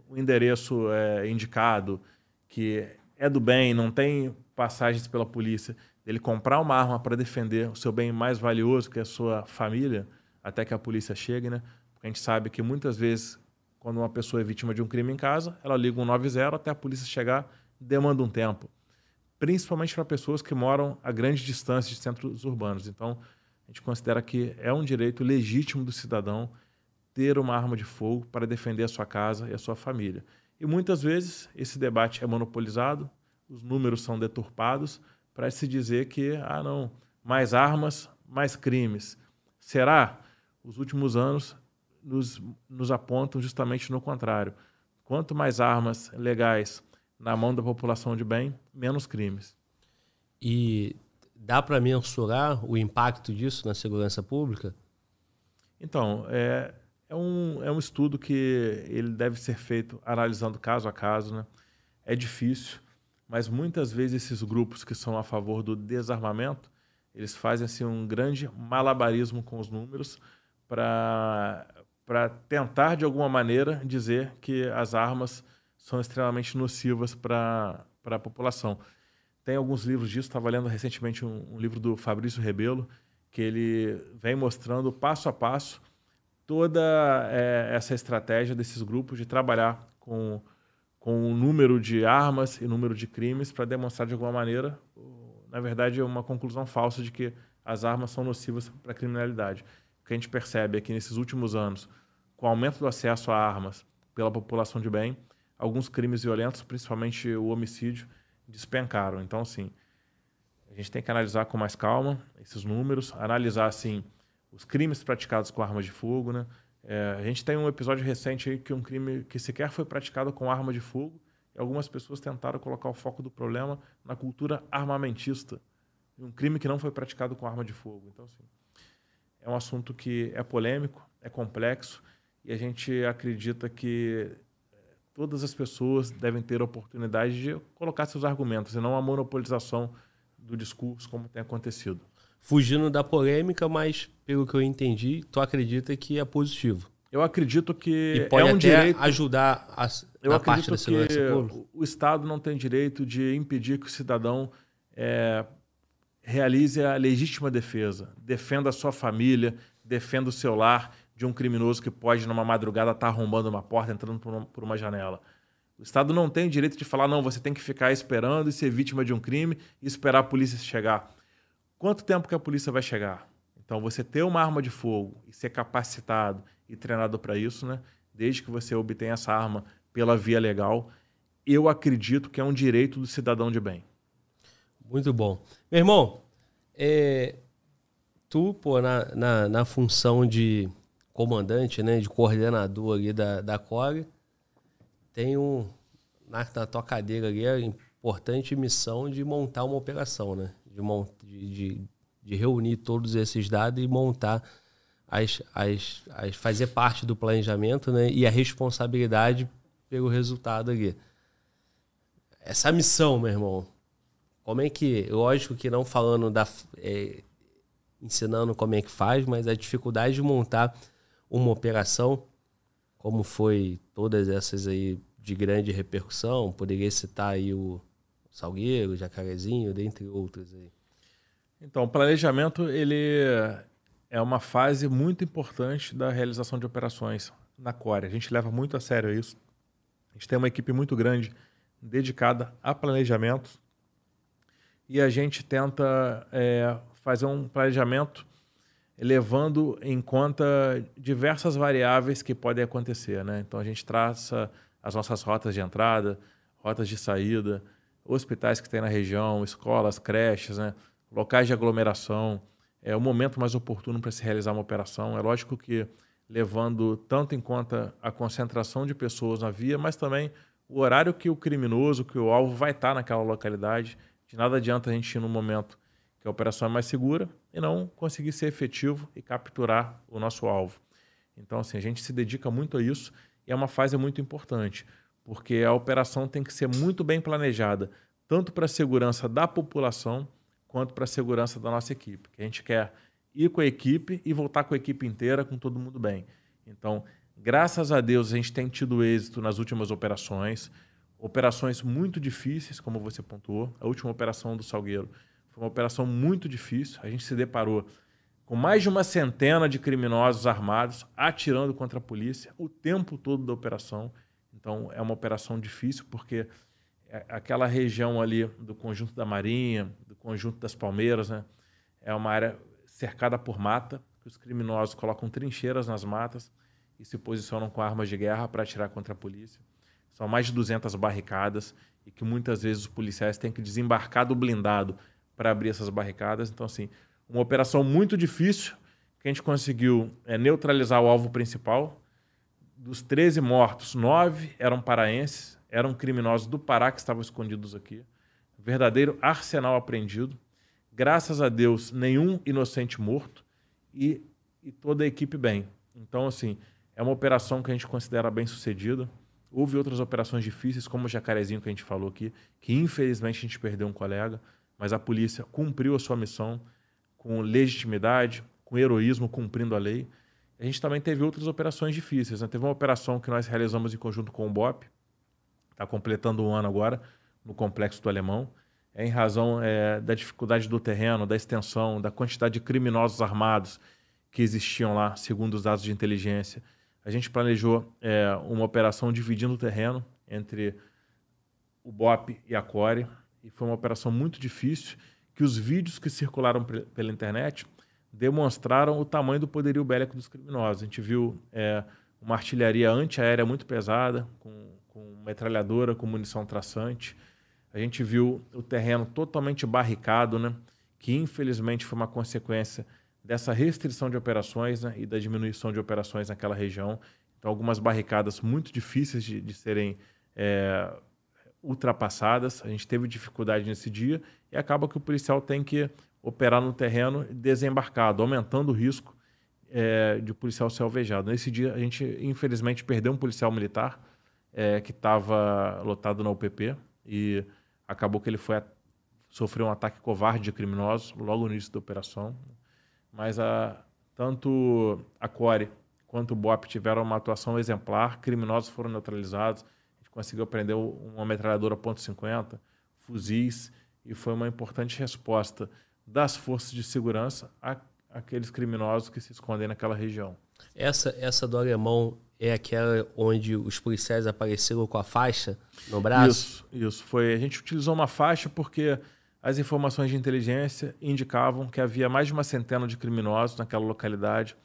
um endereço é, indicado, que é do bem, não tem passagens pela polícia, ele comprar uma arma para defender o seu bem mais valioso, que é a sua família, até que a polícia chegue, né? Porque a gente sabe que muitas vezes, quando uma pessoa é vítima de um crime em casa, ela liga um 90 até a polícia chegar, demanda um tempo. Principalmente para pessoas que moram a grande distância de centros urbanos. Então, a gente considera que é um direito legítimo do cidadão ter uma arma de fogo para defender a sua casa e a sua família. E muitas vezes esse debate é monopolizado, os números são deturpados para se dizer que, ah, não, mais armas, mais crimes. Será? Os últimos anos nos, nos apontam justamente no contrário. Quanto mais armas legais na mão da população de bem, menos crimes. E dá para mensurar o impacto disso na segurança pública? Então, é, é, um, é um estudo que ele deve ser feito analisando caso a caso. Né? É difícil, mas muitas vezes esses grupos que são a favor do desarmamento, eles fazem assim, um grande malabarismo com os números para tentar, de alguma maneira, dizer que as armas são extremamente nocivas para a população. Tem alguns livros disso, estava lendo recentemente um, um, livro do Fabrício Rebelo, que ele vem mostrando passo a passo toda é, essa estratégia desses grupos de trabalhar com, com o número de armas e número de crimes para demonstrar de alguma maneira, na verdade, uma conclusão falsa de que as armas são nocivas para a criminalidade. O que a gente percebe é que nesses últimos anos, com o aumento do acesso a armas pela população de bem, alguns crimes violentos, principalmente o homicídio, despencaram. Então, assim, a gente tem que analisar com mais calma esses números, analisar, assim, os crimes praticados com armas de fogo, né? É, a gente tem um episódio recente aí que um crime que sequer foi praticado com arma de fogo e algumas pessoas tentaram colocar o foco do problema na cultura armamentista. Um crime que não foi praticado com arma de fogo. Então, assim, é um assunto que é polêmico, é complexo e a gente acredita que todas as pessoas devem ter a oportunidade de colocar seus argumentos e não a monopolização do discurso como tem acontecido. Fugindo da polêmica, mas pelo que eu entendi, tu acredita que é positivo? Eu acredito que e pode é um direito ajudar a, eu na parte da pública. O Estado não tem direito de impedir que o cidadão é, realize a legítima defesa, defenda a sua família, defenda o seu lar de um criminoso que pode, numa madrugada, estar tá arrombando uma porta, entrando por uma, janela. O Estado não tem direito de falar, não, você tem que ficar esperando e ser vítima de um crime e esperar a polícia chegar. Quanto tempo que a polícia vai chegar? Então, você ter uma arma de fogo e ser capacitado e treinado para isso, né? desde que você obtenha essa arma pela via legal, eu acredito que é um direito do cidadão de bem. Muito bom. Meu irmão, é, tu, pô, na, na, na função de comandante, né, de coordenador ali da, da COG, tem um, na, na tua cadeira ali a importante missão de montar uma operação, né? De, mont, de, de, de reunir todos esses dados e montar as, as, as, fazer parte do planejamento né? e a responsabilidade pelo resultado ali. Essa missão, meu irmão, como é que. Lógico que não falando da. É, ensinando como é que faz, mas a dificuldade de montar uma operação, como foi todas essas aí de grande repercussão, poderia citar aí o Salgueiro, Jacarezinho, dentre outros aí. Então, o planejamento ele é uma fase muito importante da realização de operações na Core. A gente leva muito a sério isso. A gente tem uma equipe muito grande dedicada a planejamento e a gente tenta é, fazer um planejamento levando em conta diversas variáveis que podem acontecer. Né? Então, a gente traça as nossas rotas de entrada, rotas de saída, hospitais que tem na região, escolas, creches, né? locais de aglomeração, é o momento mais oportuno para se realizar uma operação. É lógico que levando tanto em conta a concentração de pessoas na via, mas também o horário que o criminoso, que o alvo vai estar naquela localidade. De nada adianta a gente ir no momento que a operação é mais segura e não conseguir ser efetivo e capturar o nosso alvo. Então, assim, a gente se dedica muito a isso e é uma fase muito importante, porque a operação tem que ser muito bem planejada, tanto para a segurança da população quanto para a segurança da nossa equipe. Que a gente quer ir com a equipe e voltar com a equipe inteira, com todo mundo bem. Então, graças a Deus, a gente tem tido êxito nas últimas operações, operações muito difíceis, como você pontuou. A última operação do Salgueiro foi uma operação muito difícil. A gente se deparou com mais de uma centena de criminosos armados atirando contra a polícia o tempo todo da operação. Então, é uma operação difícil, porque é aquela região ali do conjunto da Marinha, do conjunto das Palmeiras, né, é uma área cercada por mata, que os criminosos colocam trincheiras nas matas e se posicionam com armas de guerra para atirar contra a polícia. São mais de 200 barricadas e que muitas vezes os policiais têm que desembarcar do blindado para abrir essas barricadas. Então, assim, uma operação muito difícil, que a gente conseguiu é, neutralizar o alvo principal. Dos 13 mortos, nove eram paraenses, eram criminosos do Pará que estavam escondidos aqui. Verdadeiro arsenal apreendido. Graças a Deus, nenhum inocente morto e, e toda a equipe bem. Então, assim, é uma operação que a gente considera bem sucedida. Houve outras operações difíceis, como o Jacarezinho que a gente falou aqui, que infelizmente a gente perdeu um colega, mas a polícia cumpriu a sua missão com legitimidade, com heroísmo, cumprindo a lei. A gente também teve outras operações difíceis. Né? Teve uma operação que nós realizamos em conjunto com o BOP, está completando um ano agora, no Complexo do Alemão. É em razão é, da dificuldade do terreno, da extensão, da quantidade de criminosos armados que existiam lá, segundo os dados de inteligência. A gente planejou é, uma operação dividindo o terreno entre o BOP e a CORE, e foi uma operação muito difícil que os vídeos que circularam pela internet demonstraram o tamanho do poderio bélico dos criminosos. A gente viu é, uma artilharia antiaérea muito pesada, com, com metralhadora, com munição traçante. A gente viu o terreno totalmente barricado, né? que infelizmente foi uma consequência dessa restrição de operações né? e da diminuição de operações naquela região. Então, algumas barricadas muito difíceis de, de serem é, ultrapassadas. A gente teve dificuldade nesse dia e acaba que o policial tem que operar no terreno desembarcado, aumentando o risco é, de policial ser alvejado. Nesse dia, a gente, infelizmente, perdeu um policial militar é, que estava lotado na UPP e acabou que ele foi sofreu um ataque covarde de criminosos logo no início da operação. Mas a, tanto a Core quanto o BOP tiveram uma atuação exemplar, criminosos foram neutralizados, conseguiu prender uma metralhadora .50, fuzis, e foi uma importante resposta das forças de segurança àqueles criminosos que se escondem naquela região. Essa, essa do alemão é aquela onde os policiais apareceram com a faixa no braço? Isso, isso. Foi, a gente utilizou uma faixa porque as informações de inteligência indicavam que havia mais de uma centena de criminosos naquela localidade,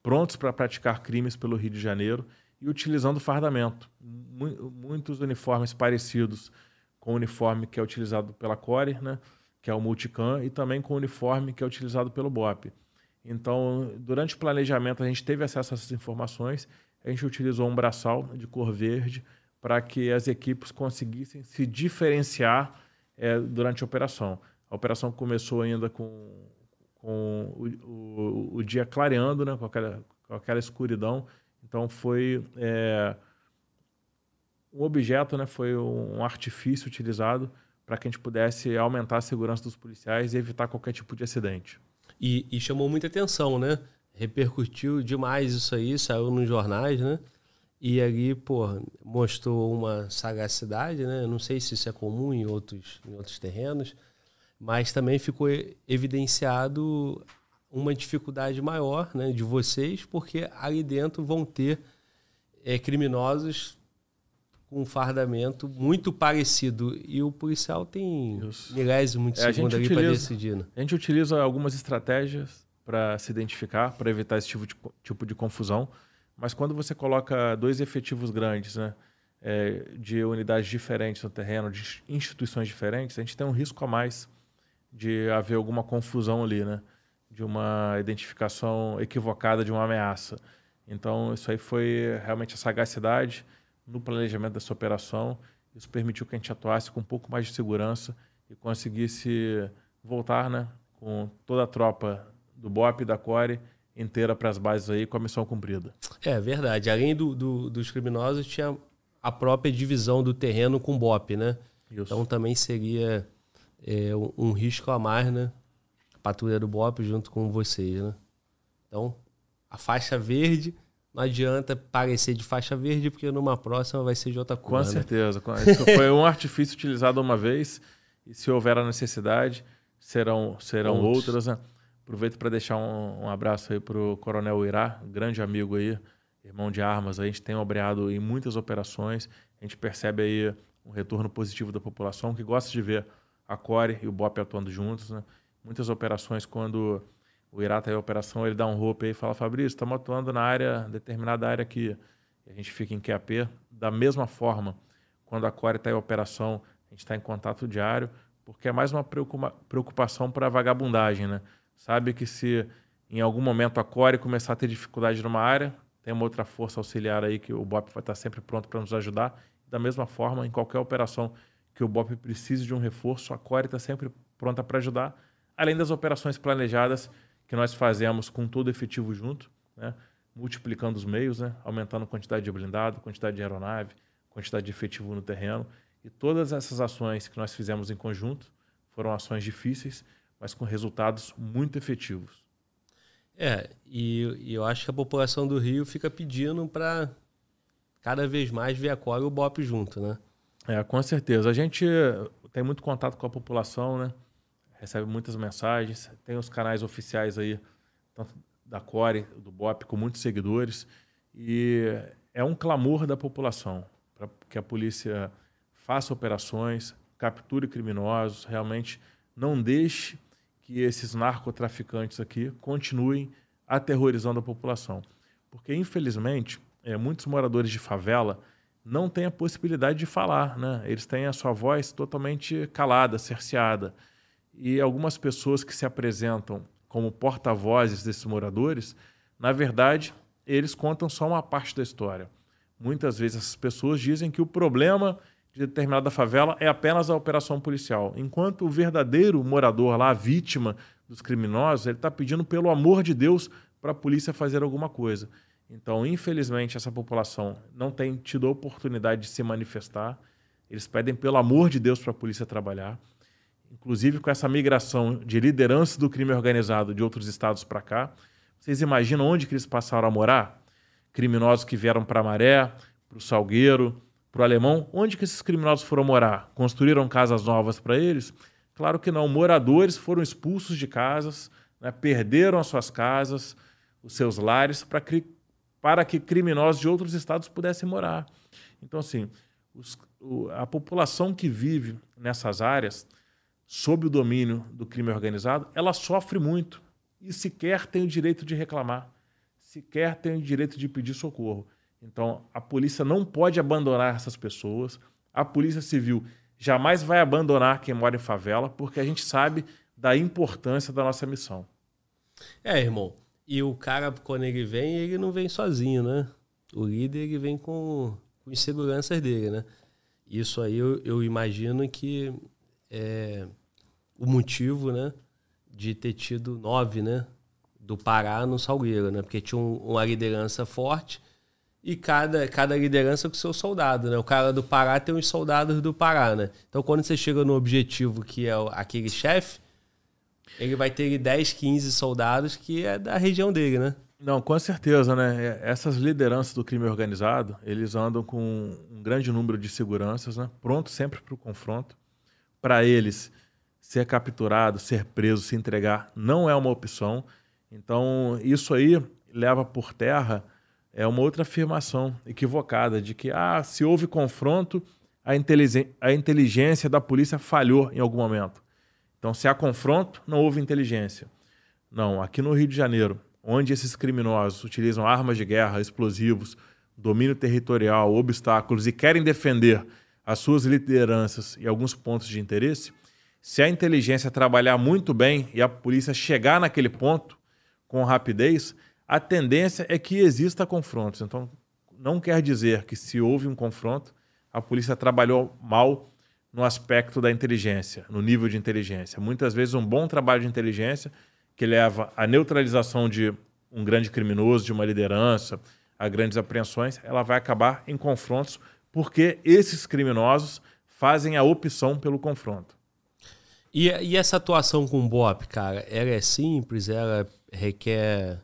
prontos para praticar crimes pelo Rio de Janeiro e utilizando fardamento. Muitos uniformes parecidos com o uniforme que é utilizado pela Core, né, que é o Multicam, e também com o uniforme que é utilizado pelo BOP. Então, durante o planejamento, a gente teve acesso a essas informações, a gente utilizou um braçal de cor verde para que as equipes conseguissem se diferenciar é, durante a operação. A operação começou ainda com, com o, o, o dia clareando, né, com, aquela, com aquela escuridão, então foi é, um objeto, né, foi um artifício utilizado para que a gente pudesse aumentar a segurança dos policiais e evitar qualquer tipo de acidente. E, e chamou muita atenção, né? Repercutiu demais isso aí, saiu nos jornais, né? E ali, pô, mostrou uma sagacidade, né? Não sei se isso é comum em outros, em outros terrenos, mas também ficou evidenciado uma dificuldade maior né, de vocês, porque ali dentro vão ter é, criminosos com um fardamento muito parecido. E o policial tem Isso. milésimo de é, segundo ali para decidir. Né? A gente utiliza algumas estratégias para se identificar, para evitar esse tipo de, tipo de confusão. Mas quando você coloca dois efetivos grandes, né, é, de unidades diferentes no terreno, de instituições diferentes, a gente tem um risco a mais de haver alguma confusão ali, né? de uma identificação equivocada de uma ameaça. Então, isso aí foi realmente a sagacidade no planejamento dessa operação. Isso permitiu que a gente atuasse com um pouco mais de segurança e conseguisse voltar né, com toda a tropa do BOP e da CORE inteira para as bases aí com a missão cumprida. É verdade. Além do, do, dos criminosos, tinha a própria divisão do terreno com o BOP, né? Isso. Então também seria é, um, um, risco a mais, né? A patrulha do BOP junto com vocês, né? Então, a faixa verde não adianta parecer de faixa verde, porque numa próxima vai ser de outra cor. Com né? certeza. Isso (laughs) foi um artifício utilizado uma vez, e se houver a necessidade, serão, serão outras. Né? Aproveito para deixar um, um, abraço aí para o Coronel Irá, grande amigo aí, irmão de armas. A gente tem obreado em muitas operações, a gente percebe aí um retorno positivo da população que gosta de ver a Core e o BOP atuando juntos. Né? Muitas operações, quando o Irá está em operação, ele dá um roupa e fala, Fabrício, estamos atuando na área, determinada área aqui. A gente fica em QAP. Da mesma forma, quando a Core está em operação, a gente está em contato diário, porque é mais uma preocupação para a vagabundagem, né? Sabe que se em algum momento a Core começar a ter dificuldade numa área, tem uma outra força auxiliar aí que o BOP vai estar sempre pronto para nos ajudar. Da mesma forma, em qualquer operação que o BOP precise de um reforço, a Core está sempre pronta para ajudar, além das operações planejadas que nós fazemos com todo efetivo junto, né? multiplicando os meios, né? aumentando a quantidade de blindado, quantidade de aeronave, quantidade de efetivo no terreno. E todas essas ações que nós fizemos em conjunto foram ações difíceis, mas com resultados muito efetivos. É, e, e eu acho que a população do Rio fica pedindo para cada vez mais ver a Core e o BOP junto, né? É, com certeza. A gente tem muito contato com a população, né? recebe muitas mensagens, tem os canais oficiais aí, tanto da Core, do BOP, com muitos seguidores, e é um clamor da população para que a polícia faça operações, capture criminosos, realmente não deixe que esses narcotraficantes aqui continuem aterrorizando a população. Porque, infelizmente, é, muitos moradores de favela não têm a possibilidade de falar, né? Eles têm a sua voz totalmente calada, cerceada e algumas pessoas que se apresentam como porta-vozes desses moradores, na verdade, eles contam só uma parte da história. Muitas vezes essas pessoas dizem que o problema de determinada favela é apenas a operação policial, enquanto o verdadeiro morador lá, a vítima dos criminosos, ele está pedindo pelo amor de Deus para a polícia fazer alguma coisa. Então, infelizmente, essa população não tem tido a oportunidade de se manifestar. Eles pedem pelo amor de Deus para a polícia trabalhar inclusive com essa migração de liderança do crime organizado de outros estados para cá. Vocês imaginam onde que eles passaram a morar? Criminosos que vieram para Maré, para o Salgueiro, para o Alemão. Onde que esses criminosos foram morar? Construíram casas novas para eles? Claro que não. Moradores foram expulsos de casas, né? perderam as suas casas, os seus lares, para, para que criminosos de outros estados pudessem morar. Então, assim, os, o, a população que vive nessas áreas sob o domínio do crime organizado, ela sofre muito e sequer tem o direito de reclamar, sequer tem o direito de pedir socorro. Então, a polícia não pode abandonar essas pessoas. A Polícia Civil jamais vai abandonar quem mora em favela, porque a gente sabe da importância da nossa missão. É, irmão. E o cara, quando ele vem, ele não vem sozinho, né? O líder ele vem com, com inseguranças dele, né? Isso aí eu, eu imagino que é, o motivo, né, de ter tido nove, né, do Pará no Salgueiro, né, porque tinha um, uma liderança forte e cada, cada liderança com seu soldado, né? O cara do Pará tem os soldados do Pará, né? Então, quando você chega no objetivo que é aquele chefe, ele vai ter 10, 15 soldados que é da região dele, né? Não, com certeza, né? É, essas lideranças do crime organizado, eles andam com um grande número de seguranças, né? Prontos sempre para o confronto. Para eles, ser capturado, ser preso, se entregar não é uma opção. Então, isso aí leva por terra é uma outra afirmação equivocada de que ah, se houve confronto, a, a inteligência da polícia falhou em algum momento. Então, se há confronto, não houve inteligência. Não, aqui no Rio de Janeiro, onde esses criminosos utilizam armas de guerra, explosivos, domínio territorial, obstáculos e querem defender as suas lideranças e alguns pontos de interesse, Se a inteligência trabalhar muito bem e a polícia chegar naquele ponto com rapidez, a tendência é que exista confrontos. Então, não quer dizer que se houve um confronto, a polícia trabalhou mal no aspecto da inteligência, no nível de inteligência. Muitas vezes um bom trabalho de inteligência que leva à neutralização de um grande criminoso, de uma liderança, a grandes apreensões, ela vai acabar em confrontos porque esses criminosos fazem a opção pelo confronto. E, e essa atuação com o BOP, cara, ela é simples, ela requer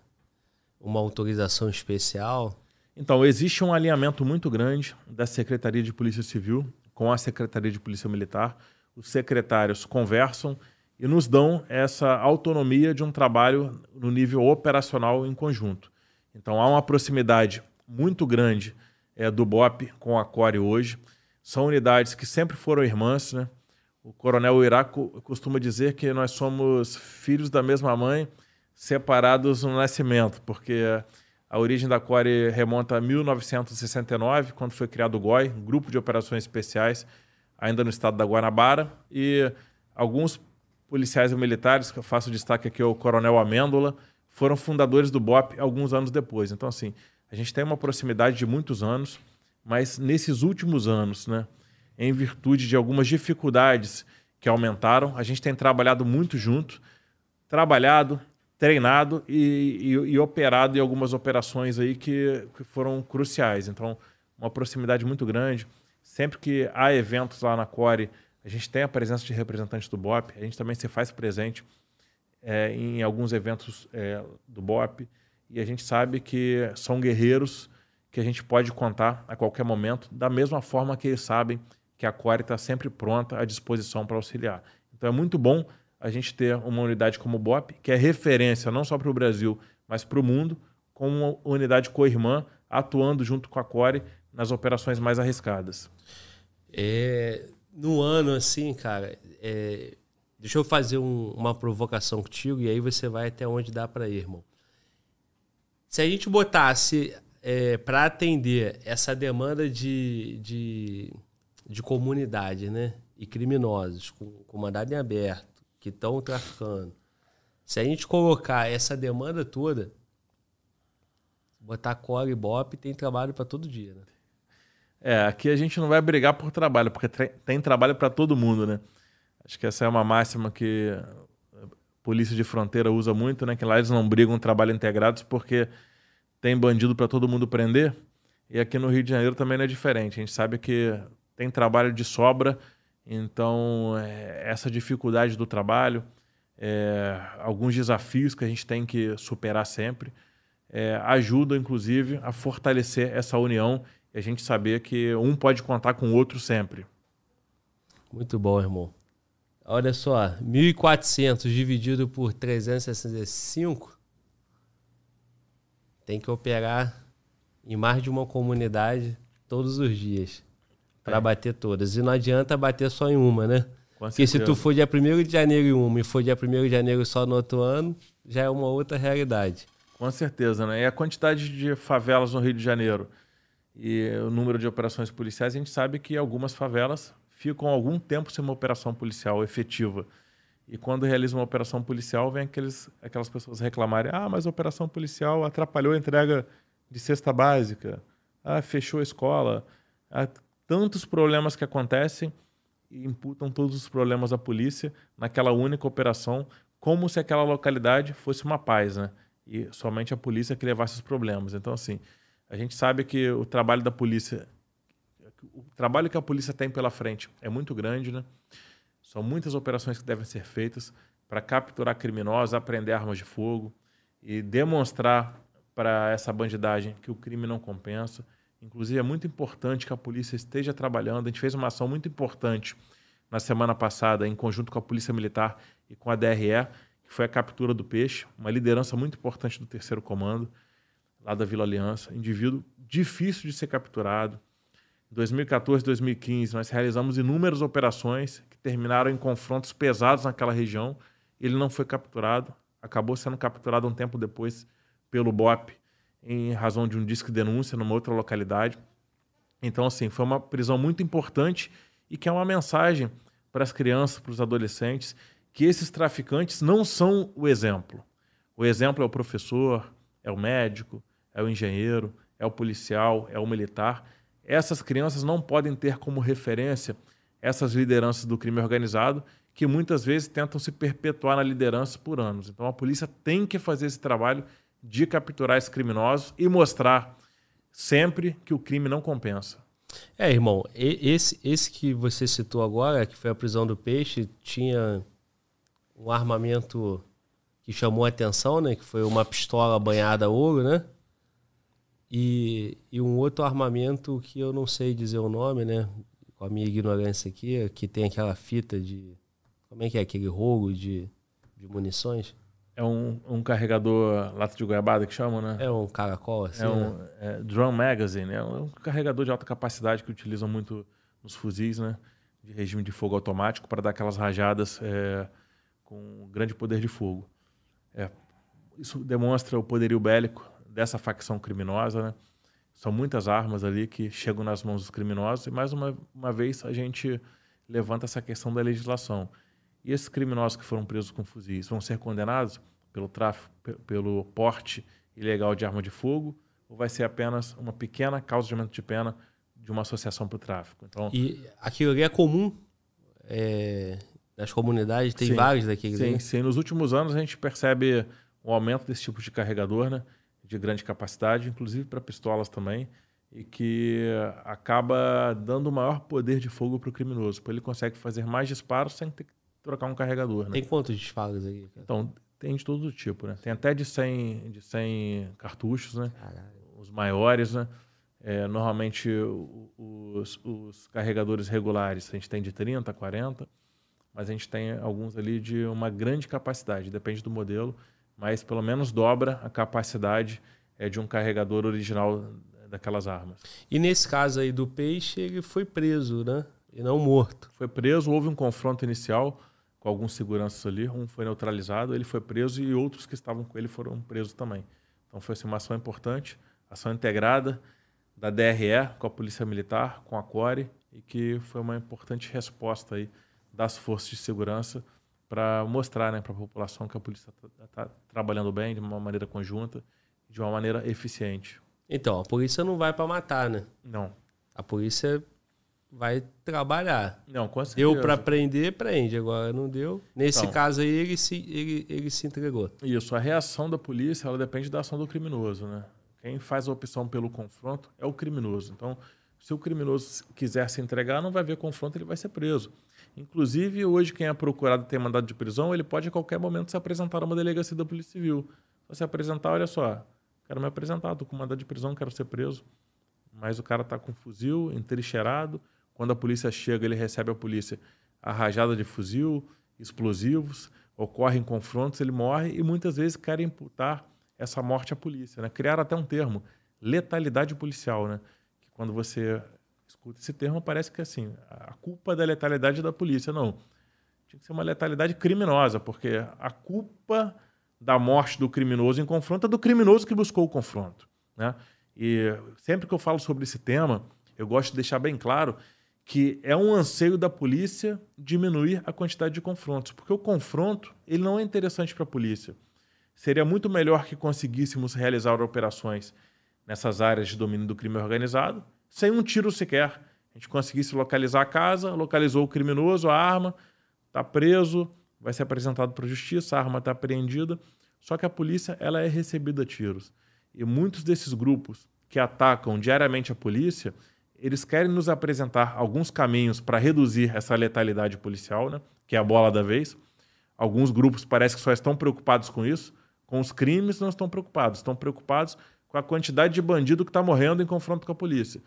uma autorização especial? Então, existe um alinhamento muito grande da Secretaria de Polícia Civil com a Secretaria de Polícia Militar. Os secretários conversam e nos dão essa autonomia de um trabalho no nível operacional em conjunto. Então, há uma proximidade muito grande é, do BOP com a CORE hoje. São unidades que sempre foram irmãs. Né? O coronel Iraco costuma dizer que nós somos filhos da mesma mãe, separados no nascimento, porque a origem da Core remonta a 1969, quando foi criado o GOI, Grupo de Operações Especiais, ainda no estado da Guanabara, e alguns policiais e militares, que eu faço destaque aqui, é o Coronel Amêndola, foram fundadores do BOP alguns anos depois. Então, assim, a gente tem uma proximidade de muitos anos, mas nesses últimos anos, né, em virtude de algumas dificuldades que aumentaram, a gente tem trabalhado muito junto, trabalhado, treinado e, e, e, operado em algumas operações aí que, que, foram cruciais. Então, uma proximidade muito grande. Sempre que há eventos lá na Core, a gente tem a presença de representantes do BOP, a gente também se faz presente é, em alguns eventos é, do BOP e a gente sabe que são guerreiros que a gente pode contar a qualquer momento, da mesma forma que eles sabem que a Core está sempre pronta à disposição para auxiliar. Então é muito bom a gente ter uma unidade como o BOP, que é referência não só para o Brasil, mas para o mundo, com uma unidade co-irmã atuando junto com a Core nas operações mais arriscadas. É, no ano, assim, cara, é, deixa eu fazer um, uma provocação contigo e aí você vai até onde dá para ir, irmão. Se a gente botasse é, para atender essa demanda de, de, de comunidade, né? E criminosos, com, com mandado em aberto, que estão traficando. Se a gente colocar essa demanda toda, botar core e bop, tem trabalho para todo dia, né? É, aqui a gente não vai brigar por trabalho, porque tem trabalho para todo mundo, né? Acho que essa é uma máxima que polícia de fronteira usa muito, né? Que lá eles não brigam trabalho integrados porque tem bandido para todo mundo prender. E aqui no Rio de Janeiro também não é diferente. A gente sabe que tem trabalho de sobra então, é, essa dificuldade do trabalho, é, alguns desafios que a gente tem que superar sempre, é, ajudam, inclusive, a fortalecer essa união e a gente saber que um pode contar com o outro sempre. Muito bom, irmão. Olha só, 1.400 dividido por 365 tem que operar em mais de uma comunidade todos os dias para é. bater todas. E não adianta bater só em uma, né? Porque se tu for dia 1 de janeiro em uma e for dia 1 de janeiro só no outro ano, já é uma outra realidade. Com certeza, né? E a quantidade de favelas no Rio de Janeiro e o número de operações policiais, a gente sabe que algumas favelas ficam algum tempo sem uma operação policial efetiva. E quando realiza uma operação policial, vem aqueles, aquelas pessoas reclamarem: ah, mas a operação policial atrapalhou a entrega de cesta básica, ah, fechou a escola, ah, tantos problemas que acontecem e imputam todos os problemas à polícia naquela única operação, como se aquela localidade fosse uma paz, né? E somente a polícia que levasse os problemas. Então, assim, a gente sabe que o trabalho da polícia, o trabalho que a polícia tem pela frente é muito grande, né? São muitas operações que devem ser feitas para capturar criminosos, apreender armas de fogo e demonstrar para essa bandidagem que o crime não compensa Inclusive, é muito importante que a polícia esteja trabalhando. A gente fez uma ação muito importante na semana passada, em conjunto com a Polícia Militar e com a DRE, que foi a captura do peixe, uma liderança muito importante do terceiro comando, lá da Vila Aliança. Indivíduo difícil de ser capturado. Em 2014 2015, nós realizamos inúmeras operações que terminaram em confrontos pesados naquela região. Ele não foi capturado, acabou sendo capturado um tempo depois pelo BOP em razão de um disco de denúncia numa outra localidade. Então, assim, foi uma prisão muito importante e que é uma mensagem para as crianças, para os adolescentes, que esses traficantes não são o exemplo. O exemplo é o professor, é o médico, é o engenheiro, é o policial, é o militar. Essas crianças não podem ter como referência essas lideranças do crime organizado que muitas vezes tentam se perpetuar na liderança por anos. Então a polícia tem que fazer esse trabalho de capturar esses criminosos e mostrar sempre que o crime não compensa. É, irmão, esse, esse que você citou agora, que foi a prisão do peixe, tinha um armamento que chamou a atenção, né? Que foi uma pistola banhada a ouro, né? E, e um outro armamento que eu não sei dizer o nome, né? Com a minha ignorância aqui, que tem aquela fita de como é que é aquele rolo de, de munições? É um, um carregador lata de goiabada que chamam, né? É um caracol, assim. É um né? é, drum magazine, é um carregador de alta capacidade que utilizam muito nos fuzis, né? De regime de fogo automático para dar aquelas rajadas é, com grande poder de fogo. É, isso demonstra o poderio bélico dessa facção criminosa, né? São muitas armas ali que chegam nas mãos dos criminosos e mais uma, uma vez a gente levanta essa questão da legislação. E esses criminosos que foram presos com fuzis vão ser condenados pelo tráfico, pelo porte ilegal de arma de fogo, ou vai ser apenas uma pequena causa de aumento de pena de uma associação para o tráfico? Então, e aquilo ali é comum é, nas comunidades, tem sim, vários daqueles. Sim, sim. Nos últimos anos a gente percebe o aumento desse tipo de carregador, né, de grande capacidade, inclusive para pistolas também, e que acaba dando maior poder de fogo para o criminoso, porque ele consegue fazer mais disparos sem ter que trocar um carregador. Né? Tem quantos disparos aí? Cara? Então, tem de todo tipo, né? Tem até de 100, de 100 cartuchos, né? Caralho. Os maiores, né? É, normalmente os, os, carregadores regulares a gente tem de 30, 40, mas a gente tem alguns ali de uma grande capacidade, depende do modelo, mas pelo menos dobra a capacidade é, de um carregador original daquelas armas. E nesse caso aí do peixe, ele foi preso, né? E não morto. Foi preso, houve um confronto inicial com alguns seguranças ali. Um foi neutralizado, ele foi preso e outros que estavam com ele foram presos também. Então foi assim, uma ação importante, ação integrada da DRE com a Polícia Militar, com a CORE, e que foi uma importante resposta aí das forças de segurança para mostrar né, para a população que a polícia está tá trabalhando bem, de uma maneira conjunta, de uma maneira eficiente. Então, a polícia não vai para matar, né? Não. A polícia vai trabalhar. Não, com certeza. Deu para prender, prende. Agora não deu. Nesse então, caso aí, ele se, ele, ele se entregou. Isso. A reação da polícia ela depende da ação do criminoso, né? Quem faz a opção pelo confronto é o criminoso. Então, se o criminoso quiser se entregar, não vai haver confronto, ele vai ser preso. Inclusive, hoje, quem é procurado tem mandado de prisão, ele pode a qualquer momento se apresentar a uma delegacia da Polícia Civil. Só se apresentar, olha só, quero me apresentar, estou com mandado de prisão, quero ser preso. Mas o cara está com fuzil, entrincheirado, quando a polícia chega, ele recebe a polícia a rajada de fuzil, explosivos, ocorrem confrontos, ele morre e muitas vezes querem imputar essa morte à polícia. Né? Criaram até um termo, letalidade policial, né? que quando você escuta esse termo parece que assim, a culpa da letalidade é da polícia. Não, tinha que ser uma letalidade criminosa, porque a culpa da morte do criminoso em confronto é do criminoso que buscou o confronto. Né? E sempre que eu falo sobre esse tema, eu gosto de deixar bem claro que é um anseio da polícia diminuir a quantidade de confrontos, porque o confronto ele não é interessante para a polícia. Seria muito melhor que conseguíssemos realizar operações nessas áreas de domínio do crime organizado sem um tiro sequer. A gente conseguisse localizar a casa, localizou o criminoso, a arma, está preso, vai ser apresentado para a justiça, a arma está apreendida. Só que a polícia ela é recebida a tiros. E muitos desses grupos que atacam diariamente a polícia, eles querem nos apresentar alguns caminhos para reduzir essa letalidade policial, né? que é a bola da vez. Alguns grupos parece que só estão preocupados com isso, com os crimes não estão preocupados, estão preocupados com a quantidade de bandido que está morrendo em confronto com a polícia.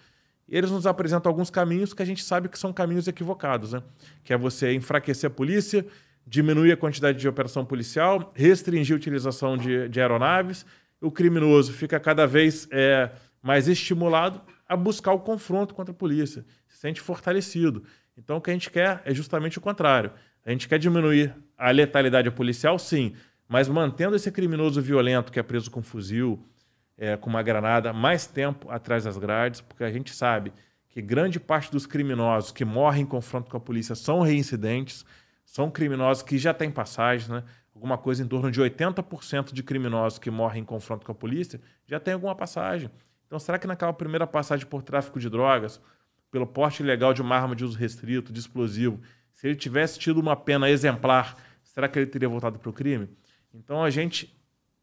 Eles nos apresentam alguns caminhos que a gente sabe que são caminhos equivocados, né? que é você enfraquecer a polícia, diminuir a quantidade de operação policial, restringir a utilização de, de aeronaves, o criminoso fica cada vez é, mais estimulado a buscar o confronto contra a polícia, se sente fortalecido. Então, o que a gente quer é justamente o contrário. A gente quer diminuir a letalidade policial, sim, mas mantendo esse criminoso violento que é preso com fuzil, é, com uma granada, mais tempo atrás das grades, porque a gente sabe que grande parte dos criminosos que morrem em confronto com a polícia são reincidentes, são criminosos que já têm passagem, né? Alguma coisa em torno de 80% de criminosos que morrem em confronto com a polícia já tem alguma passagem. Então, será que naquela primeira passagem por tráfico de drogas, pelo porte ilegal de uma arma de uso restrito, de explosivo, se ele tivesse tido uma pena exemplar, será que ele teria voltado para o crime? Então, a gente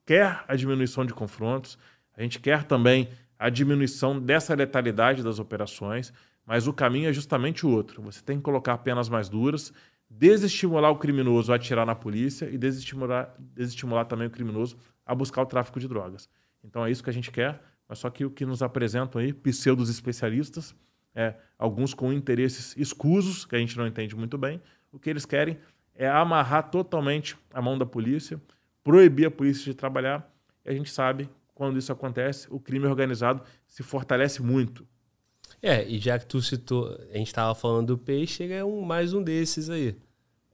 quer a diminuição de confrontos, a gente quer também a diminuição dessa letalidade das operações, mas o caminho é justamente o outro. Você tem que colocar penas mais duras, desestimular o criminoso a atirar na polícia e desestimular, desestimular também o criminoso a buscar o tráfico de drogas. Então é isso que a gente quer, mas só que o que nos apresentam aí, pseudos especialistas, é, alguns com interesses escusos, que a gente não entende muito bem, o que eles querem é amarrar totalmente a mão da polícia, proibir a polícia de trabalhar, e a gente sabe quando isso acontece, o crime organizado se fortalece muito. É, e já que tu citou, a gente estava falando do peixe, ele é um, mais um desses aí.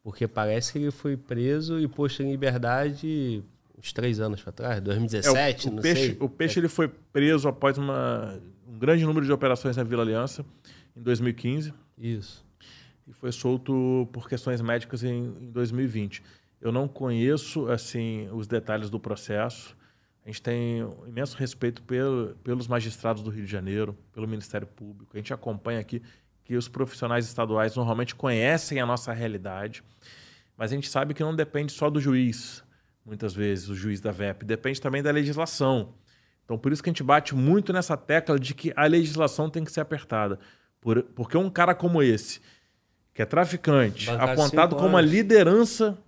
Porque parece que ele foi preso e posto em liberdade uns três anos para trás, 2017, é, o, o não peixe, sei. O peixe ele foi preso após uma, um grande número de operações na Vila Aliança, em 2015. Isso. E foi solto por questões médicas em, em 2020. Eu não conheço assim os detalhes do processo. A gente tem um imenso respeito pelo, pelos magistrados do Rio de Janeiro, pelo Ministério Público. A gente acompanha aqui que os profissionais estaduais normalmente conhecem a nossa realidade, mas a gente sabe que não depende só do juiz, muitas vezes, o juiz da VEP, depende também da legislação. Então, por isso que a gente bate muito nessa tecla de que a legislação tem que ser apertada. Por, porque um cara como esse, que é traficante, apontado como a liderança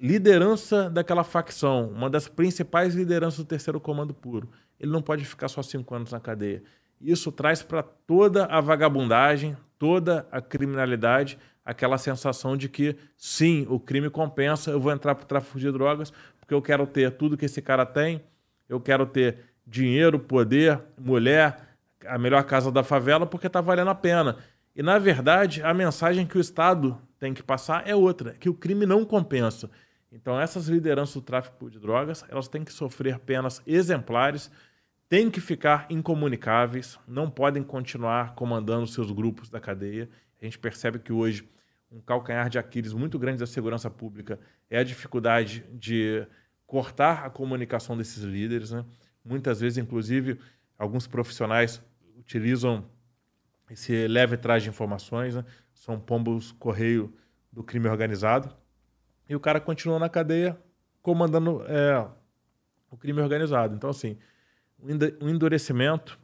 liderança daquela facção, uma das principais lideranças do terceiro comando puro. Ele não pode ficar só cinco anos na cadeia. Isso traz para toda a vagabundagem, toda a criminalidade, aquela sensação de que sim, o crime compensa, eu vou entrar para o tráfico de drogas porque eu quero ter tudo que esse cara tem, eu quero ter dinheiro, poder, mulher, a melhor casa da favela porque está valendo a pena. E na verdade, a mensagem que o Estado tem que passar é outra, que o crime não compensa. Então, essas lideranças do tráfico de drogas, elas têm que sofrer penas exemplares, têm que ficar incomunicáveis, não podem continuar comandando seus grupos da cadeia. A gente percebe que hoje um calcanhar de Aquiles muito grande da segurança pública é a dificuldade de cortar a comunicação desses líderes. Né? Muitas vezes, inclusive, alguns profissionais utilizam esse leve trás de informações, né? são pombos correio do crime organizado. E o cara continua na cadeia comandando é, o crime organizado. Então, assim, um endurecimento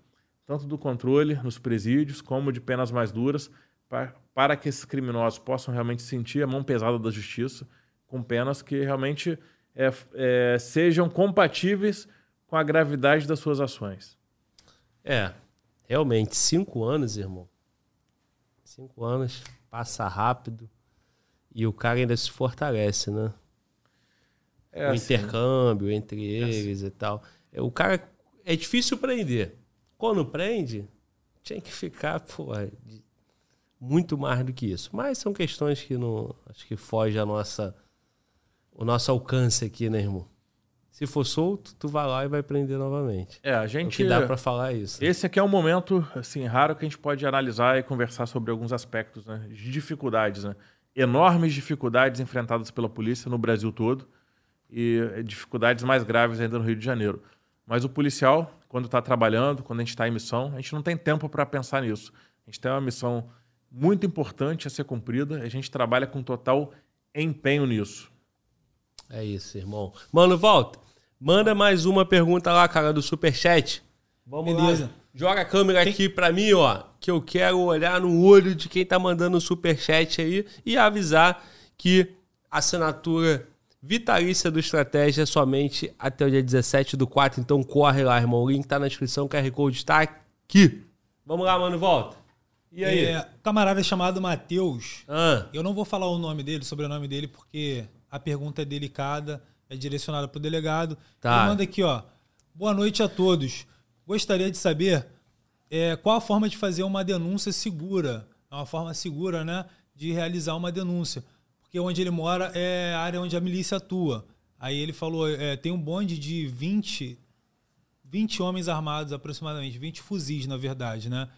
tanto do controle nos presídios como de penas mais duras para, para que esses criminosos possam realmente sentir a mão pesada da justiça com penas que realmente é, é, sejam compatíveis com a gravidade das suas ações. É, realmente, cinco anos, irmão. Cinco anos, passa rápido. E o cara ainda se fortalece, né? É o assim, intercâmbio entre é eles assim. e tal. É, o cara é difícil prender. Quando prende, tinha que ficar, pô, muito mais do que isso. Mas são questões que não, acho que foge a nossa o nosso alcance aqui, né, irmão? Se for solto, tu vai lá e vai prender novamente. É, a gente. O que dá para falar é isso. Esse aqui é um momento assim raro que a gente pode analisar e conversar sobre alguns aspectos, né, de dificuldades, né? enormes dificuldades enfrentadas pela polícia no Brasil todo e dificuldades mais graves ainda no Rio de Janeiro. Mas o policial, quando está trabalhando, quando a gente está em missão, a gente não tem tempo para pensar nisso. A gente tem uma missão muito importante a ser cumprida, a gente trabalha com total empenho nisso. É isso, irmão. Mano, volta. Manda mais uma pergunta lá, cara, do Superchat. Vamos Beleza. lá. Joga a câmera Tem... aqui pra mim, ó. Que eu quero olhar no olho de quem tá mandando o superchat aí e avisar que a assinatura vitalícia do Estratégia é somente até o dia 17 do 4. Então corre lá, irmão. O link tá na descrição, o QR Code tá aqui. Vamos lá, mano, volta. E aí? É, camarada chamado Matheus. Ah. Eu não vou falar o nome dele, o sobrenome dele, porque a pergunta é delicada, é direcionada pro delegado. Tá. Ele manda aqui, ó. Boa noite a todos. Gostaria de saber é, qual a forma de fazer uma denúncia segura, é uma forma segura, né, de realizar uma denúncia, porque onde ele mora é a área onde a milícia atua. Aí ele falou, é, tem um bonde de 20, 20 homens armados aproximadamente, 20 fuzis, na verdade, né?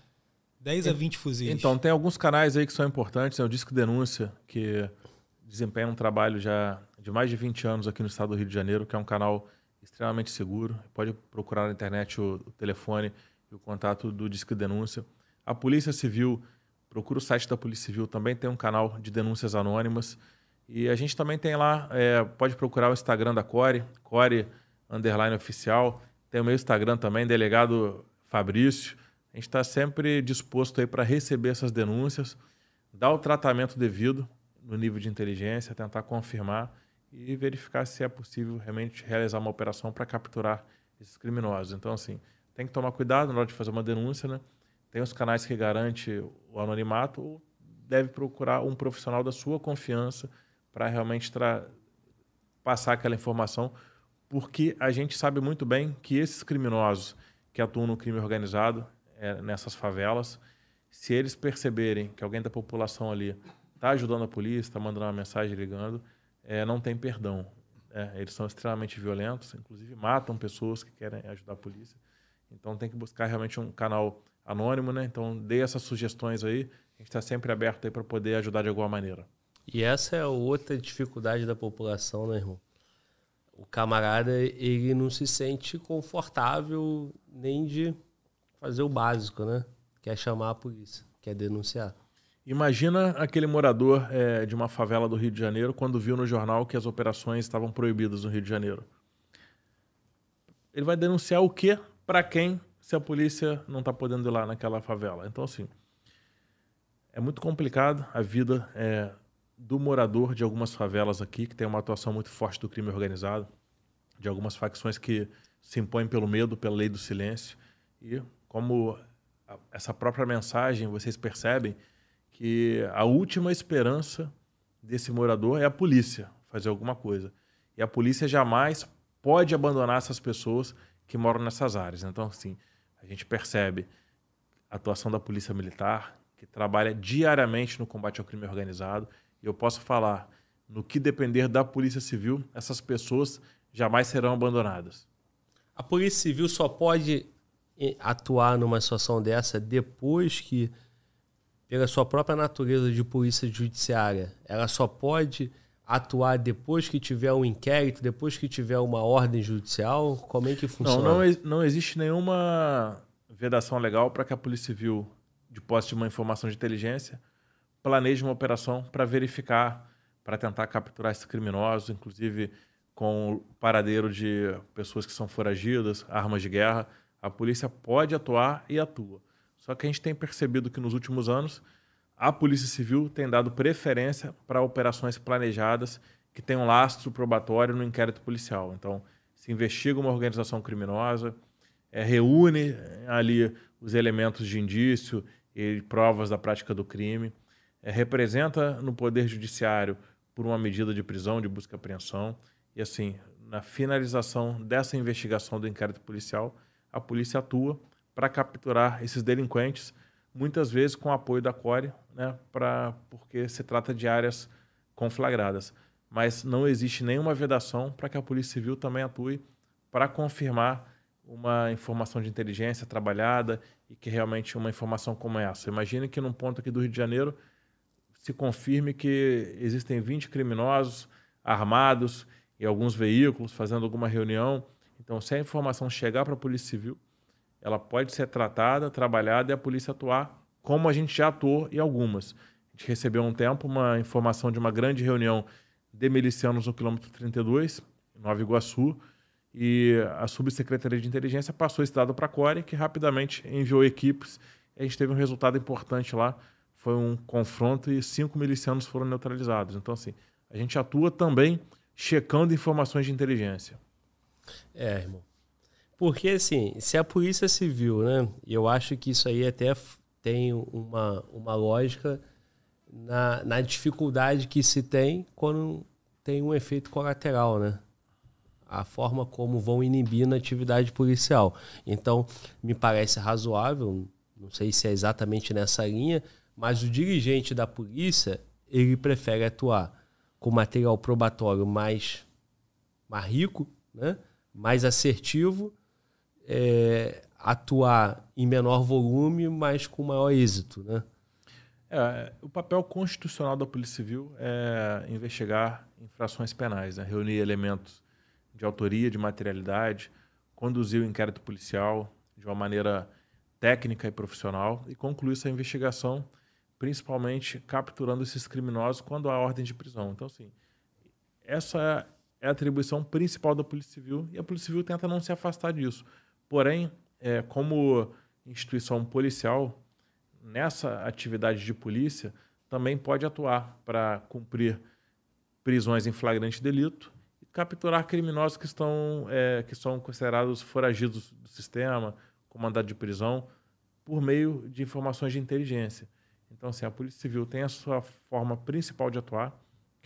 10 a 20 fuzis. Então, tem alguns canais aí que são importantes. É o Disque Denúncia, que desempenha um trabalho já de mais de 20 anos aqui no estado do Rio de Janeiro, que é um canal extremamente seguro. Pode procurar na internet o, o telefone e o contato do Disque Denúncia. A Polícia Civil, procura o site da Polícia Civil, também tem um canal de denúncias anônimas. E a gente também tem lá, é, pode procurar o Instagram da Core, Core Underline Oficial. Tem o meu Instagram também, delegado Fabrício. A gente está sempre disposto aí para receber essas denúncias, dar o tratamento devido no nível de inteligência, tentar confirmar e verificar se é possível realmente realizar uma operação para capturar esses criminosos. Então, assim, tem que tomar cuidado na hora de fazer uma denúncia, né? Tem os canais que garantem o anonimato ou deve procurar um profissional da sua confiança para realmente passar aquela informação, porque a gente sabe muito bem que esses criminosos que atuam no crime organizado, é, nessas favelas, se eles perceberem que alguém da população ali está ajudando a polícia, está mandando uma mensagem, ligando, é, não tem perdão. É, eles são extremamente violentos, inclusive matam pessoas que querem ajudar a polícia. Então tem que buscar realmente um canal anônimo, né? Então dê essas sugestões aí. A gente está sempre aberto aí para poder ajudar de alguma maneira. E essa é outra dificuldade da população, né, irmão? O camarada, ele não se sente confortável nem de fazer o básico, né? Quer chamar a polícia, quer denunciar. Imagina aquele morador é, de uma favela do Rio de Janeiro quando viu no jornal que as operações estavam proibidas no Rio de Janeiro. Ele vai denunciar o quê? Para quem? Se a polícia não está podendo ir lá naquela favela. Então, assim, é muito complicado a vida é, do morador de algumas favelas aqui, que tem uma atuação muito forte do crime organizado, de algumas facções que se impõem pelo medo, pela lei do silêncio. E como essa própria mensagem, vocês percebem que a última esperança desse morador é a polícia fazer alguma coisa. E a polícia jamais pode abandonar essas pessoas que moram nessas áreas. Então, assim, a gente percebe a atuação da polícia militar, que trabalha diariamente no combate ao crime organizado. E eu posso falar, no que depender da polícia civil, essas pessoas jamais serão abandonadas. A polícia civil só pode atuar numa situação dessa depois que, pela sua própria natureza de polícia judiciária, ela só pode atuar depois que tiver um inquérito, depois que tiver uma ordem judicial? Como é que funciona? Não, não, não existe nenhuma vedação legal para que a Polícia Civil, de posse de uma informação de inteligência, planeje uma operação para verificar, para tentar capturar esses criminosos, inclusive com o paradeiro de pessoas que são foragidas, armas de guerra a polícia pode atuar e atua. Só que a gente tem percebido que nos últimos anos a Polícia Civil tem dado preferência para operações planejadas que têm um lastro probatório no inquérito policial. Então, se investiga uma organização criminosa, é, reúne é, ali os elementos de indício e provas da prática do crime, é, representa no Poder Judiciário por uma medida de prisão, de busca e apreensão, e assim, na finalização dessa investigação do inquérito policial, a polícia atua para capturar esses delinquentes, muitas vezes com apoio da CORE, né, pra, porque se trata de áreas conflagradas. Mas não existe nenhuma vedação para que a Polícia Civil também atue para confirmar uma informação de inteligência trabalhada e que realmente uma informação como essa. Imagine que num ponto aqui do Rio de Janeiro se confirme que existem 20 criminosos armados e alguns veículos fazendo alguma reunião então, se a informação chegar para a Polícia Civil, ela pode ser tratada, trabalhada e a polícia atuar como a gente já atuou em algumas. A gente recebeu um tempo uma informação de uma grande reunião de milicianos no quilômetro 32, em Nova Iguaçu, e a Subsecretaria de Inteligência passou esse dado para a Core, que rapidamente enviou equipes. a gente teve um resultado importante lá. Foi um confronto e cinco milicianos foram neutralizados. Então, assim, a gente atua também checando informações de inteligência. É, irmão. Porque, assim, se a Polícia Civil, né? Eu acho que isso aí até tem uma, uma lógica na, na dificuldade que se tem quando tem um efeito colateral, né? A forma como vão inibir na atividade policial. Então, me parece razoável, não sei se é exatamente nessa linha, mas o dirigente da polícia, ele prefere atuar com material probatório mais, mais rico, né? Mais assertivo, é, atuar em menor volume, mas com maior êxito, né? É, o papel constitucional da Polícia Civil é investigar infrações penais, né? reunir elementos de autoria, de materialidade, conduzir o inquérito policial de uma maneira técnica e profissional e concluir essa investigação, principalmente capturando esses criminosos quando há ordem de prisão. Então, assim, essa é a atribuição principal da Polícia Civil e a Polícia Civil tenta não se afastar disso. Porém, é, como instituição policial, nessa atividade de polícia, também pode atuar para cumprir prisões em flagrante delito e capturar criminosos que, estão, é, que são considerados foragidos do sistema, com mandado de prisão, por meio de informações de inteligência. Então, assim, a Polícia Civil tem a sua forma principal de atuar,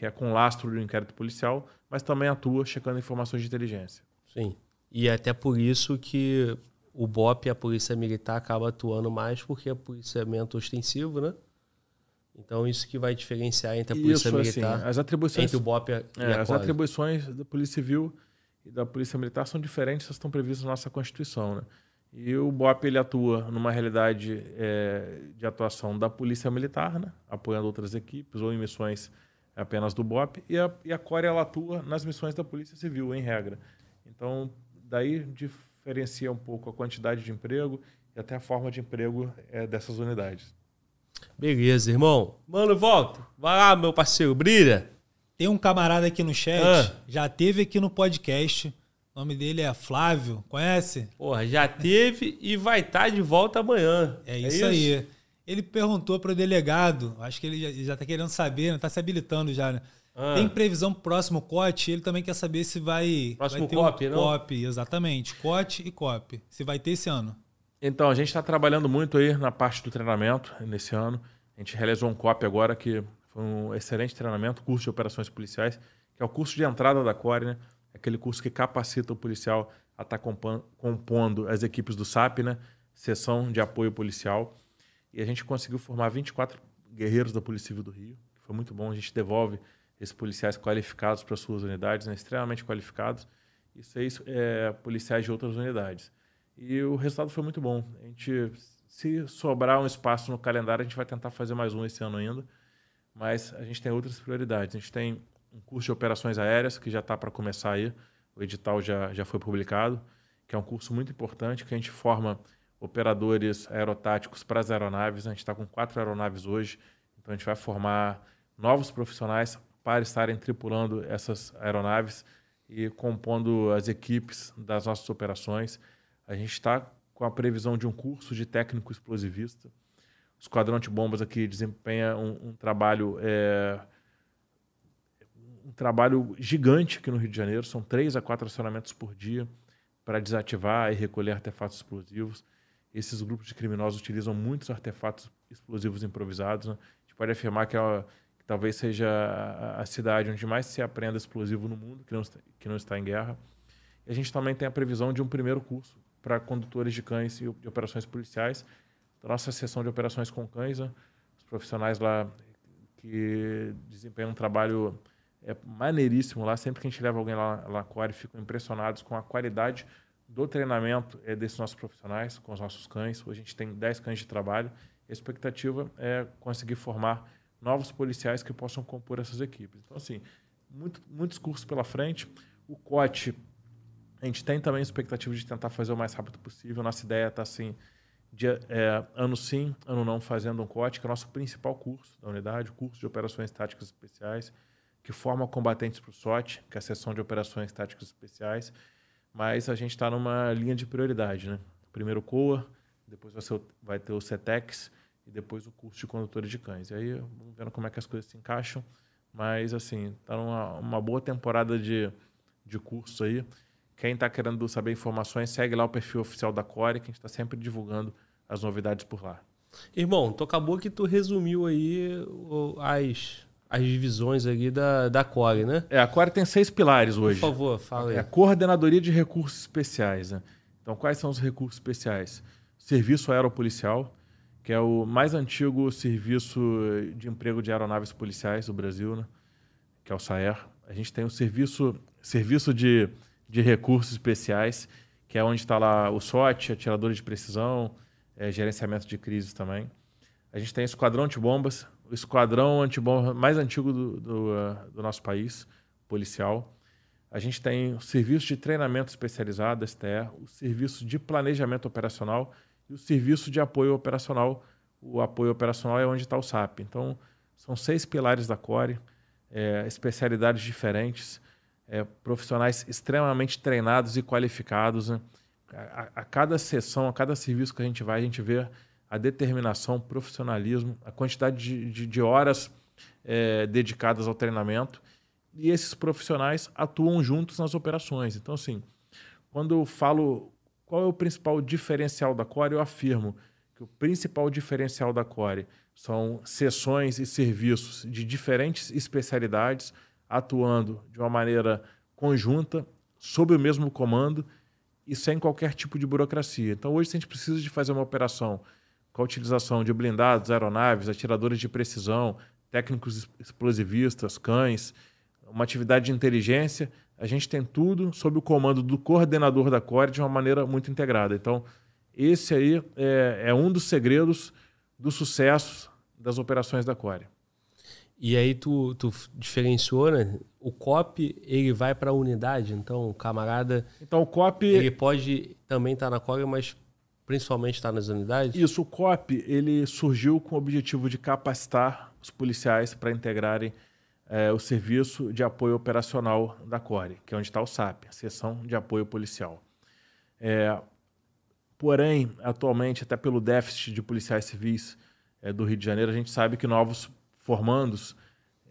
que é com lastro do inquérito policial, mas também atua checando informações de inteligência. Sim. E é até por isso que o BOP e a Polícia Militar acaba atuando mais, porque é policiamento ostensivo, né? Então, isso que vai diferenciar entre a Polícia isso, assim, Militar assim, as atribuições, entre o BOP e a, é, As atribuições da Polícia Civil e da Polícia Militar são diferentes, elas estão previstas na nossa Constituição, né? E o BOP ele atua numa realidade é, de atuação da Polícia Militar, né? apoiando outras equipes ou em missões apenas do BOP, e a, e a Core ela atua nas missões da Polícia Civil, em regra. Então, daí diferencia um pouco a quantidade de emprego e até a forma de emprego é, dessas unidades. Beleza, irmão. Mano, volta. Vai lá, meu parceiro, brilha. Tem um camarada aqui no chat, ah. já teve aqui no podcast o nome dele é Flávio, conhece? Porra, já teve e vai estar tá de volta amanhã. É, é isso, isso, aí. Ele perguntou para o delegado, acho que ele já está querendo saber, está né? se habilitando já, né? Ah. Tem previsão pro próximo COT? Ele também quer saber se vai. Próximo vai ter COP, um não? COP, exatamente. COT e COP. Se vai ter esse ano. Então, a gente está trabalhando muito aí na parte do treinamento nesse ano. A gente realizou um COP agora que foi um excelente treinamento, curso de operações policiais, que é o curso de entrada da CORE, né? aquele curso que capacita o policial a estar tá compondo as equipes do SAP, né? Seção de Apoio Policial. E a gente conseguiu formar 24 guerreiros da Polícia Civil do Rio, que foi muito bom. A gente devolve esses policiais qualificados para suas unidades, né? extremamente qualificados, e seis é, policiais de outras unidades. E o resultado foi muito bom. A gente, se sobrar um espaço no calendário, a gente vai tentar fazer mais um esse ano ainda, mas a gente tem outras prioridades. A gente tem um curso de operações aéreas que já está para começar aí. O edital já, já foi publicado, que é um curso muito importante que a gente forma operadores aerotáticos para as aeronaves. A gente está com quatro aeronaves hoje, então a gente vai formar novos profissionais para estarem tripulando essas aeronaves e compondo as equipes das nossas operações. A gente está com a previsão de um curso de técnico explosivista. O Esquadrão de Bombas aqui desempenha um, um trabalho é, um trabalho gigante aqui no Rio de Janeiro. São três a quatro acionamentos por dia para desativar e recolher artefatos explosivos. Esses grupos de criminosos utilizam muitos artefatos explosivos improvisados. Né? A gente pode afirmar que, é, que talvez seja a, cidade onde mais se aprenda explosivo no mundo, que não, está, que não está em guerra. E a gente também tem a previsão de um primeiro curso para condutores de cães e de operações policiais. Nossa seção de operações com cães, né? os profissionais lá que desempenham um trabalho é maneiríssimo lá. Sempre que a gente leva alguém lá, lá Core, ficam impressionados com a qualidade do treinamento é, desses nossos profissionais, com os nossos cães. Hoje a gente tem 10 cães de trabalho. A expectativa é conseguir formar novos policiais que possam compor essas equipes. Então, assim, muito, muitos cursos pela frente. O COT, a gente tem também a expectativa de tentar fazer o mais rápido possível. Nossa ideia está assim, de, é, ano sim, ano não, fazendo um COT, que é o nosso principal curso da unidade, o curso de operações táticas especiais que forma combatentes para o SOT, que é a seção de operações táticas especiais, mas a gente está numa linha de prioridade, né? Primeiro o COA, depois vai, ser, vai ter o CETEX e depois o curso de condutores de cães. E aí vamos vendo como é que as coisas se encaixam, mas assim, está numa uma boa temporada de, de curso aí. Quem está querendo saber informações, segue lá o perfil oficial da Core, que a gente está sempre divulgando as novidades por lá. Irmão, tu acabou que tu resumiu aí as as divisões ali da, da Core, né? É, a Core tem seis pilares hoje. Por favor, fala aí. É a Coordenadoria de Recursos Especiais. Né? Então, quais são os recursos especiais? Serviço Aeropolicial, que é o mais antigo serviço de emprego de aeronaves policiais do Brasil, né? que é o SAER. A gente tem o serviço, serviço de, de recursos especiais, que é onde está lá o SOT, atiradores de precisão, é, gerenciamento de crises também. A gente tem o Esquadrão Antibombas, o esquadrão antibomba mais antigo do, do, uh, do, nosso país, policial. A gente tem o serviço de treinamento especializado, STE, o serviço de planejamento operacional e o serviço de apoio operacional. O apoio operacional é onde está o SAP. Então, são seis pilares da CORE, é, especialidades diferentes, é, profissionais extremamente treinados e qualificados. Né? A, a, cada sessão, a cada serviço que a gente vai, a gente vê a determinação, o profissionalismo, a quantidade de, de, de horas é, dedicadas ao treinamento. E esses profissionais atuam juntos nas operações. Então, assim, quando eu falo qual é o principal diferencial da Core, eu afirmo que o principal diferencial da Core são sessões e serviços de diferentes especialidades atuando de uma maneira conjunta, sob o mesmo comando e sem qualquer tipo de burocracia. Então, hoje, se a gente precisa de fazer uma operação com a utilização de blindados, aeronaves, atiradores de precisão, técnicos explosivistas, cães, uma atividade de inteligência, a gente tem tudo sob o comando do coordenador da Core de uma maneira muito integrada. Então, esse aí é, é um dos segredos do sucesso das operações da Core. E aí tu, tu diferenciou, né? O COP, ele vai para a unidade, então o camarada... Então o COP... Ele pode também estar tá na Core, mas principalmente está nas unidades? Isso, o COP ele surgiu com o objetivo de capacitar os policiais para integrarem é, o serviço de apoio operacional da CORE, que é onde está o SAP, a Seção de Apoio Policial. É, porém, atualmente, até pelo déficit de policiais civis é, do Rio de Janeiro, a gente sabe que novos formandos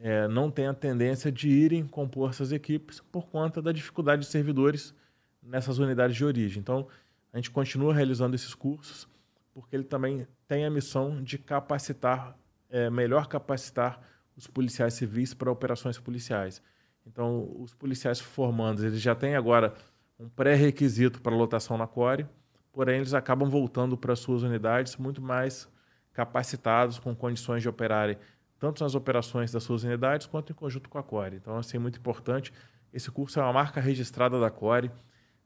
é, não têm a tendência de irem compor essas equipes por conta da dificuldade de servidores nessas unidades de origem. Então, a gente continua realizando esses cursos, porque ele também tem a missão de capacitar, é, melhor capacitar os policiais civis para operações policiais. Então, os policiais formandos, eles já têm agora um pré-requisito para lotação na CORE, porém eles acabam voltando para suas unidades muito mais capacitados, com condições de operarem tanto nas operações das suas unidades quanto em conjunto com a CORE. Então, assim, é muito importante. Esse curso é uma marca registrada da CORE.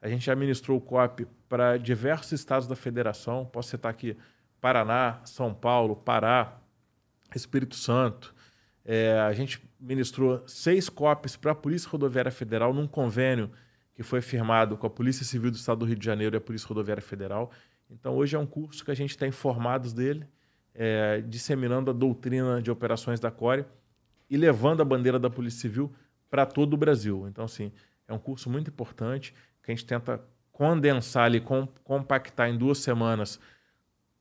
A gente já ministrou o COP para diversos estados da federação. Posso citar aqui Paraná, São Paulo, Pará, Espírito Santo. É, a gente ministrou seis COPs para a Polícia Rodoviária Federal num convênio que foi firmado com a Polícia Civil do Estado do Rio de Janeiro e a Polícia Rodoviária Federal. Então, hoje é um curso que a gente tem informados dele, é, disseminando a doutrina de operações da CORE e levando a bandeira da Polícia Civil para todo o Brasil. Então, assim, é um curso muito importante que a gente tenta condensar ali, com, compactar em duas semanas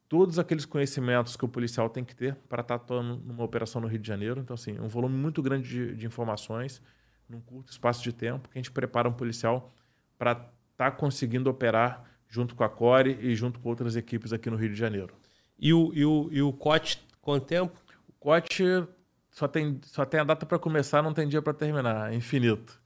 todos aqueles conhecimentos que o policial tem que ter para estar tá atuando numa operação no Rio de Janeiro. Então, assim, um volume muito grande de, de informações num curto espaço de tempo que a gente prepara um policial para estar tá conseguindo operar junto com a CORE e junto com outras equipes aqui no Rio de Janeiro. E o, e o, e o COT, quanto tempo? O COT só tem, só tem a data para começar, não tem dia para terminar, é infinito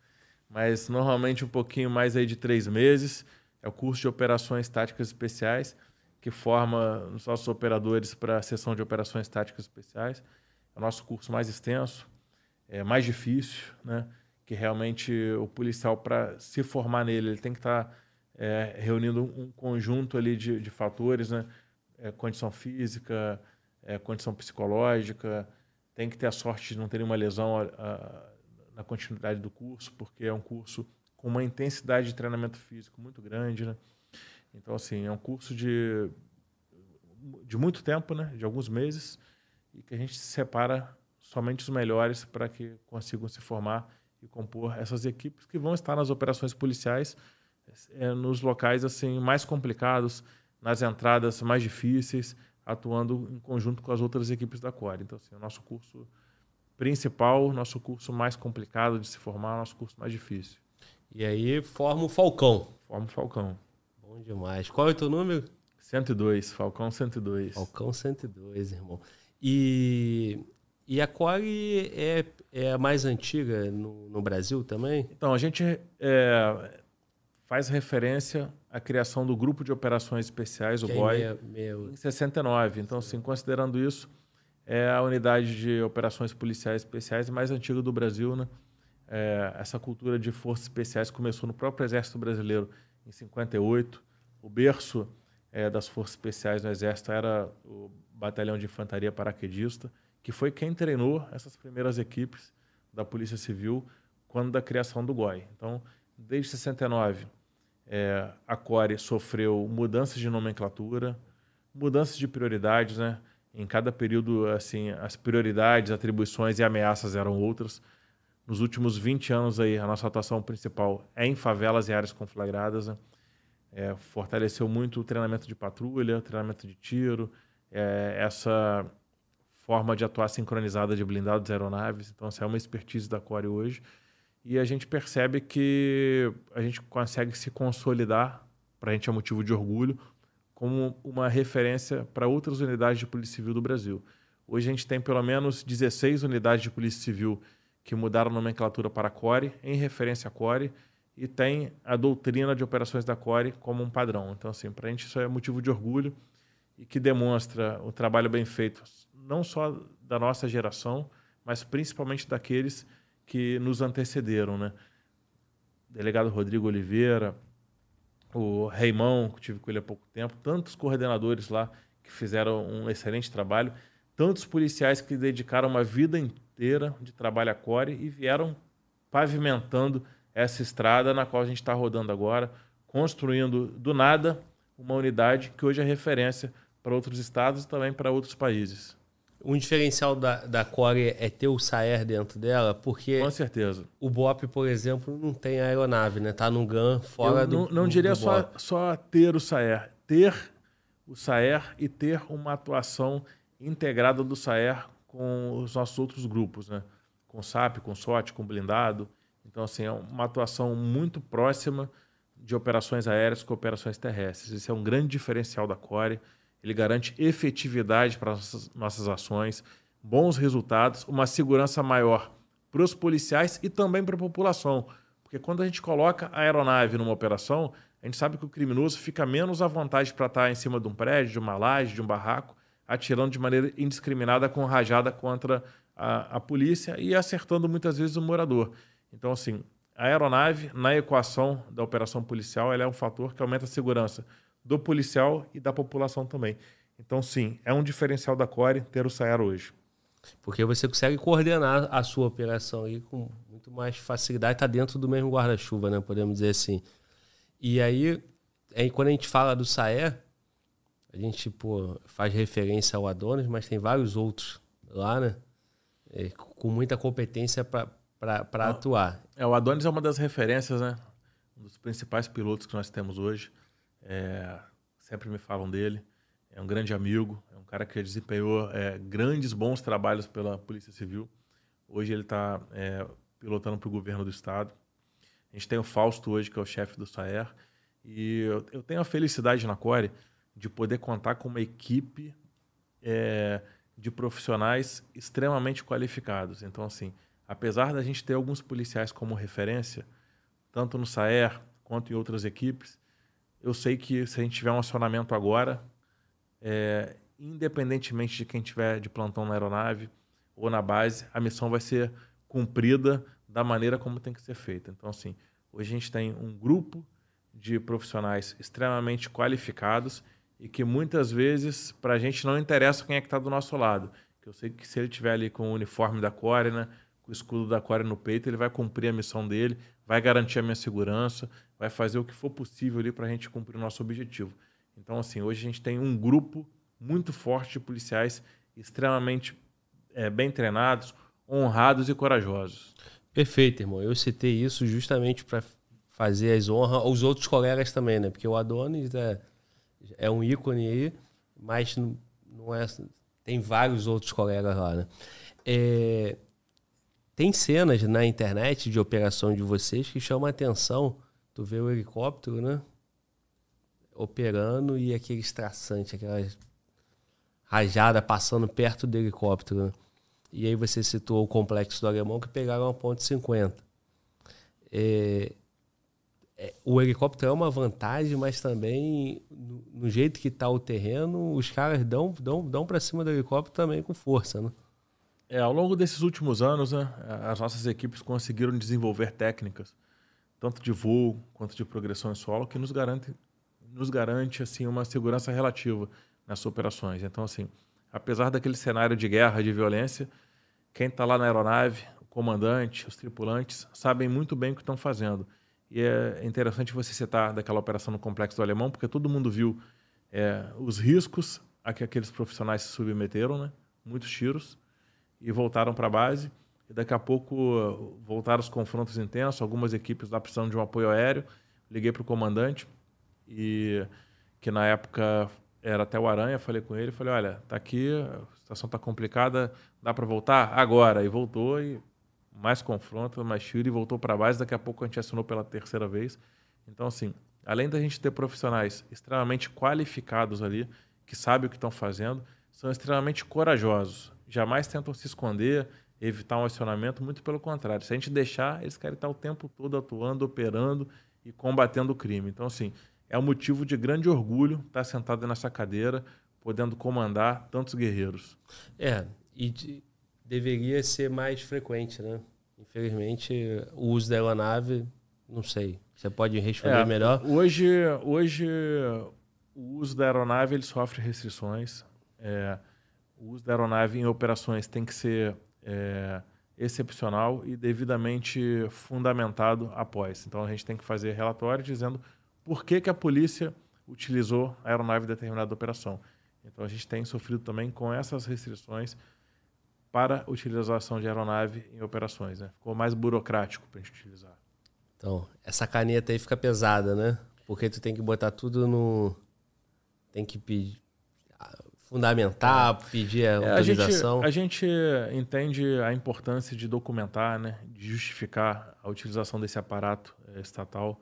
mas normalmente um pouquinho mais aí de três meses. É o curso de operações táticas especiais, que forma os nossos operadores para a sessão de operações táticas especiais. É o nosso curso mais extenso, é mais difícil, né? que realmente o policial, para se formar nele, ele tem que estar tá, é, reunindo um conjunto ali de, de fatores, né? É, condição física, é, condição psicológica, tem que ter a sorte de não ter nenhuma lesão a, a, na continuidade do curso, porque é um curso com uma intensidade de treinamento físico muito grande, né? Então, assim, é um curso de, de muito tempo, né? De alguns meses, e que a gente separa somente os melhores para que consigam se formar e compor essas equipes que vão estar nas operações policiais é, nos locais assim mais complicados, nas entradas mais difíceis, atuando em conjunto com as outras equipes da Core. Então, assim, o nosso curso principal, nosso curso mais complicado de se formar, nosso curso mais difícil. E aí forma o Falcão. Forma o Falcão. Bom demais. Qual é o teu número? 102, Falcão 102. Falcão 102, irmão. E, e a Core é, é a mais antiga no, no Brasil também? Então, a gente é, faz referência à criação do Grupo de Operações Especiais, o BOI, em 69. Então, assim, considerando isso, é a unidade de operações policiais especiais mais antiga do Brasil. Né? É, essa cultura de forças especiais começou no próprio Exército Brasileiro em 58. O berço é, das Forças Especiais do Exército era o Batalhão de Infantaria Paraquedista, que foi quem treinou essas primeiras equipes da Polícia Civil quando da criação do GOI. Então, desde 69, é, a CORE sofreu mudanças de nomenclatura, mudanças de prioridades, né? Em cada período, assim, as prioridades, atribuições e ameaças eram outras. Nos últimos 20 anos aí, a nossa atuação principal é em favelas e áreas conflagradas, né? É, fortaleceu muito o treinamento de patrulha, treinamento de tiro, é, essa forma de atuar sincronizada de blindados e aeronaves. Então, essa é uma expertise da Core hoje. E a gente percebe que a gente consegue se consolidar, para a gente é motivo de orgulho, como uma referência para outras unidades de Polícia Civil do Brasil. Hoje a gente tem pelo menos 16 unidades de Polícia Civil que mudaram a nomenclatura para CORE, em referência a CORE, e tem a doutrina de operações da CORE como um padrão. Então, assim, para a gente isso é motivo de orgulho e que demonstra o trabalho bem feito, não só da nossa geração, mas principalmente daqueles que nos antecederam, né? delegado Rodrigo Oliveira, o Reimão, que tive com ele há pouco tempo, tantos coordenadores lá que fizeram um excelente trabalho, tantos policiais que dedicaram uma vida inteira de trabalho a core e vieram pavimentando essa estrada na qual a gente está rodando agora, construindo do nada uma unidade que hoje é referência para outros estados e também para outros países. Um diferencial da, da Core é ter o Saer dentro dela, porque. Com certeza. O BOP, por exemplo, não tem aeronave, né? Tá no GAN fora Eu do. Não, não diria do só, só ter o Saer. Ter o Saer e ter uma atuação integrada do Saer com os nossos outros grupos, né? Com SAP, com SOT, com blindado. Então, assim, é uma atuação muito próxima de operações aéreas com operações terrestres. Esse é um grande diferencial da Core. Ele garante efetividade para nossas, ações, bons resultados, uma segurança maior para os policiais e também para a população. Porque quando a gente coloca a aeronave numa operação, a gente sabe que o criminoso fica menos à vontade para estar em cima de um prédio, de uma laje, de um barraco, atirando de maneira indiscriminada com rajada contra a, a polícia e acertando muitas vezes o morador. Então, assim, a aeronave, na equação da operação policial, ela é um fator que aumenta a segurança do policial e da população também. Então, sim, é um diferencial da Core ter o SAER hoje. Porque você consegue coordenar a sua operação aí com muito mais facilidade, está dentro do mesmo guarda-chuva, né? Podemos dizer assim. E aí, aí, quando a gente fala do SAER, a gente pô, faz referência ao Adonis, mas tem vários outros lá, né? É, com muita competência para para atuar. É, o Adonis é uma das referências, né? Um dos principais pilotos que nós temos hoje. É, sempre me falam dele. É um grande amigo, é um cara que desempenhou é, grandes, bons trabalhos pela Polícia Civil. Hoje ele está é, pilotando para o governo do estado. A gente tem o Fausto hoje, que é o chefe do SAER. E eu, eu, tenho a felicidade na Core de poder contar com uma equipe é, de profissionais extremamente qualificados. Então, assim, apesar da gente ter alguns policiais como referência, tanto no SAER quanto em outras equipes, eu sei que se a gente tiver um acionamento agora, é, independentemente de quem tiver de plantão na aeronave ou na base, a missão vai ser cumprida da maneira como tem que ser feita. Então, assim, hoje a gente tem um grupo de profissionais extremamente qualificados e que muitas vezes para a gente não interessa quem é que está do nosso lado. Eu sei que se ele tiver ali com o uniforme da Core, né, com o escudo da Core no peito, ele vai cumprir a missão dele, vai garantir a minha segurança, vai fazer o que for possível ali para a gente cumprir o nosso objetivo. Então, assim, hoje a gente tem um grupo muito forte de policiais extremamente é, bem treinados, honrados e corajosos. Perfeito, irmão. Eu citei isso justamente para fazer as honras aos outros colegas também, né? Porque o Adonis é, é um ícone aí, mas não, é. Tem vários outros colegas lá, né? É, tem cenas na internet de operação de vocês que chamam a atenção. Tu vê o helicóptero, né? Operando e aquele estraçante, aquela rajada passando perto do helicóptero. Né? E aí você citou o complexo do alemão que pegaram a ponte 50. É, é, o helicóptero é uma vantagem, mas também no, no jeito que está o terreno, os caras dão, dão, dão para cima do helicóptero também com força, né? É, ao longo desses últimos anos, né, as nossas equipes conseguiram desenvolver técnicas, tanto de voo quanto de progressão em solo, que nos garante, nos garante assim, uma segurança relativa nessas operações. Então, assim, apesar daquele cenário de guerra, de violência, quem está lá na aeronave, o comandante, os tripulantes, sabem muito bem o que estão fazendo. E é interessante você citar daquela operação no Complexo do Alemão, porque todo mundo viu é, os riscos a que aqueles profissionais se submeteram, né? muitos tiros, e voltaram para a base. E daqui a pouco voltaram os confrontos intensos, algumas equipes lá precisando de um apoio aéreo. Liguei para o comandante, e que na época era até o Aranha, falei com ele, falei, olha, tá aqui, a situação tá complicada, dá para voltar? Agora. E voltou, e mais confronto, mais tiro, e voltou para base. Daqui a pouco a gente assinou pela terceira vez. Então, assim, além da gente ter profissionais extremamente qualificados ali, que sabem o que estão fazendo, são extremamente corajosos. Jamais tentam se esconder, evitar um acionamento, muito pelo contrário. Se a gente deixar, eles querem estar o tempo todo atuando, operando e combatendo o crime. Então, assim, é um motivo de grande orgulho estar sentado nessa cadeira, podendo comandar tantos guerreiros. É, e de, deveria ser mais frequente, né? Infelizmente, o uso da aeronave, não sei. Você pode responder é, melhor? Hoje, hoje, o uso da aeronave ele sofre restrições. É, o uso da aeronave em operações tem que ser é, excepcional e devidamente fundamentado após. Então, a gente tem que fazer relatório dizendo por que, que a polícia utilizou a aeronave em determinada operação. Então a gente tem sofrido também com essas restrições para utilização de aeronave em operações. Né? Ficou mais burocrático para a gente utilizar. Então, essa caneta aí fica pesada, né? Porque tu tem que botar tudo no. Tem que pedir. Fundamentar, pedir a autorização. É, a, gente, a gente entende a importância de documentar, né? de justificar a utilização desse aparato é, estatal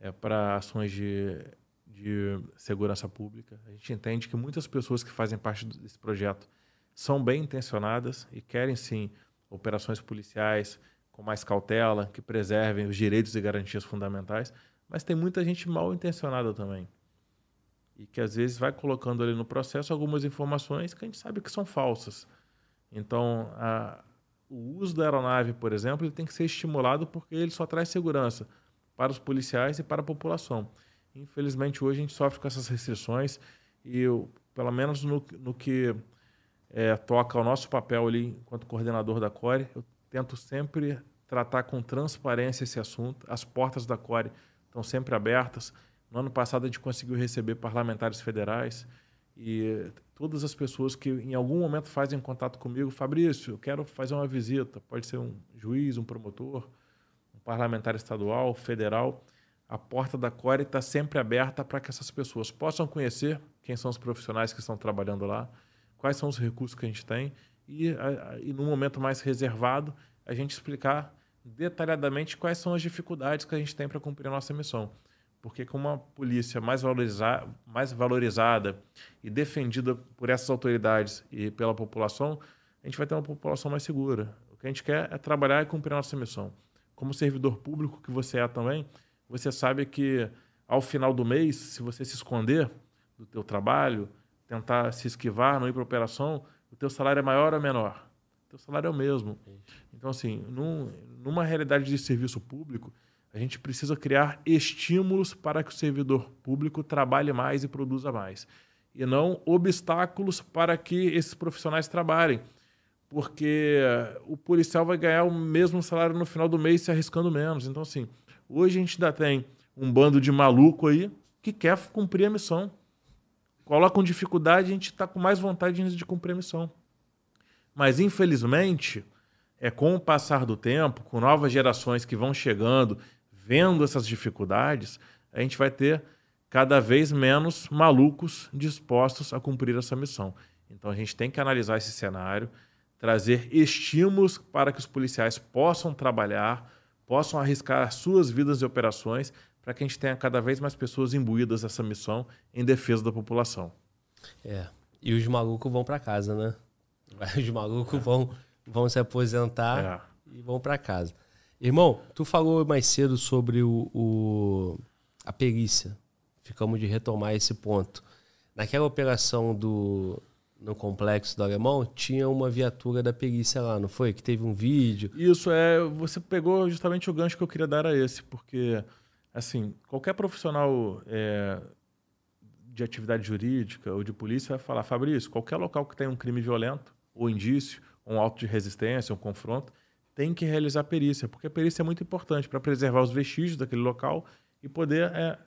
é, para ações de, de segurança pública. A gente entende que muitas pessoas que fazem parte desse projeto são bem intencionadas e querem sim operações policiais com mais cautela, que preservem os direitos e garantias fundamentais, mas tem muita gente mal intencionada também. E que às vezes vai colocando ali no processo algumas informações que a gente sabe que são falsas. Então, a, o uso da aeronave, por exemplo, ele tem que ser estimulado porque ele só traz segurança para os policiais e para a população. Infelizmente, hoje a gente sofre com essas restrições e, eu, pelo menos no, no que é, toca ao nosso papel ali, enquanto coordenador da CORE, eu tento sempre tratar com transparência esse assunto. As portas da CORE estão sempre abertas. No ano passado, a gente conseguiu receber parlamentares federais e todas as pessoas que em algum momento fazem contato comigo, Fabrício, eu quero fazer uma visita, pode ser um juiz, um promotor, parlamentar estadual, federal, a porta da Core está sempre aberta para que essas pessoas possam conhecer quem são os profissionais que estão trabalhando lá, quais são os recursos que a gente tem e, e num momento mais reservado, a gente explicar detalhadamente quais são as dificuldades que a gente tem para cumprir a nossa missão. Porque com uma polícia mais, valoriza mais valorizada e defendida por essas autoridades e pela população, a gente vai ter uma população mais segura. O que a gente quer é trabalhar e cumprir a nossa missão como servidor público que você é também, você sabe que ao final do mês, se você se esconder do teu trabalho, tentar se esquivar, não ir para operação, o teu salário é maior ou menor? O teu salário é o mesmo. Então, assim, num, numa realidade de serviço público, a gente precisa criar estímulos para que o servidor público trabalhe mais e produza mais. E não obstáculos para que esses profissionais trabalhem porque o policial vai ganhar o mesmo salário no final do mês se arriscando menos. Então, assim, hoje a gente ainda tem um bando de maluco aí que quer cumprir a missão. Colocam dificuldade, a gente está com mais vontade de cumprir a missão. Mas, infelizmente, é com o passar do tempo, com novas gerações que vão chegando, vendo essas dificuldades, a gente vai ter cada vez menos malucos dispostos a cumprir essa missão. Então, a gente tem que analisar esse cenário trazer estímulos para que os policiais possam trabalhar, possam arriscar suas vidas e operações, para que a gente tenha cada vez mais pessoas imbuídas nessa missão em defesa da população. É. E os malucos vão para casa, né? (laughs) Os malucos é. vão, vão se aposentar é. e vão para casa. Irmão, tu falou mais cedo sobre o, o, a perícia. Ficamos de retomar esse ponto. Naquela operação do, no complexo do Alemão, tinha uma viatura da perícia lá, não foi? Que teve um vídeo. Isso, é. Você pegou justamente o gancho que eu queria dar a esse, porque, assim, qualquer profissional é, de atividade jurídica ou de polícia vai falar, Fabrício, qualquer local que tenha um crime violento, ou indício, um auto de resistência, um confronto, tem que realizar perícia, porque a perícia é muito importante para preservar os vestígios daquele local e poder é,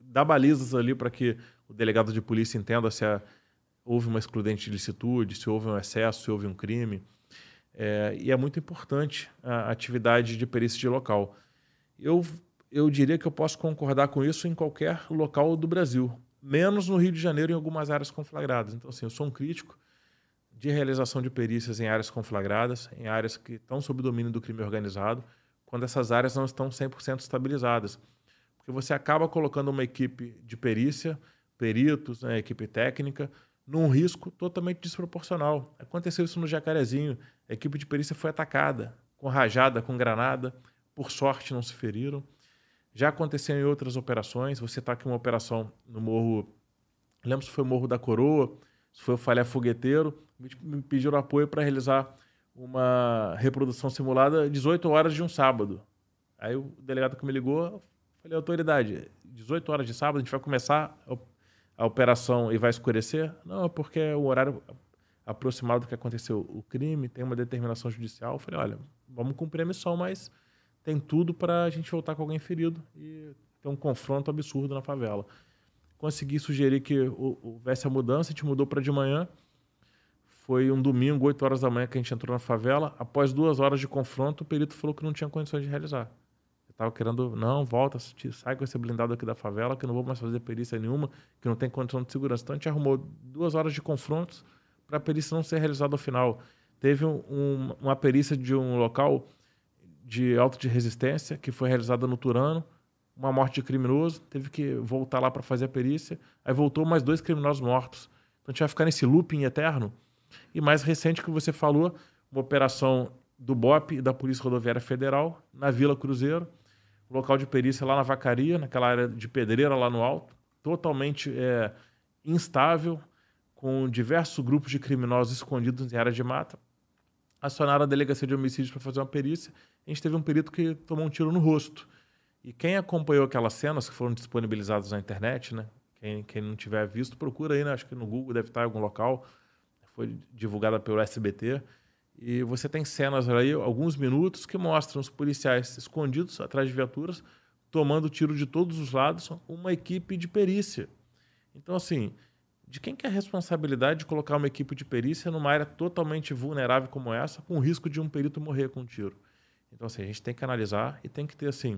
dar balizas ali para que o delegado de polícia entenda se a, houve uma excludente de licitude, se houve um excesso, se houve um crime. É, e é muito importante a atividade de perícia de local. Eu, eu diria que eu posso concordar com isso em qualquer local do Brasil, menos no Rio de Janeiro em algumas áreas conflagradas. Então, assim, eu sou um crítico de realização de perícias em áreas conflagradas, em áreas que estão sob domínio do crime organizado, quando essas áreas não estão 100% estabilizadas. Porque você acaba colocando uma equipe de perícia, peritos, né, equipe técnica, num risco totalmente desproporcional. Aconteceu isso no Jacarezinho. A equipe de perícia foi atacada com rajada, com granada. Por sorte, não se feriram. Já aconteceu em outras operações. Você está aqui uma operação no Morro. Lembro se foi o Morro da Coroa, se foi o Falé Fogueteiro me pediram apoio para realizar uma reprodução simulada 18 horas de um sábado. Aí o delegado que me ligou, falei, autoridade, 18 horas de sábado, a gente vai começar a operação e vai escurecer? Não, é porque é o horário aproximado do que aconteceu o crime, tem uma determinação judicial. Eu falei, olha, vamos cumprir a missão, mas tem tudo para a gente voltar com alguém ferido e ter um confronto absurdo na favela. Consegui sugerir que houvesse a mudança, a gente mudou para de manhã, foi um domingo, 8 horas da manhã, que a gente entrou na favela. Após duas horas de confronto, o perito falou que não tinha condições de realizar. Eu estava querendo, não, volta, sai com esse blindado aqui da favela, que eu não vou mais fazer perícia nenhuma, que não tem condição de segurança. Então a gente arrumou duas horas de confrontos para a perícia não ser realizada ao final. Teve um, um, uma perícia de um local de auto de resistência que foi realizada no Turano, uma morte de criminoso, teve que voltar lá para fazer a perícia, aí voltou mais dois criminosos mortos. Então a gente vai ficar nesse looping eterno e mais recente que você falou, uma operação do BOP e da Polícia Rodoviária Federal na Vila Cruzeiro, local de perícia lá na Vacaria, naquela área de pedreira lá no alto, totalmente é, instável, com diversos grupos de criminosos escondidos em área de mata. Acionaram a delegacia de homicídios para fazer uma perícia. A gente teve um perito que tomou um tiro no rosto. E quem acompanhou aquelas cenas que foram disponibilizadas na internet, né? Quem, quem não tiver visto, procura aí, né? Acho que no Google deve estar em algum local foi divulgada pelo SBT. E você tem cenas aí, alguns minutos, que mostram os policiais escondidos atrás de viaturas, tomando tiro de todos os lados, uma equipe de perícia. Então, assim, de quem que é a responsabilidade de colocar uma equipe de perícia numa área totalmente vulnerável como essa, com o risco de um perito morrer com um tiro? Então, assim, a gente tem que analisar e tem que ter, assim,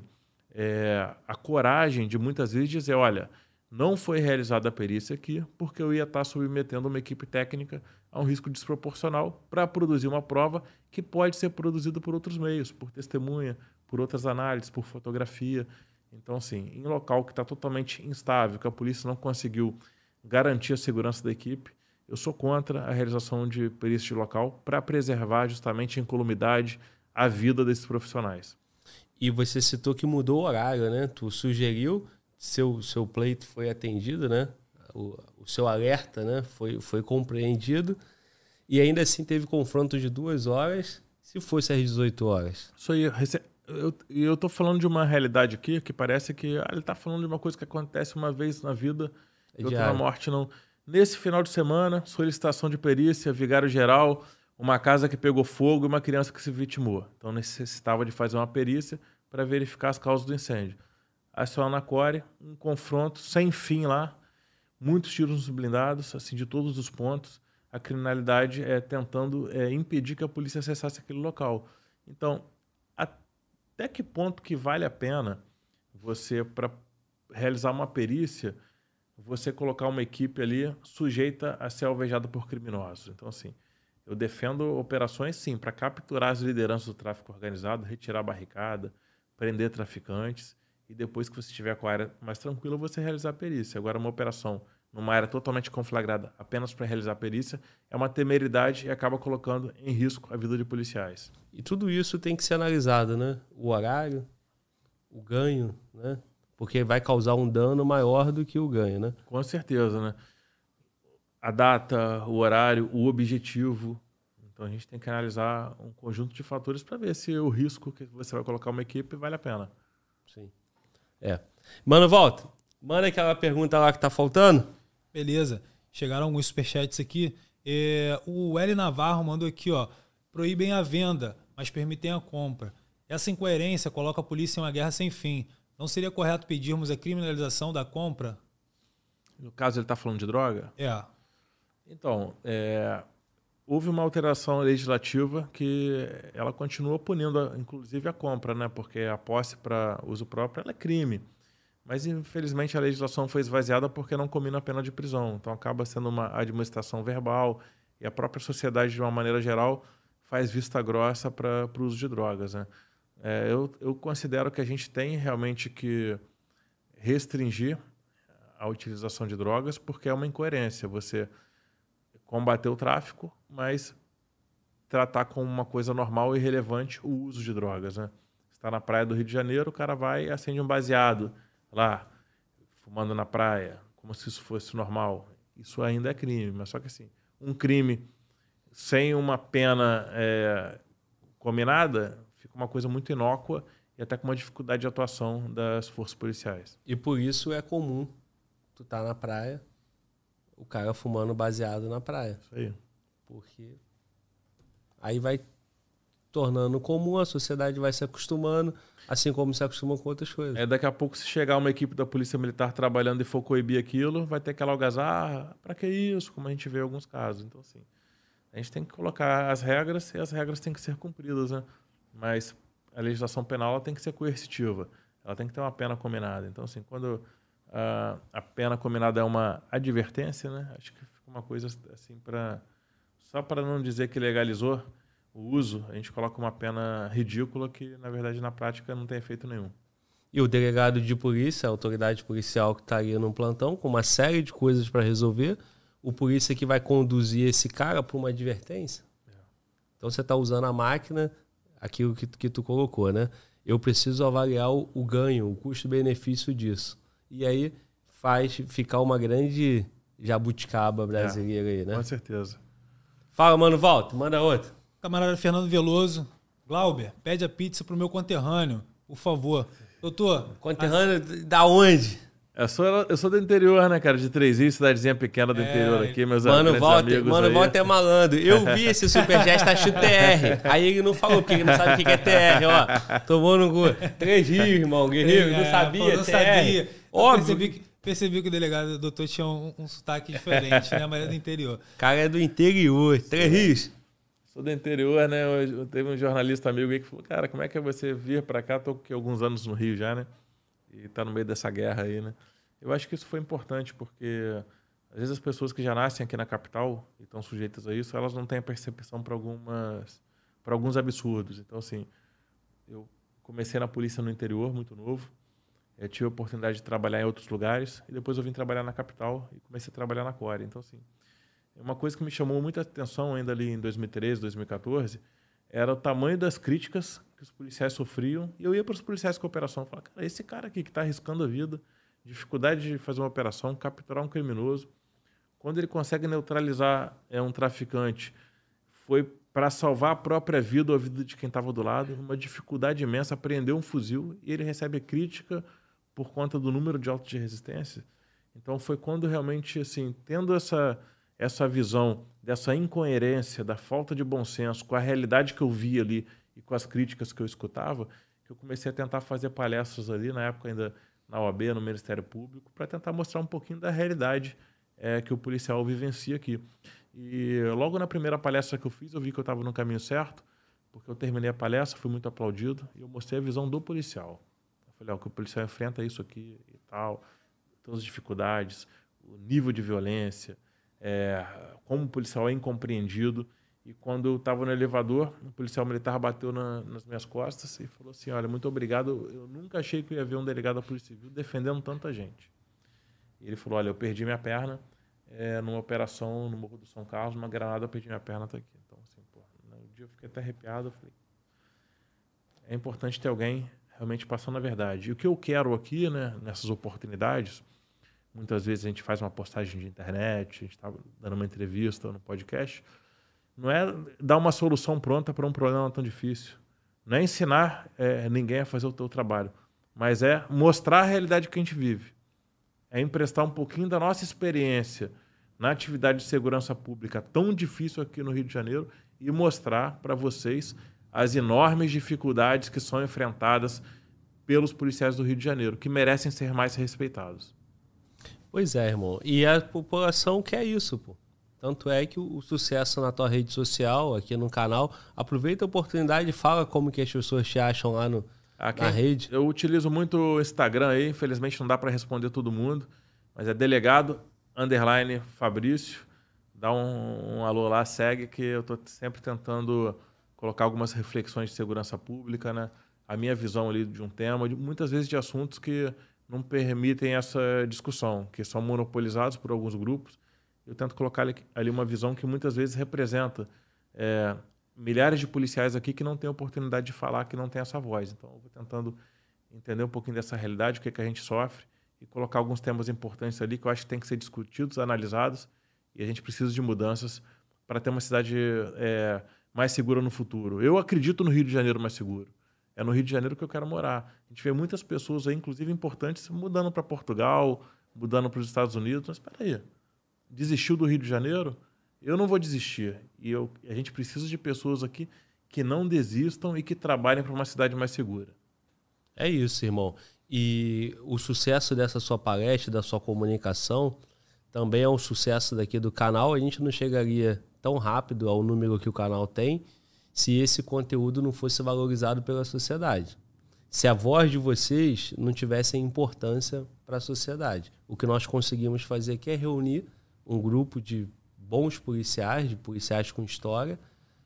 é, a coragem de muitas vezes dizer, olha, não foi realizada a perícia aqui porque eu ia estar submetendo uma equipe técnica a um risco desproporcional para produzir uma prova que pode ser produzida por outros meios, por testemunha, por outras análises, por fotografia. Então, assim, em local que está totalmente instável, que a polícia não conseguiu garantir a segurança da equipe, eu sou contra a realização de perícia de local para preservar justamente a incolumidade, a vida desses profissionais. E você citou que mudou o horário, né? Tu sugeriu seu, seu pleito foi atendido, né? O, o seu alerta né? foi, foi compreendido. E ainda assim teve confronto de duas horas, se fosse às 18 horas. Isso aí. Eu, eu tô falando de uma realidade aqui que parece que ah, ele tá falando de uma coisa que acontece uma vez na vida e outra na morte, não. Nesse final de semana, solicitação de perícia, vigário geral, uma casa que pegou fogo e uma criança que se vitimou. Então necessitava de fazer uma perícia para verificar as causas do incêndio acionar na Core, um confronto sem fim lá, muitos tiros nos blindados, assim, de todos os pontos, a criminalidade é tentando é, impedir que a polícia acessasse aquele local. Então, até que ponto que vale a pena você, para realizar uma perícia, você colocar uma equipe ali sujeita a ser alvejada por criminosos? Então, assim, eu defendo operações, sim, para capturar as lideranças do tráfico organizado, retirar barricada, prender traficantes, e depois que você estiver com a área mais tranquila, você realizar a perícia. Agora, uma operação numa área totalmente conflagrada apenas para realizar a perícia é uma temeridade e acaba colocando em risco a vida de policiais. E tudo isso tem que ser analisado, né? O horário, o ganho, né? Porque vai causar um dano maior do que o ganho, né? Com certeza, né? a data, o horário, o objetivo. Então a gente tem que analisar um conjunto de fatores para ver se o risco que você vai colocar uma equipe vale a pena. Sim. É. Mano, volta. Manda aquela pergunta lá que tá faltando. Beleza. Chegaram alguns superchats aqui. É, o L Navarro mandou aqui, ó. Proíbem a venda, mas permitem a compra. Essa incoerência coloca a polícia em uma guerra sem fim. Não seria correto pedirmos a criminalização da compra? No caso, ele está falando de droga? É. Então, é, houve uma alteração legislativa que ela continua punindo, inclusive, a compra, né? Porque a posse para uso próprio é crime. Mas, infelizmente, a legislação foi esvaziada porque não combina a pena de prisão. Então, acaba sendo uma administração verbal e a própria sociedade, de uma maneira geral, faz vista grossa para o uso de drogas. Né? É, eu, eu considero que a gente tem realmente que restringir a utilização de drogas porque é uma incoerência. Você combater o tráfico, mas tratar como uma coisa normal e relevante o uso de drogas. Né? Está na praia do Rio de Janeiro, o cara vai e acende um baseado lá, fumando na praia, como se isso fosse normal. Isso ainda é crime, mas só que assim, um crime sem uma pena é, combinada fica uma coisa muito inócua e até com uma dificuldade de atuação das forças policiais. E por isso é comum tu tá na praia, o cara fumando baseado na praia. Isso aí. Porque aí vai tornando comum, a sociedade vai se acostumando, assim como se acostuma com outras coisas. É, daqui a pouco, se chegar uma equipe da Polícia Militar trabalhando e for coibir aquilo, vai ter aquela algazarra, ah, para que isso? Como a gente vê em alguns casos. Então, assim, a gente tem que colocar as regras e as regras têm que ser cumpridas, né? Mas a legislação penal ela tem que ser coercitiva, ela tem que ter uma pena combinada. Então, assim, quando a, a pena combinada é uma advertência, né? Acho que fica uma coisa assim para só para não dizer que legalizou, o uso, a gente coloca uma pena ridícula que, na verdade, na prática não tem efeito nenhum. E o delegado de polícia, a autoridade policial que estaria tá no plantão, com uma série de coisas para resolver, o polícia que vai conduzir esse cara para uma advertência. É. Então você está usando a máquina, aquilo que, que tu colocou, né? Eu preciso avaliar o, o ganho, o custo-benefício disso. E aí faz ficar uma grande jabuticaba brasileira é, aí, né? Com certeza. Fala, mano, volta, manda outra. Camarada Fernando Veloso. Glauber, pede a pizza pro meu conterrâneo, por favor. Doutor. Conterrâneo as... da onde? Eu sou, eu sou do interior, né, cara? De Três Rios, cidadezinha pequena do é, interior aqui, meus mano, volta, amigos. Mano, volta é malandro. Eu (laughs) vi esse Superjet tá TR. Aí ele não falou, porque ele não sabe o que é TR, ó. Tomou no cu. Três Rios, irmão, guerreiro. É, não sabia, pô, não TR. Sabia. Óbvio. Percebi que, percebi que o delegado, o doutor, tinha um, um sotaque diferente, né? Mas é do interior. (laughs) Cara, é do interior. Três Rios. Sou do interior, né? Eu, teve um jornalista amigo aí que falou, cara, como é que é você vir para cá? Tô aqui alguns anos no Rio já, né? E tá no meio dessa guerra aí, né? Eu acho que isso foi importante porque às vezes as pessoas que já nascem aqui na capital e estão sujeitas a isso, elas não têm a percepção para algumas para alguns absurdos. Então assim, eu comecei na polícia no interior muito novo. Eu tive a oportunidade de trabalhar em outros lugares e depois eu vim trabalhar na capital e comecei a trabalhar na Core. Então assim, uma coisa que me chamou muita atenção ainda ali em 2013, 2014, era o tamanho das críticas que os policiais sofriam. E eu ia para os policiais com a operação e falava, cara, esse cara aqui que está arriscando a vida, dificuldade de fazer uma operação, capturar um criminoso, quando ele consegue neutralizar é, um traficante, foi para salvar a própria vida ou a vida de quem estava do lado, uma dificuldade imensa, apreender um fuzil, e ele recebe crítica por conta do número de autos de resistência. Então foi quando realmente, assim, tendo essa essa visão dessa incoerência, da falta de bom senso com a realidade que eu via ali e com as críticas que eu escutava, que eu comecei a tentar fazer palestras ali, na época ainda na OAB, no Ministério Público, para tentar mostrar um pouquinho da realidade é, que o policial vivencia aqui. E logo na primeira palestra que eu fiz, eu vi que eu estava no caminho certo, porque eu terminei a palestra, fui muito aplaudido, e eu mostrei a visão do policial. Falei, ó, que o policial enfrenta isso aqui e tal, todas as dificuldades, o nível de violência, é, como o policial é incompreendido. E quando eu estava no elevador, o policial militar bateu na, nas minhas costas e falou assim: Olha, muito obrigado. Eu nunca achei que ia ver um delegado da Polícia Civil defendendo tanta gente. E ele falou: Olha, eu perdi minha perna é, numa operação no Morro do São Carlos, uma granada, eu perdi minha perna, tá aqui. Então, assim, pô, no dia eu fiquei até arrepiado. Eu falei: É importante ter alguém realmente passando a verdade. E o que eu quero aqui, né, nessas oportunidades, muitas vezes a gente faz uma postagem de internet, a gente está dando uma entrevista no podcast. Não é dar uma solução pronta para um problema tão difícil. Não é ensinar é, ninguém a fazer o teu trabalho, mas é mostrar a realidade que a gente vive. É emprestar um pouquinho da nossa experiência na atividade de segurança pública tão difícil aqui no Rio de Janeiro e mostrar para vocês as enormes dificuldades que são enfrentadas pelos policiais do Rio de Janeiro, que merecem ser mais respeitados. Pois é, irmão. E a população quer isso, pô. Tanto é que o sucesso na tua rede social, aqui no canal, aproveita a oportunidade e fala como que as pessoas te acham lá no, aqui, na rede. Eu utilizo muito o Instagram aí, infelizmente não dá para responder todo mundo, mas é delegado underline Fabrício. Dá um, um alô lá, segue, que eu estou sempre tentando colocar algumas reflexões de segurança pública, né? A minha visão ali de um tema, de, muitas vezes de assuntos que não permitem essa discussão, que são monopolizados por alguns grupos. Eu tento colocar ali, ali uma visão que muitas vezes representa é, milhares de policiais aqui que não têm oportunidade de falar, que não têm essa voz. Então, eu vou tentando entender um pouquinho dessa realidade, o que, é que a gente sofre e colocar alguns temas importantes ali que eu acho que tem que ser discutidos, analisados e a gente precisa de mudanças para ter uma cidade é, mais segura no futuro. Eu acredito no Rio de Janeiro mais seguro. É no Rio de Janeiro que eu quero morar. A gente vê muitas pessoas aí, inclusive importantes, mudando para Portugal, mudando para os Estados Unidos. Mas espera aí, desistiu do Rio de Janeiro? Eu não vou desistir. E eu, a gente precisa de pessoas aqui que não desistam e que trabalhem para uma cidade mais segura. É isso, irmão. E o sucesso dessa sua palestra, da sua comunicação, também é um sucesso daqui do canal. A gente não chegaria tão rápido ao número que o canal tem se esse conteúdo não fosse valorizado pela sociedade. Se a voz de vocês não tivesse importância para a sociedade. O que nós conseguimos fazer aqui é reunir um grupo de bons policiais, de policiais com história,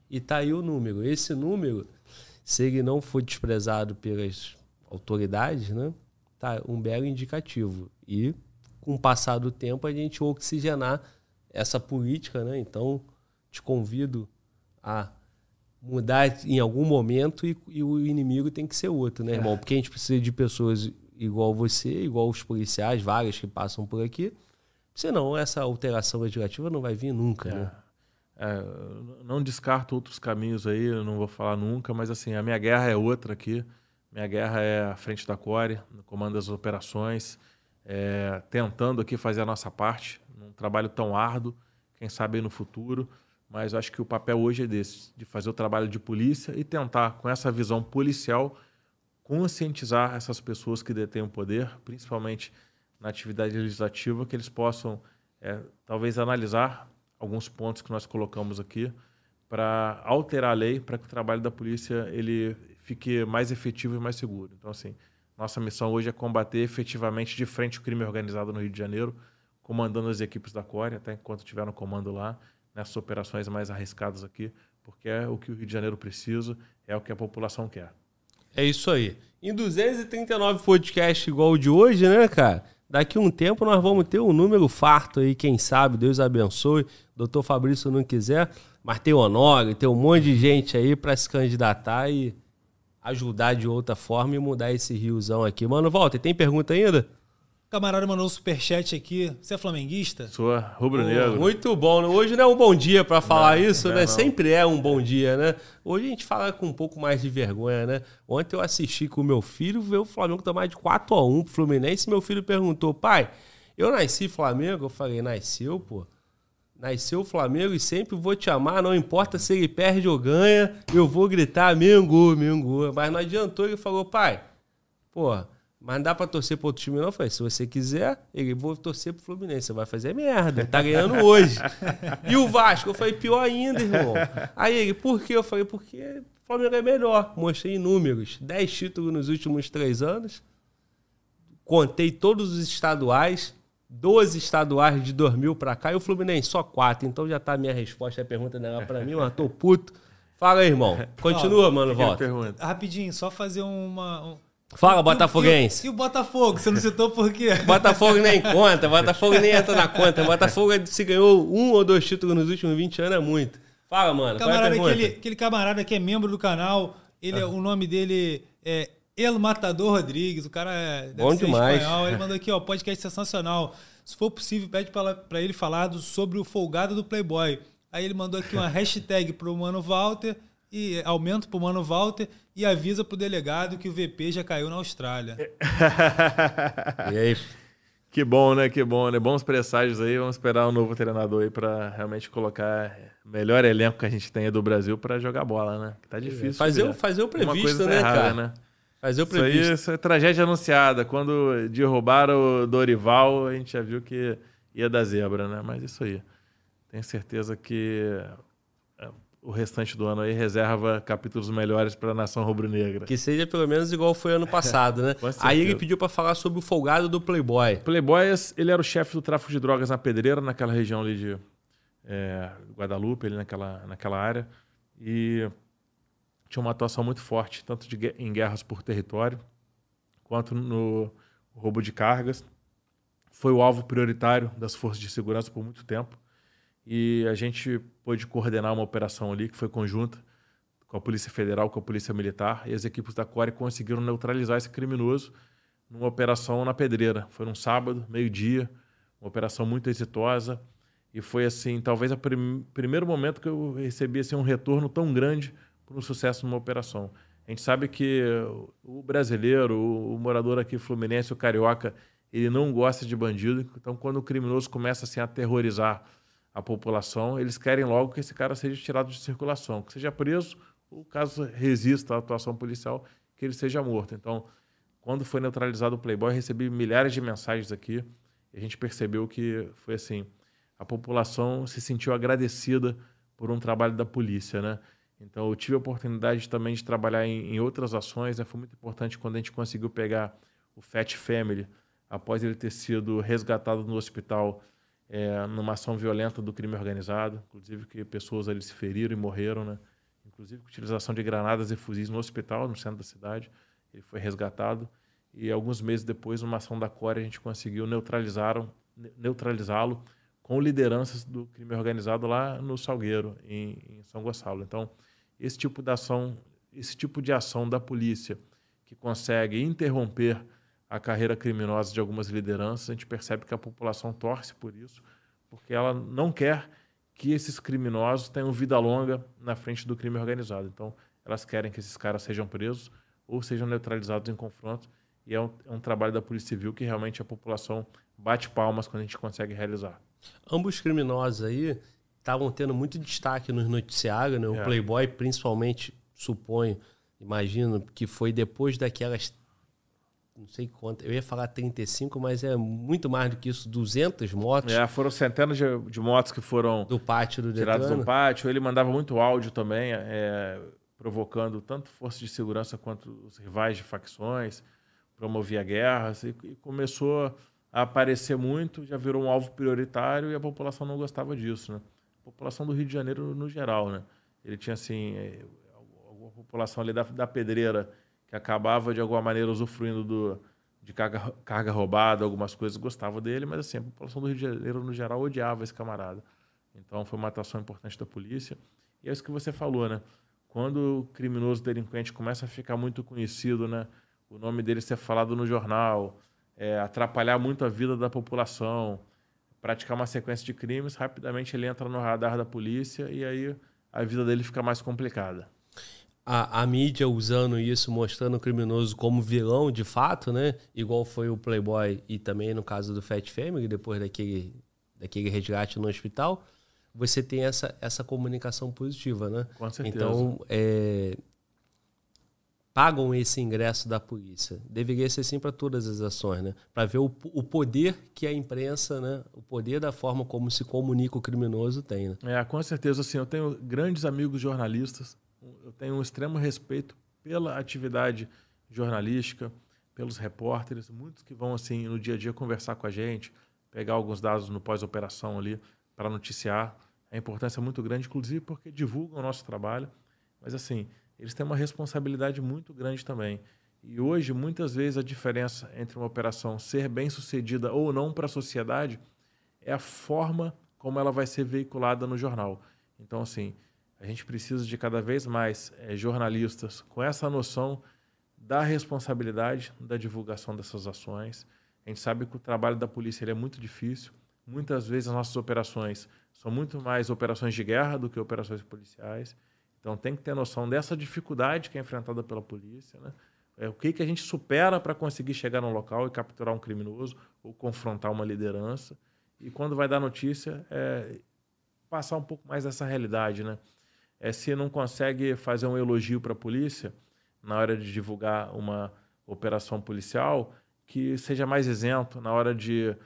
e tá aí o número. Esse número, se ele não for desprezado pelas autoridades, né? Tá um belo indicativo. E com o passar do tempo a gente oxigenar essa política, né? Então, te convido a mudar em algum momento e, e o inimigo tem que ser outro, né, irmão? É. Porque a gente precisa de pessoas igual você, igual os policiais, várias que passam por aqui. Senão essa alteração legislativa não vai vir nunca, é. né? É, não descarto outros caminhos aí, não vou falar nunca, mas assim, a minha guerra é outra aqui. Minha guerra é à frente da Core, no comando das operações, é, tentando aqui fazer a nossa parte, num trabalho tão árduo, quem sabe no futuro, mas acho que o papel hoje é desse, de fazer o trabalho de polícia e tentar, com essa visão policial, conscientizar essas pessoas que detêm o poder, principalmente na atividade legislativa, que eles possam, é, talvez, analisar alguns pontos que nós colocamos aqui para alterar a lei, para que o trabalho da polícia ele fique mais efetivo e mais seguro. Então, assim, nossa missão hoje é combater efetivamente de frente o crime organizado no Rio de Janeiro, comandando as equipes da Core, até enquanto estiver no comando lá, nessas operações mais arriscadas aqui, porque é o que o Rio de Janeiro precisa, é o que a população quer. É isso aí. Em 239 podcasts igual o de hoje, né, cara? Daqui um tempo nós vamos ter um número farto aí, quem sabe, Deus abençoe. Doutor Fabrício não quiser, mas tem Honório, tem um monte de gente aí para se candidatar e ajudar de outra forma e mudar esse riozão aqui. Mano, Walter, tem pergunta ainda? O camarada mandou um superchat aqui. Você é flamenguista? Sou rubro-negro. muito bom. Né? Hoje não é um bom dia para falar não, isso, não, né? Não. Sempre é um bom dia, né? Hoje a gente fala com um pouco mais de vergonha, né? Ontem eu assisti com o meu filho, ver o Flamengo tomar de 4 a 1 pro Fluminense. Meu filho perguntou, pai, eu nasci Flamengo? Eu falei, nasceu, pô. Nasceu o Flamengo e sempre vou te amar, não importa se ele perde ou ganha, eu vou gritar Mengo, Mengo. Mas não adiantou, ele falou, pai, pô, mas não dá pra torcer pro outro time não? Eu falei, se você quiser, ele vou torcer pro Fluminense, você vai fazer merda, tá ganhando hoje. (laughs) e o Vasco? Eu falei, pior ainda, irmão. Aí ele, por quê? Eu falei, porque o Flamengo é melhor. Mostrei números, 10 títulos nos últimos três anos, contei todos os estaduais, 12 estaduais de 2000 para cá e o Fluminense só 4. Então já tá a minha resposta à pergunta dela para mim, mas tô puto. Fala aí, irmão. (laughs) Continua, mano, volta. Rapidinho, só fazer uma... Um... Fala, Botafoguense. E, o Botafogo? Você não citou por quê? (laughs) Botafogo nem conta, Botafogo nem entra na conta. Botafogo, se ganhou um ou dois títulos nos últimos 20 anos, é muito. Fala, mano. Camarada, é aquele, aquele camarada que é membro do canal, ele, ah. o nome dele é El Matador Rodrigues, o cara é Bom demais. espanhol. Ele mandou aqui, ó, podcast sensacional. Se for possível, pede para ele falar do, sobre o folgado do Playboy. Aí ele mandou aqui uma (laughs) hashtag pro Mano Walter e aumento pro Mano Walter e avisa pro delegado que o VP já caiu na Austrália. (laughs) e aí? Que bom, né? Que bom, né? Bons presságios aí. Vamos esperar um novo treinador aí para realmente colocar o melhor elenco que a gente tem do Brasil para jogar bola, né? Que tá difícil. Fazer, fazer o previsto, né, errada, cara? Né? Fazer o previsto. Isso aí isso é tragédia anunciada. Quando derrubaram o Dorival, a gente já viu que ia dar zebra, né? Mas isso aí. Tenho certeza que o restante do ano aí reserva capítulos melhores para a nação rubro-negra. Que seja pelo menos igual foi ano passado, né? (laughs) aí ele pediu para falar sobre o folgado do Playboy. Playboy, ele era o chefe do tráfico de drogas na Pedreira, naquela região ali de é, Guadalupe, ali naquela, naquela área. E tinha uma atuação muito forte, tanto de, em guerras por território, quanto no roubo de cargas. Foi o alvo prioritário das forças de segurança por muito tempo e a gente pôde coordenar uma operação ali que foi conjunta com a Polícia Federal, com a Polícia Militar, e as equipes da Core conseguiram neutralizar esse criminoso numa operação na Pedreira. Foi num sábado, meio-dia, uma operação muito exitosa, e foi assim, talvez o prim primeiro momento que eu recebi assim, um retorno tão grande por um sucesso numa operação. A gente sabe que o brasileiro, o morador aqui fluminense, o carioca, ele não gosta de bandido, então quando o criminoso começa assim, a aterrorizar a população, eles querem logo que esse cara seja tirado de circulação, que seja preso, ou caso resista à atuação policial, que ele seja morto. Então, quando foi neutralizado o Playboy, recebi milhares de mensagens aqui, e a gente percebeu que foi assim, a população se sentiu agradecida por um trabalho da polícia, né? Então, eu tive a oportunidade também de trabalhar em, em outras ações, né? foi muito importante quando a gente conseguiu pegar o Fat Family, após ele ter sido resgatado no hospital é, numa ação violenta do crime organizado, inclusive que pessoas ali se feriram e morreram, né? inclusive com utilização de granadas e fuzis no hospital, no centro da cidade. Ele foi resgatado e alguns meses depois, numa ação da Core, a gente conseguiu neutralizá-lo neutralizá com lideranças do crime organizado lá no Salgueiro, em, em São Gonçalo. Então, esse tipo de ação, esse tipo de ação da polícia que consegue interromper a carreira criminosa de algumas lideranças, a gente percebe que a população torce por isso, porque ela não quer que esses criminosos tenham vida longa na frente do crime organizado. Então, elas querem que esses caras sejam presos ou sejam neutralizados em confronto. E é um, é um trabalho da Polícia Civil que realmente a população bate palmas quando a gente consegue realizar. Ambos criminosos aí estavam tendo muito destaque nos noticiários, né? O é. Playboy, principalmente, suponho, imagino, que foi depois daquelas não sei quanto, eu ia falar 35, mas é muito mais do que isso, 200 motos. É, foram centenas de, de motos que foram do pátio do tiradas do pátio. Ele mandava muito áudio também, é, provocando tanto forças de segurança quanto os rivais de facções, promovia guerras e, e começou a aparecer muito, já virou um alvo prioritário e a população não gostava disso, né? A população do Rio de Janeiro no geral, né? Ele tinha assim, é, a população ali da, da pedreira que acabava de alguma maneira usufruindo do, de carga, carga roubada, algumas coisas, gostava dele, mas assim, a população do Rio de Janeiro, no geral, odiava esse camarada. Então foi uma atuação importante da polícia. E é isso que você falou, né? Quando o criminoso delinquente começa a ficar muito conhecido, né? O nome dele ser falado no jornal, é, atrapalhar muito a vida da população, praticar uma sequência de crimes, rapidamente ele entra no radar da polícia e aí a vida dele fica mais complicada a, a, mídia usando isso, mostrando o criminoso como vilão de fato, né? Igual foi o Playboy e também no caso do Fat Family, depois daquele, daquele resgate no hospital, você tem essa, essa comunicação positiva, né? Com certeza. Então, é, pagam esse ingresso da polícia. Deveria ser assim para todas as ações, né? Para ver o, o poder que a imprensa, né? O poder da forma como se comunica o criminoso tem, né? É, com certeza, assim, eu tenho grandes amigos jornalistas eu tenho um extremo respeito pela atividade jornalística, pelos repórteres, muitos que vão assim no dia a dia conversar com a gente, pegar alguns dados no pós-operação ali para noticiar. A importância é muito grande, inclusive porque divulgam o nosso trabalho, mas assim, eles têm uma responsabilidade muito grande também. E hoje, muitas vezes, a diferença entre uma operação ser bem sucedida ou não para a sociedade é a forma como ela vai ser veiculada no jornal. Então, assim, a gente precisa de cada vez mais é, jornalistas com essa noção da responsabilidade da divulgação dessas ações, A gente sabe que o trabalho da polícia é muito difícil. Muitas vezes as nossas operações são muito mais operações de guerra do que operações policiais. Então tem que ter noção dessa dificuldade que é enfrentada pela polícia, né? É, o que, que a gente supera para conseguir chegar no local e capturar um criminoso ou confrontar uma liderança. E quando vai dar notícia, é passar um pouco mais dessa realidade, né? É, se não consegue fazer um elogio para a polícia na hora de divulgar uma operação policial, que seja mais isento na hora de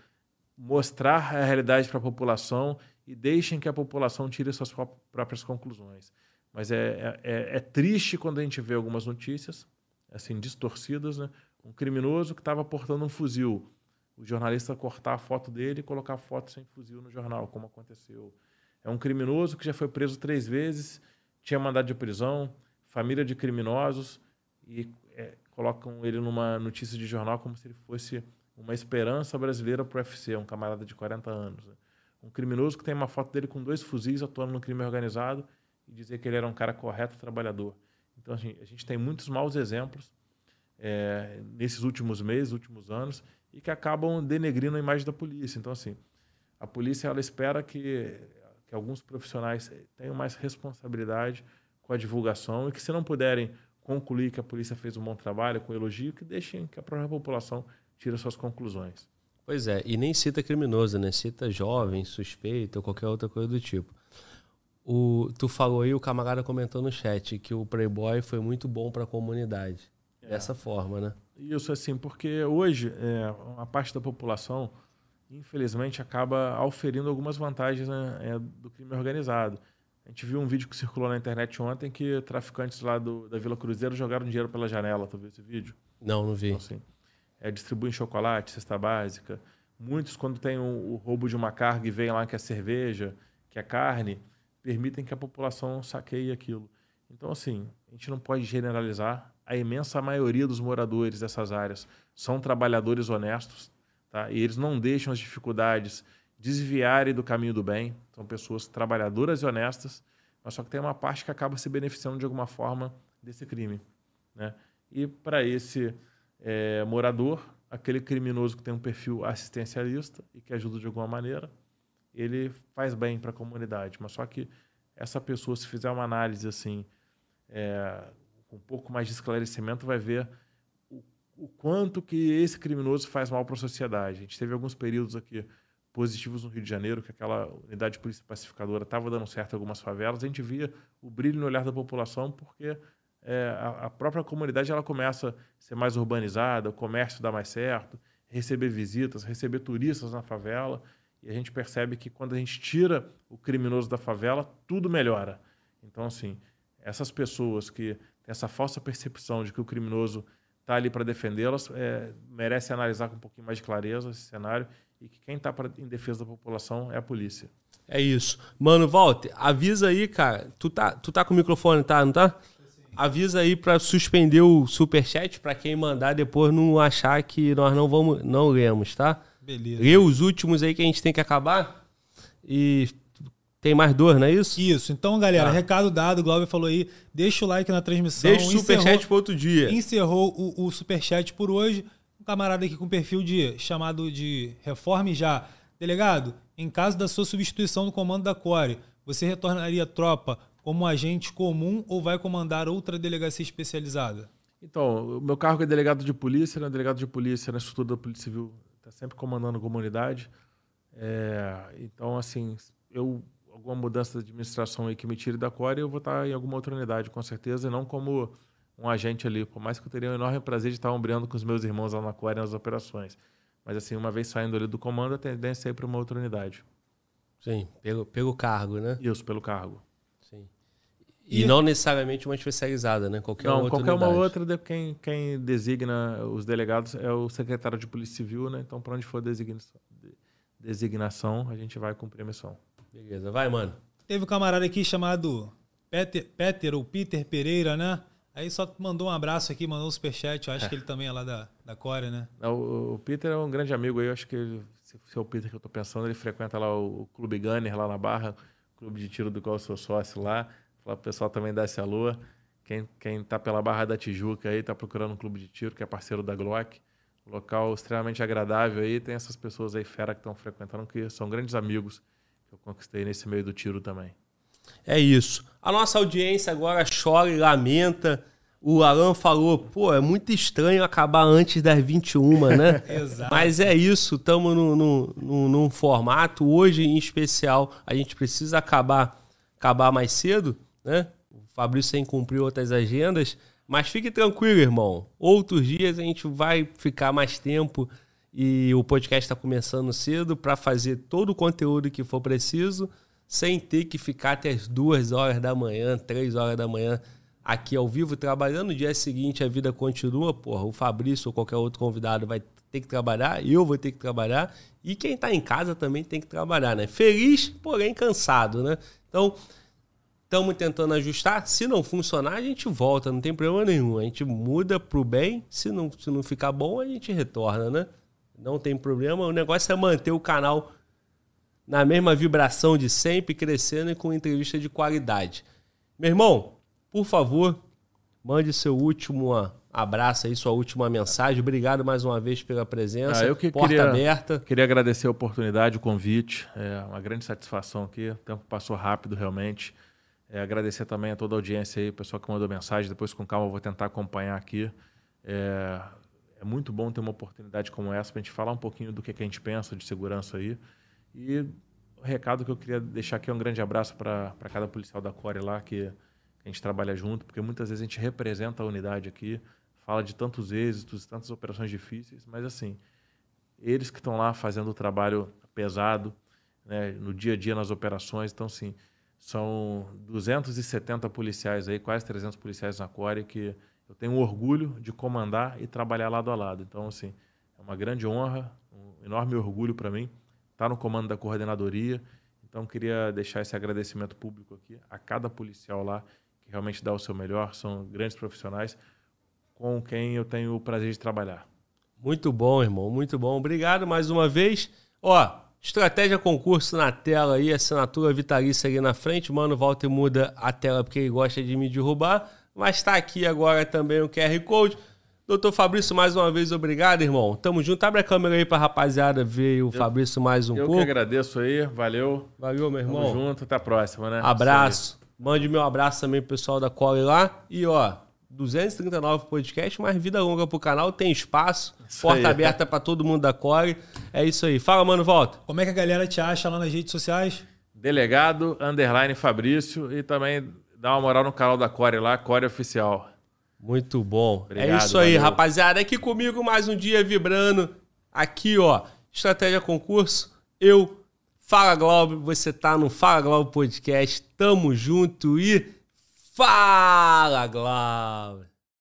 mostrar a realidade para a população e deixem que a população tire suas próprias conclusões. Mas é, é, é triste quando a gente vê algumas notícias assim distorcidas, né? Um criminoso que estava portando um fuzil, o jornalista cortar a foto dele e colocar a foto sem fuzil no jornal, como aconteceu. É um criminoso que já foi preso três vezes, tinha mandado de prisão, família de criminosos e é, colocam ele numa notícia de jornal como se ele fosse uma esperança brasileira para o UFC, um camarada de 40 anos. Né? Um criminoso que tem uma foto dele com dois fuzis atuando no crime organizado e dizer que ele era um cara correto, trabalhador. Então, assim, a gente tem muitos maus exemplos é, nesses últimos meses, últimos anos, e que acabam denegrindo a imagem da polícia. Então, assim, a polícia ela espera que, que alguns profissionais tenham mais responsabilidade com a divulgação e que, se não puderem concluir que a polícia fez um bom trabalho, com elogio, que deixem que a própria população tire suas conclusões. Pois é, e nem cita criminoso, né? Cita jovem, suspeito ou qualquer outra coisa do tipo. O, tu falou aí, o camarada comentou no chat que o Playboy foi muito bom para a comunidade. É. Dessa forma, né? Isso, assim, porque hoje é, uma parte da população, infelizmente, acaba auferindo algumas vantagens né, é, do crime organizado. A gente viu um vídeo que circulou na internet ontem que traficantes lá do, da Vila Cruzeiro jogaram dinheiro pela janela. Tu viu esse vídeo? Não, não vi. Então, assim, é, distribuem chocolate, cesta básica. Muitos, quando tem o, o roubo de uma carga e veem lá que é cerveja, que é carne, permitem que a população saqueie aquilo. Então, assim, a gente não pode generalizar. A imensa maioria dos moradores dessas áreas são trabalhadores honestos, tá? e eles não deixam as dificuldades desviarem do caminho do bem. São pessoas trabalhadoras e honestas, mas só que tem uma parte que acaba se beneficiando de alguma forma desse crime. Né? E para esse é, morador, aquele criminoso que tem um perfil assistencialista e que ajuda de alguma maneira, ele faz bem para a comunidade. Mas só que essa pessoa, se fizer uma análise assim, é, com um pouco mais de esclarecimento, vai ver o, quanto que esse criminoso faz mal para a sociedade. A gente teve alguns períodos aqui positivos no Rio de Janeiro, que aquela unidade de polícia pacificadora estava dando certo em algumas favelas. A gente via o brilho no olhar da população, porque é, a, a, própria comunidade ela começa a ser mais urbanizada, o comércio dá mais certo, receber visitas, receber turistas na favela. E a gente percebe que quando a gente tira o criminoso da favela, tudo melhora. Então, assim, essas pessoas que têm essa falsa percepção de que o criminoso está ali para defendê-las, é, merece analisar com um pouquinho mais de clareza esse cenário e que quem está em defesa da população é a polícia. É isso. Mano, Walter, avisa aí, cara. Tu tá, tu tá com o microfone, tá? Não tá? Avisa aí para suspender o superchat para quem mandar depois não achar que nós não vamos não lemos, tá? Beleza. Lê os últimos aí que a gente tem que acabar. E tem mais dois, não é isso? Isso. Então, galera, ah. recado dado. O Glauber falou aí. Deixa o like na transmissão. Deixa o superchat para outro dia. Encerrou o, o superchat por hoje. Um camarada aqui com perfil de chamado de reforme já. Delegado, em caso da sua substituição no comando da Core, você retornaria tropa como agente comum ou vai comandar outra delegacia especializada? Então, o meu cargo é delegado de polícia, né? delegado de polícia na estrutura da Polícia Civil está sempre comandando a comunidade. É, então, assim, eu alguma mudança de administração aí que me tire da Core, eu vou estar em alguma outra unidade, com certeza, e não como um agente ali. Por mais que eu teria um enorme prazer de estar ombreando com os meus irmãos lá na Core nas operações. Mas, assim, uma vez saindo ali do comando, a tendência é ir para uma outra unidade. Sim, pelo, pelo cargo, né? Isso, pelo cargo. E, e não necessariamente uma especializada, né? Qualquer não, outra qualquer unidade. uma outra, quem, quem designa os delegados é o secretário de Polícia Civil, né? Então, para onde for designação, designação, a gente vai cumprir a missão. Beleza, vai, mano. Teve um camarada aqui chamado Peter, Peter ou Peter Pereira, né? Aí só mandou um abraço aqui, mandou um superchat. Eu acho é. que ele também é lá da, da Core, né? O, o Peter é um grande amigo aí. Eu acho que ele, se, é o Peter que eu tô pensando, ele frequenta lá o, o Clube Gunner, lá na Barra, clube de tiro do qual eu sou sócio lá. Falar pro pessoal também dá essa lua. Quem, quem tá pela Barra da Tijuca aí, tá procurando um clube de tiro, que é parceiro da Glock. local extremamente agradável aí. Tem essas pessoas aí fera que estão frequentando, que são grandes amigos que eu conquistei nesse meio do tiro também. É isso. A nossa audiência agora chora e lamenta. O Alan falou, pô, é muito estranho acabar antes das 21, né? (laughs) Exato. Mas é isso, estamos no, no, num formato. Hoje, em especial, a gente precisa acabar, acabar mais cedo, né? O Fabrício tem que cumprir outras agendas. Mas fique tranquilo, irmão. Outros dias a gente vai ficar mais tempo e o podcast está começando cedo para fazer todo o conteúdo que for preciso, sem ter que ficar até as duas horas da manhã, três horas da manhã aqui ao vivo trabalhando. No dia seguinte a vida continua, porra. O Fabrício ou qualquer outro convidado vai ter que trabalhar, eu vou ter que trabalhar e quem está em casa também tem que trabalhar, né? Feliz, porém cansado, né? Então Estamos tentando ajustar. Se não funcionar, a gente volta, não tem problema nenhum. A gente muda para o bem. Se não, se não ficar bom, a gente retorna, né? Não tem problema. O negócio é manter o canal na mesma vibração de sempre, crescendo e com entrevista de qualidade. Meu irmão, por favor, mande seu último abraço aí, sua última mensagem. Obrigado mais uma vez pela presença. Ah, eu que Porta queria, aberta. Queria agradecer a oportunidade, o convite. É uma grande satisfação aqui. O tempo passou rápido, realmente. É, agradecer também a toda a audiência aí, o pessoal que mandou mensagem. Depois, com calma, eu vou tentar acompanhar aqui. É, é muito bom ter uma oportunidade como essa para a gente falar um pouquinho do que, que a gente pensa de segurança aí. E o recado que eu queria deixar aqui é um grande abraço para cada policial da Core lá, que, que a gente trabalha junto, porque muitas vezes a gente representa a unidade aqui, fala de tantos êxitos, tantas operações difíceis, mas assim, eles que estão lá fazendo o trabalho pesado, né, no dia a dia nas operações, então, assim, são 270 policiais aí, quase 300 policiais na Core, que eu tenho orgulho de comandar e trabalhar lado a lado. Então, assim, é uma grande honra, um enorme orgulho para mim estar no comando da coordenadoria. Então, queria deixar esse agradecimento público aqui a cada policial lá que realmente dá o seu melhor, são grandes profissionais com quem eu tenho o prazer de trabalhar. Muito bom, irmão, muito bom. Obrigado mais uma vez. Ó, Estratégia concurso na tela aí, assinatura vitalícia ali na frente. Mano, volta e muda a tela porque ele gosta de me derrubar. Mas está aqui agora também o QR Code. Doutor Fabrício, mais uma vez, obrigado, irmão. Tamo junto. Abre a câmera aí pra rapaziada ver o eu, Fabrício mais um eu pouco. Eu que agradeço aí. Valeu. Valeu, meu irmão. Tamo junto. Até a próxima, né? Abraço. Mande meu abraço também pro pessoal da Cole lá. E, ó, 239 podcast, mas vida longa pro canal, tem espaço, isso porta aí. aberta para todo mundo da Core. É isso aí. Fala, mano, volta. Como é que a galera te acha lá nas redes sociais? Delegado, underline Fabrício e também dá uma moral no canal da Core lá, Core Oficial. Muito bom. É Obrigado, é isso aí, valeu. rapaziada. Aqui comigo mais um dia vibrando. Aqui, ó, Estratégia Concurso. Eu, Fala Globo, você tá no Fala Globo Podcast. Tamo junto e Fala, Glauber!